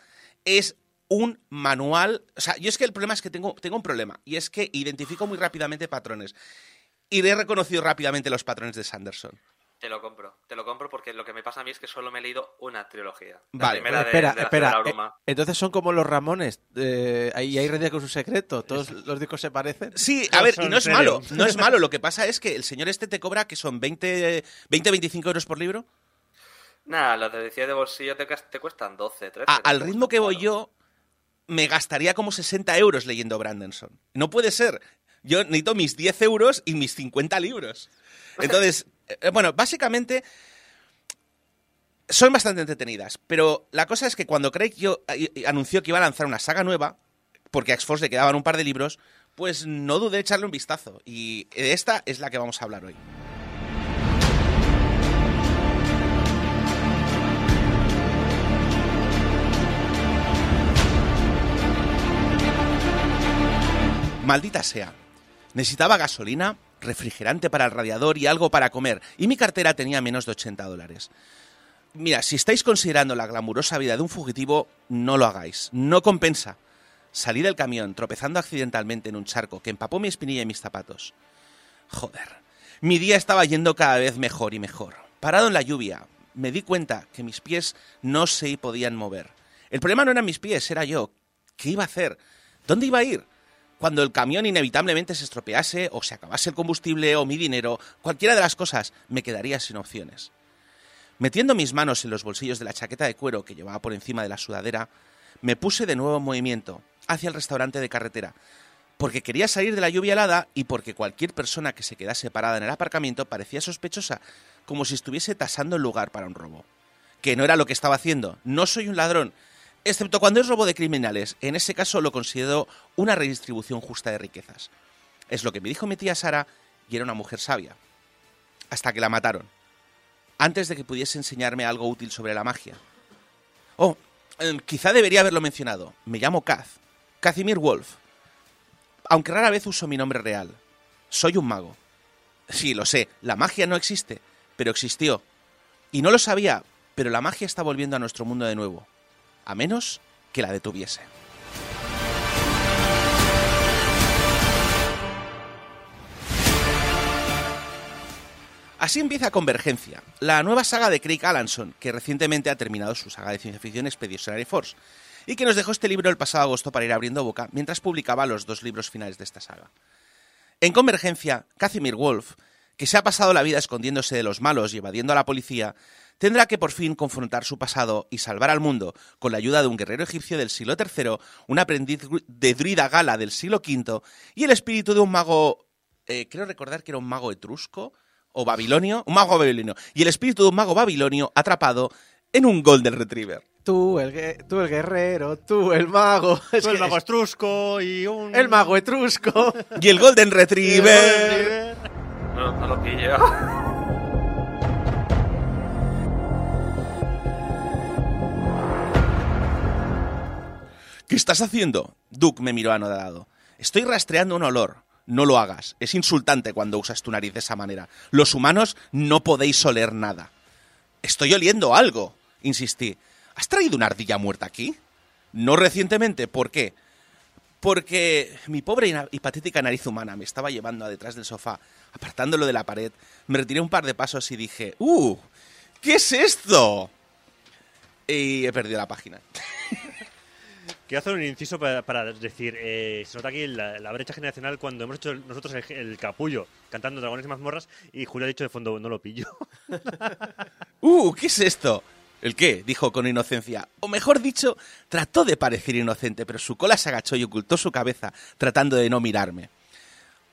Speaker 6: es un manual. O sea, yo es que el problema es que tengo, tengo un problema. Y es que identifico muy rápidamente patrones. Y he reconocido rápidamente los patrones de Sanderson.
Speaker 8: Te lo compro, te lo compro porque lo que me pasa a mí es que solo me he leído una trilogía. La
Speaker 6: Vale.
Speaker 8: primera de,
Speaker 5: espera,
Speaker 8: de la
Speaker 5: espera.
Speaker 8: De la
Speaker 5: eh,
Speaker 8: Bruma.
Speaker 5: entonces son como los Ramones. Eh, ahí hay Redia con su secreto. Todos los discos se parecen.
Speaker 6: Sí, a ver, y no es
Speaker 7: serio.
Speaker 6: malo, no es malo. Lo que pasa es que el señor este te cobra que son 20, 20 25 euros por libro.
Speaker 8: Nada, los de de bolsillo te, te cuestan 12, 13.
Speaker 6: A-
Speaker 8: te
Speaker 6: al ritmo que voy yo, me gastaría como 60 euros leyendo Brandenson. No puede ser. Yo necesito mis 10 euros y mis 50 libros. Entonces, eh, bueno, básicamente, son bastante entretenidas, pero la cosa es que cuando Craig yo, eh, anunció que iba a lanzar una saga nueva, porque a X-Force le quedaban un par de libros, pues no dudé echarle un vistazo. Y esta es la que vamos a hablar hoy. Maldita sea. Necesitaba gasolina, refrigerante para el radiador y algo para comer, y mi cartera tenía menos de 80 dólares. Mira, si estáis considerando la glamurosa vida de un fugitivo, no lo hagáis. No compensa. Salí del camión tropezando accidentalmente en un charco que empapó mi espinilla y mis zapatos. Joder. Mi día estaba yendo cada vez mejor y mejor. Parado en la lluvia, me di cuenta que mis pies no se podían mover. El problema no eran mis pies, era yo. ¿Qué iba a hacer? ¿Dónde iba a ir? Cuando el camión inevitablemente se estropease, o se acabase el combustible, o mi dinero, cualquiera de las cosas, me quedaría sin opciones. Metiendo mis manos en los bolsillos de la chaqueta de cuero que llevaba por encima de la sudadera, me puse de nuevo en movimiento, hacia el restaurante de carretera, porque quería salir de la lluvia helada y porque cualquier persona que se quedase parada en el aparcamiento parecía sospechosa, como si estuviese tasando el lugar para un robo. Que no era lo que estaba haciendo, no soy un ladrón, excepto cuando es robo de criminales. En ese caso lo considero una redistribución justa de riquezas. Es lo que me dijo mi tía Sara y era una mujer sabia. Hasta que la mataron. Antes de que pudiese enseñarme algo útil sobre la magia. Oh, eh, quizá debería haberlo mencionado. Me llamo Kaz. Casimir Wolf. Aunque rara vez uso mi nombre real. Soy un mago. Sí, lo sé, la magia no existe, pero existió. Y no lo sabía, pero la magia está volviendo a nuestro mundo de nuevo a menos que la detuviese. Así empieza Convergencia, la nueva saga de Craig Allanson, que recientemente ha terminado su saga de ciencia ficción Expeditionary Force, y que nos dejó este libro el pasado agosto para ir abriendo boca mientras publicaba los dos libros finales de esta saga. En Convergencia, Casimir Wolf, que se ha pasado la vida escondiéndose de los malos y evadiendo a la policía, tendrá que por fin confrontar su pasado y salvar al mundo con la ayuda de un guerrero egipcio del siglo III, un aprendiz de druida gala del siglo V y el espíritu de un mago, eh, creo recordar que era un mago etrusco o babilonio, un mago babilonio, y el espíritu de un mago babilonio atrapado en un Golden Retriever.
Speaker 5: Tú el, tú el guerrero, tú el mago. Es
Speaker 7: Tú el mago etrusco y un...
Speaker 5: el mago etrusco. *laughs*
Speaker 6: Y el *laughs* Golden Retriever.
Speaker 8: No, no lo pillo. *laughs*
Speaker 6: ¿Qué estás haciendo? Duke me miró anodado. Estoy rastreando un olor. No lo hagas. Es insultante cuando usas tu nariz de esa manera. Los humanos no podéis oler nada. Estoy oliendo algo, insistí. ¿Has traído una ardilla muerta aquí? No recientemente. ¿Por qué? Porque mi pobre y patética nariz humana me estaba llevando a detrás del sofá, apartándolo de la pared. Me retiré un par de pasos y dije, ¡Uh! ¿Qué es esto? Y he perdido la página. *laughs*
Speaker 7: Quiero hacer un inciso para, decir, eh, se nota aquí la, brecha generacional cuando hemos hecho nosotros el, el capullo cantando Dragones y mazmorras y Julio ha dicho de fondo, no lo pillo. *laughs*
Speaker 6: ¡Uh! ¿Qué es esto? ¿El qué? dijo con inocencia. O mejor dicho, trató de parecer inocente, pero su cola se agachó y ocultó su cabeza, tratando de no mirarme.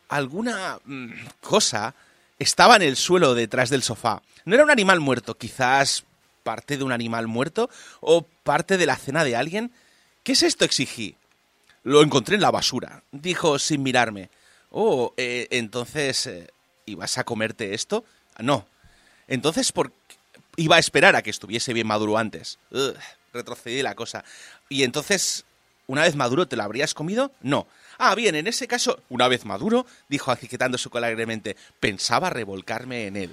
Speaker 6: Alguna mm, cosa estaba en el suelo detrás del sofá. No era un animal muerto, quizás parte de un animal muerto o parte de la cena de alguien. ¿Qué es esto? exigí. Lo encontré en la basura, dijo sin mirarme. Oh, eh, entonces, eh, ¿ibas a comerte esto? "Ah, No. Entonces, ¿por qué? Iba a esperar a que estuviese bien maduro antes. Ugh, retrocedí la cosa. Y entonces, ¿una vez maduro te lo habrías comido? No. Ah, bien, en ese caso, una vez maduro, dijo aciquetando su cola pensaba revolcarme en él.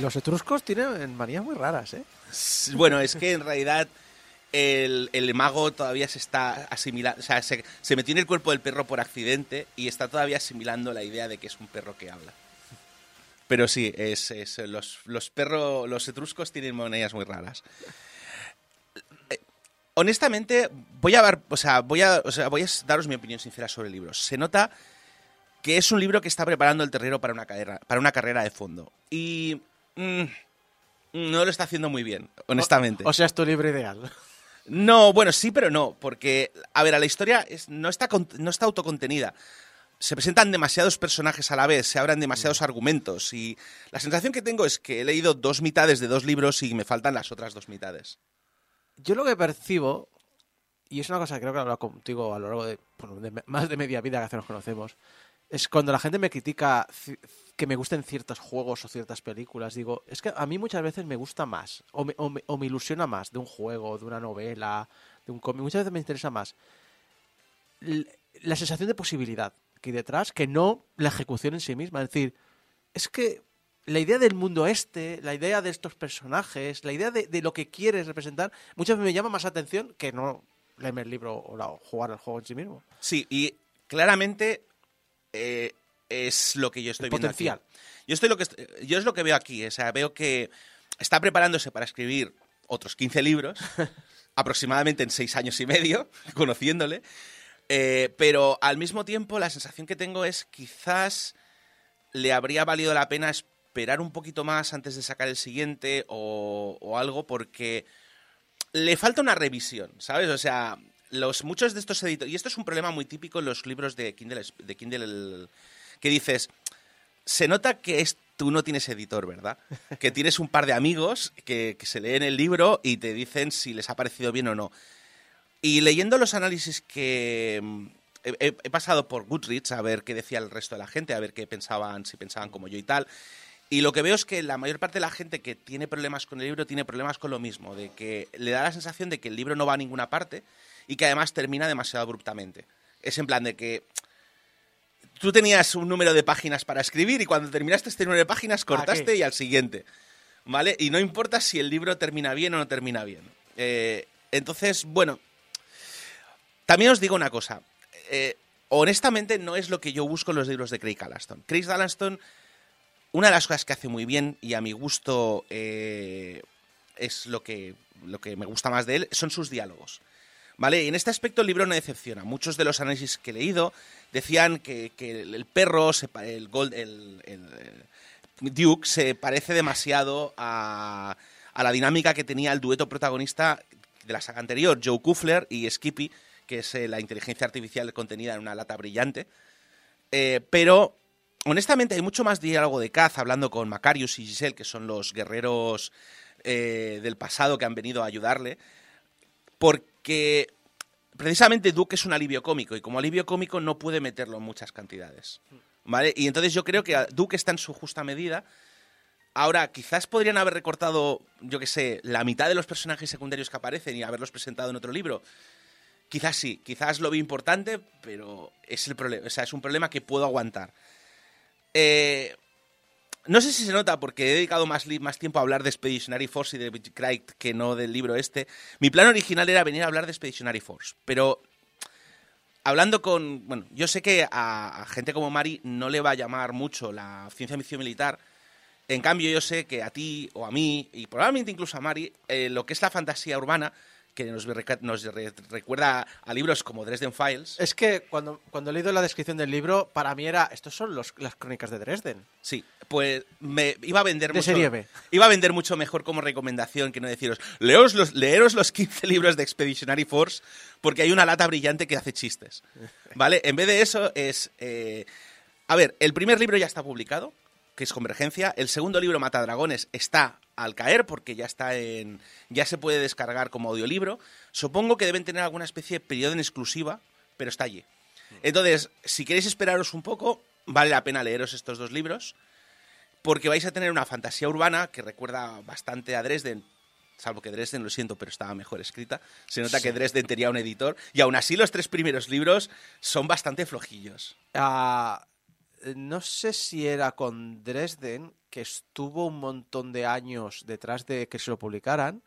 Speaker 5: Los etruscos tienen manías muy raras, ¿eh?
Speaker 6: Bueno, es que en realidad el, el mago todavía se está asimilando, o sea, se, se metió en el cuerpo del perro por accidente y está todavía asimilando la idea de que es un perro que habla. Pero sí, es, los, los los etruscos tienen manías muy raras. Eh, Honestamente, voy a, dar, o sea, voy, a, o sea, voy a daros mi opinión sincera sobre el libro. Se nota que es un libro que está preparando el terreno para una carrera, para una carrera de fondo. Y mm, no lo está haciendo muy bien, honestamente.
Speaker 5: O sea, es tu libro ideal.
Speaker 6: No, bueno, sí, pero no, porque, a ver, a la historia es- no, está, no está autocontenida. Se presentan demasiados personajes a la vez, se abran demasiados argumentos y la sensación que tengo es que he leído dos mitades de dos libros y me faltan las otras dos mitades.
Speaker 5: Yo lo que percibo, y es una cosa que creo que he hablado contigo a lo largo de, bueno, de más de media vida que hace nos conocemos, es cuando la gente me critica que me gusten ciertos juegos o ciertas películas, digo, es que a mí muchas veces me gusta más, o me, ilusiona más de un juego, de una novela, de un cómic, muchas veces me interesa más la sensación de posibilidad que hay detrás que no la ejecución en sí misma. Es decir, es que la idea del mundo este, la idea de estos personajes, la idea de, de lo que quieres representar, muchas veces me llama más atención que no leerme el libro o la- o jugar al juego en sí mismo.
Speaker 6: Sí, y claramente eh, es lo que yo estoy
Speaker 5: El
Speaker 6: viendo
Speaker 5: potencial.
Speaker 6: aquí. Yo, estoy lo que, yo es lo que veo aquí, o sea, veo que está preparándose para escribir otros 15 libros, *laughs* aproximadamente en seis años y medio, *laughs* conociéndole, eh, pero al mismo tiempo la sensación que tengo es quizás le habría valido la pena esperar un poquito más antes de sacar el siguiente o, o algo porque le falta una revisión, ¿sabes? O sea, los muchos de estos editores y esto es un problema muy típico en los libros de Kindle, de Kindle que dices, se nota que es, tú no tienes editor, ¿verdad? *laughs* Que tienes un par de amigos que, que se leen el libro y te dicen si les ha parecido bien o no. Y leyendo los análisis que mm, he, pasado por Goodreads a ver qué decía el resto de la gente, a ver qué pensaban, si pensaban como yo y tal. Y lo que veo es que la mayor parte de la gente que tiene problemas con el libro tiene problemas con lo mismo, de que le da la sensación de que el libro no va a ninguna parte y que además termina demasiado abruptamente. Es en plan de que tú tenías un número de páginas para escribir y cuando terminaste este número de páginas cortaste y al siguiente. ¿Vale? Y no importa si el libro termina bien o no termina bien. Eh, entonces, bueno, también os digo una cosa. Eh, honestamente, no es lo que yo busco en los libros de Craig Allaston. Craig Allaston, una de las cosas que hace muy bien y a mi gusto eh, es lo que, lo que me gusta más de él, son sus diálogos. ¿Vale? Y en este aspecto el libro no decepciona. Muchos de los análisis que he leído decían que, que el perro, el, Gold, el, Duke, se parece demasiado a, a la dinámica que tenía el dueto protagonista de la saga anterior, Joe Kufler y Skippy, que es eh, la inteligencia artificial contenida en una lata brillante. Eh, pero, honestamente, hay mucho más diálogo de Kaz hablando con Macarius y Giselle, que son los guerreros eh, del pasado que han venido a ayudarle, porque precisamente Duke es un alivio cómico y como alivio cómico no puede meterlo en muchas cantidades. ¿Vale? Y entonces yo creo que Duke está en su justa medida. Ahora, quizás podrían haber recortado, yo qué sé, la mitad de los personajes secundarios que aparecen y haberlos presentado en otro libro. Quizás sí, quizás lo vi importante, pero es el problema, o sea, es un problema que puedo aguantar. Eh, no sé si se nota porque he dedicado más, más tiempo a hablar de Expeditionary Force y de Craig que no del libro este. Mi plan original era venir a hablar de Expeditionary Force, pero hablando con... Bueno, yo sé que a, a gente como Mari no le va a llamar mucho la ciencia ficción militar. En cambio, yo sé que a ti o a mí, y probablemente incluso a Mari, eh, lo que es la fantasía urbana, que nos, reca- nos re- recuerda a libros como Dresden Files.
Speaker 5: Es que cuando, cuando he leído la descripción del libro, para mí era, estos son los, las crónicas de Dresden.
Speaker 6: Sí, pues me iba a vender
Speaker 5: De
Speaker 6: mucho.
Speaker 5: serie B.
Speaker 6: Iba a vender mucho mejor como recomendación que no deciros, leos los, leeros los 15 libros de Expeditionary Force porque hay una lata brillante que hace chistes. *laughs* ¿Vale? En vez de eso es. eh, a ver, el primer libro ya está publicado, que es Convergencia. El segundo libro, Matadragones, está al caer porque ya está en. ya se puede descargar como audiolibro. Supongo que deben tener alguna especie de periodo en exclusiva, pero está allí. Entonces, si queréis esperaros un poco, vale la pena leeros estos dos libros porque vais a tener una fantasía urbana que recuerda bastante a Dresden, salvo que Dresden, lo siento, pero estaba mejor escrita. Se nota que Dresden tenía un editor, y aún así los tres primeros libros son bastante flojillos.
Speaker 5: Ah, no sé si era con Dresden, que estuvo un montón de años detrás de que se lo publicaran.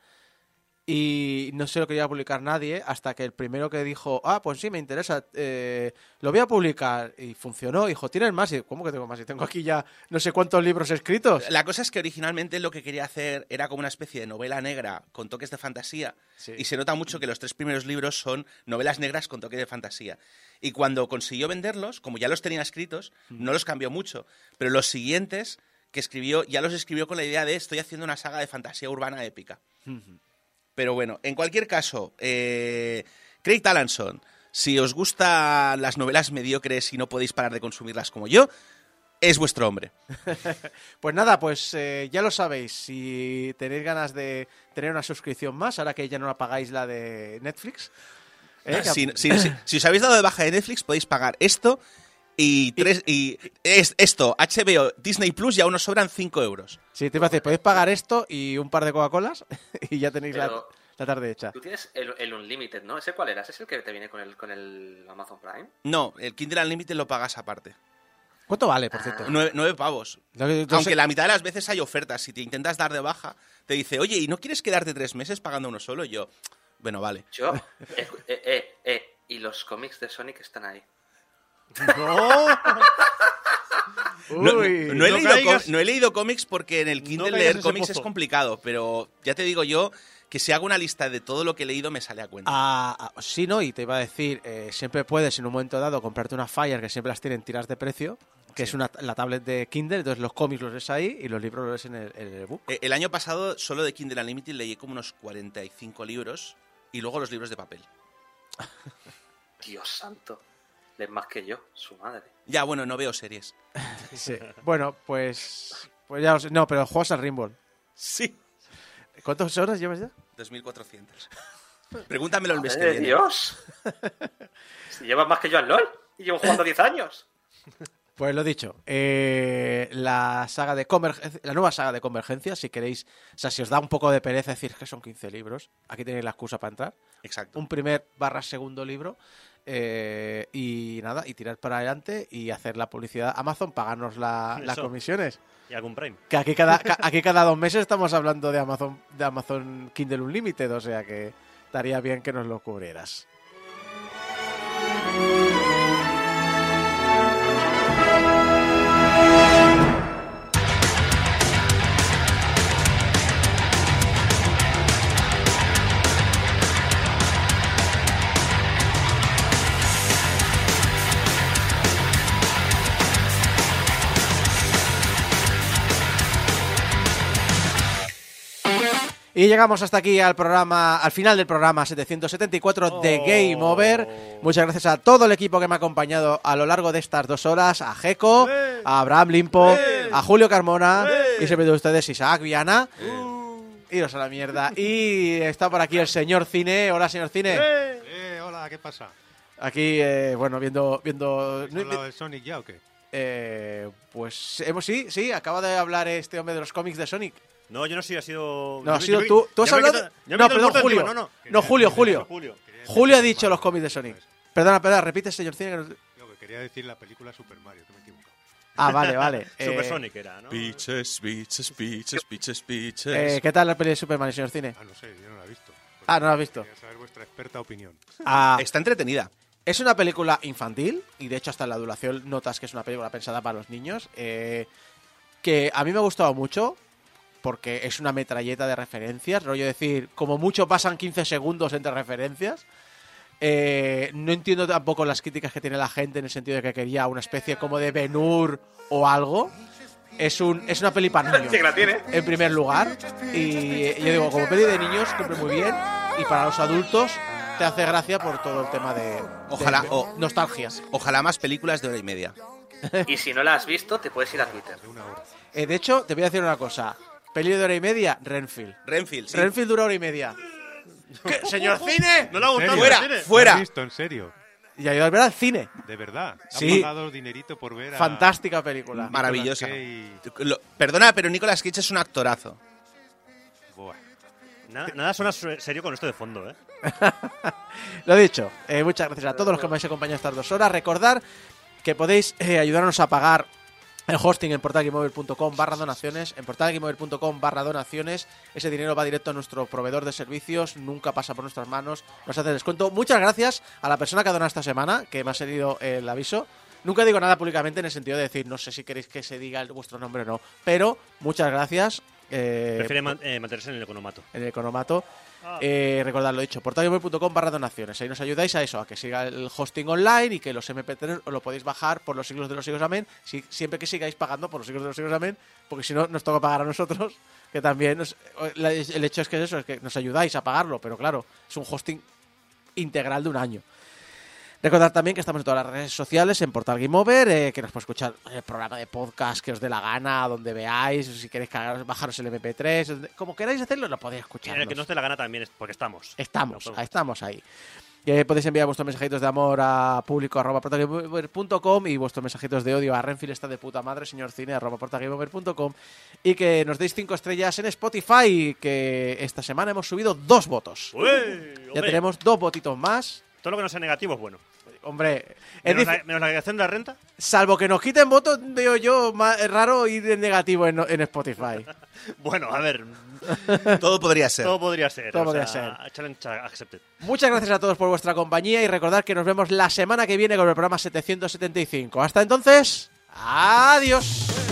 Speaker 5: Y no se lo quería publicar nadie hasta que el primero que dijo, ah, pues sí, me interesa, eh, lo voy a publicar. Y funcionó. Dijo, ¿tienes más? Y, ¿cómo que tengo más? Y tengo aquí ya no sé cuántos libros escritos.
Speaker 6: La cosa es que originalmente lo que quería hacer era como una especie de novela negra con toques de fantasía.
Speaker 5: Sí.
Speaker 6: Y se nota mucho que los tres primeros libros son novelas negras con toques de fantasía. Y cuando consiguió venderlos, como ya los tenía escritos, no los cambió mucho. Pero los siguientes que escribió, ya los escribió con la idea de estoy haciendo una saga de fantasía urbana épica. Pero bueno, en cualquier caso, eh, Craig Talanson, si os gustan las novelas mediocres y no podéis parar de consumirlas como yo, es vuestro hombre. *laughs*
Speaker 5: Pues nada, pues eh, ya lo sabéis. Si tenéis ganas de tener una suscripción más, ahora que ya no la pagáis la de Netflix. ¿eh? *laughs*
Speaker 6: si- si- si os habéis dado de baja de Netflix, podéis pagar esto y, tres, y es, esto, HBO, Disney Plus, y aún nos sobran 5 euros.
Speaker 5: Sí, te iba a decir, podéis pagar esto y un par de Coca-Colas *laughs* y ya tenéis la,
Speaker 8: Pero-
Speaker 5: la tarde hecha.
Speaker 8: Tú tienes el, el Unlimited, ¿no? ¿Ese cuál era? ¿Ese es el que te viene con el, con el Amazon Prime?
Speaker 6: No, el Kindle Unlimited lo pagas aparte.
Speaker 5: ¿Cuánto vale, por cierto?
Speaker 6: Nueve, nueve pavos.
Speaker 5: No, no
Speaker 6: Aunque
Speaker 5: sé-
Speaker 6: la mitad de las veces hay ofertas. Si te intentas dar de baja, te dice, oye, ¿y no quieres quedarte tres meses pagando uno solo? Y yo, bueno, vale.
Speaker 8: Yo, eh, *laughs* eh, eh, eh, y los cómics de Sonic están ahí.
Speaker 6: No,
Speaker 5: Uy,
Speaker 6: no he
Speaker 7: no
Speaker 6: leído
Speaker 7: caigas-
Speaker 6: no he leído cómics porque en el Kindle leer cómics es complicado, pero ya te digo yo que si hago una lista de todo lo que he leído me sale a cuenta.
Speaker 5: Ah, ah, sí, no, y te iba a decir, eh, siempre puedes en un momento dado comprarte una Fire que siempre las tienen tiras de precio, que es una, la tablet de Kindle, entonces los cómics los ves ahí y los libros los ves en el, en el book.
Speaker 6: Eh, El año pasado, solo de Kindle Unlimited, leí como unos 45 libros y luego los libros de papel. *laughs*
Speaker 8: Dios santo. Lees más que yo, su madre.
Speaker 6: Ya, bueno, no veo series. *laughs*
Speaker 5: Sí. Bueno, pues, pues ya os, No, pero juegas al Rimble.
Speaker 6: Sí.
Speaker 5: ¿Cuántas horas llevas ya?
Speaker 6: 2400. *laughs* Pregúntamelo el mes que
Speaker 8: ¡Madre de
Speaker 6: viene.
Speaker 8: Dios! *laughs* si llevas más que yo al LOL y llevo jugando 10 años.
Speaker 5: Pues lo dicho, eh, la saga de Convergencia, la nueva saga de Convergencia, si queréis, o sea, si os da un poco de pereza decir que son 15 libros, aquí tenéis la excusa para entrar.
Speaker 6: Exacto.
Speaker 5: Un primer barra segundo libro eh, y nada, y tirar para adelante y hacer la publicidad. Amazon, pagarnos la- las comisiones.
Speaker 7: Y algún Prime.
Speaker 5: Que aquí cada, ca- aquí cada dos meses estamos hablando de Amazon, de Amazon Kindle Unlimited, o sea que estaría bien que nos lo cubrieras. Y llegamos hasta aquí al programa, al final del programa 774 de
Speaker 7: Oh.
Speaker 5: Game Over. Muchas gracias a todo el equipo que me ha acompañado a lo largo de estas dos horas, a Jeco, a Abraham Limpo, a Julio Carmona y siempre de ustedes Isaac Viana. Iros a la mierda. Y está por aquí el señor Cine. Hola, señor Cine.
Speaker 11: Eh, hola, ¿qué pasa?
Speaker 5: Aquí, eh, bueno, viendo... viendo
Speaker 11: ¿Has hablado de Sonic ya o qué?
Speaker 5: eh, pues hemos, sí, sí, acaba de hablar este hombre de los cómics de Sonic.
Speaker 7: No, yo no soy, ha sido.
Speaker 5: No,
Speaker 7: yo
Speaker 5: ha sido
Speaker 7: yo
Speaker 5: tú. ¿Tú has
Speaker 7: yo me
Speaker 5: hablado? No, perdón, Julio.
Speaker 7: No, no.
Speaker 5: No, Julio, Julio.
Speaker 7: Julio.
Speaker 5: Julio ha dicho los cómics de Sonic. Perdona, perdona, repite, señor Cine. que no-
Speaker 11: Yo que quería decir la película Super Mario, que me he equivocado.
Speaker 5: Ah, vale, vale. *laughs*
Speaker 7: Super
Speaker 5: Eh,
Speaker 7: Sonic era, ¿no?
Speaker 3: Beaches, beaches, beaches, beaches, beaches.
Speaker 5: eh, ¿Qué tal la peli de Superman, señor Cine?
Speaker 11: Ah, no sé, yo no la he visto.
Speaker 5: Ah, no la has visto.
Speaker 11: Quería saber vuestra experta opinión.
Speaker 5: Ah,
Speaker 6: Está entretenida.
Speaker 5: es una película infantil y de hecho hasta en la duración notas que es una película pensada para los niños. eh, que a mí me ha gustado mucho porque es una metralleta de referencias. Rollo decir, como mucho pasan 15 segundos entre referencias. Eh, no entiendo tampoco las críticas que tiene la gente en el sentido de que quería una especie como de Ben-Hur o algo. Es, un, es una peli para niños. *laughs*
Speaker 8: Sí que la tiene.
Speaker 5: en primer lugar. Y yo digo, como peli de niños cumple muy bien. Y para los adultos te hace gracia por todo el tema de,
Speaker 6: Ojalá,
Speaker 5: de
Speaker 6: o-
Speaker 5: nostalgias.
Speaker 6: Ojalá más películas de hora y media.
Speaker 8: Y si no la has visto, te puedes ir a Twitter.
Speaker 11: De una hora.
Speaker 5: Eh, de hecho, te voy a decir una cosa. Peli de hora y media, Renfield.
Speaker 6: Renfield, sí.
Speaker 5: Renfield dura hora y media. ¿Qué? *laughs* ¡Señor Cine!
Speaker 7: No le ha gustado.
Speaker 11: ¿En
Speaker 6: Fuera, fuera.
Speaker 11: ¿La has visto, en serio?
Speaker 5: Y ha ido a ver al cine.
Speaker 11: ¿De verdad? ¿Has
Speaker 5: Sí.
Speaker 11: pagado dinerito por ver a...
Speaker 5: Fantástica película.
Speaker 6: Maravillosa. Lo- perdona, pero Nicolas Cage es un actorazo.
Speaker 11: Buah.
Speaker 7: Nada, nada suena su- serio con esto de fondo, ¿eh? *laughs*
Speaker 5: Lo dicho, eh, muchas gracias a todos los que me habéis acompañado estas dos horas. Recordar que podéis eh, ayudarnos a pagar el hosting en portalgameover.com barra donaciones. En portalgameover.com barra donaciones. Ese dinero va directo a nuestro proveedor de servicios. Nunca pasa por nuestras manos. Nos hace descuento. Muchas gracias a la persona que ha donado esta semana, que me ha salido el aviso. Nunca digo nada públicamente en el sentido de decir, no sé si queréis que se diga vuestro nombre o no. Pero muchas gracias. Eh,
Speaker 7: Prefiere man- eh, mantenerse en el economato.
Speaker 5: en el economato. Eh, recordad lo dicho, portalgamer.com barra donaciones. Ahí nos ayudáis a eso, a que siga el hosting online y que los MP3 os lo podéis bajar por los siglos de los siglos amén, si- siempre que sigáis pagando por los siglos de los siglos amén, porque si no nos toca pagar a nosotros, *laughs* que también nos- el hecho es que es eso, es que nos ayudáis a pagarlo, pero claro, es un hosting integral de un año. Recordad también que estamos en todas las redes sociales, en Portal Game Over, eh, que nos podéis escuchar el programa de podcast que os dé la gana, donde veáis, si queréis cargaros- bajaros el MP3, donde- como queráis hacerlo, lo podéis escuchar.
Speaker 7: el que no os dé la gana también es porque estamos.
Speaker 5: Estamos,
Speaker 7: No,
Speaker 5: estamos ahí. Que podéis enviar vuestros mensajitos de amor a público arroba portalgameover.com y vuestros mensajitos de odio a Renfield está de puta madre, señor cine arroba portalgameover.com y que nos deis cinco estrellas en Spotify que esta semana hemos subido dos votos.
Speaker 7: ¡Uy!
Speaker 5: Ya tenemos dos votitos más.
Speaker 7: Todo lo que no sea negativo es bueno.
Speaker 5: Hombre,
Speaker 7: Menos la, menos la de la renta.
Speaker 5: salvo que nos quiten votos, veo yo más raro ir en negativo en, en Spotify. *laughs*
Speaker 7: Bueno, a ver, *laughs*
Speaker 6: Todo podría ser.
Speaker 7: todo podría ser.
Speaker 5: Todo
Speaker 7: o
Speaker 5: podría
Speaker 7: sea, Challenge accepted.
Speaker 5: Muchas gracias a todos por vuestra compañía y recordad que nos vemos la semana que viene con el programa 775. Hasta entonces, adiós.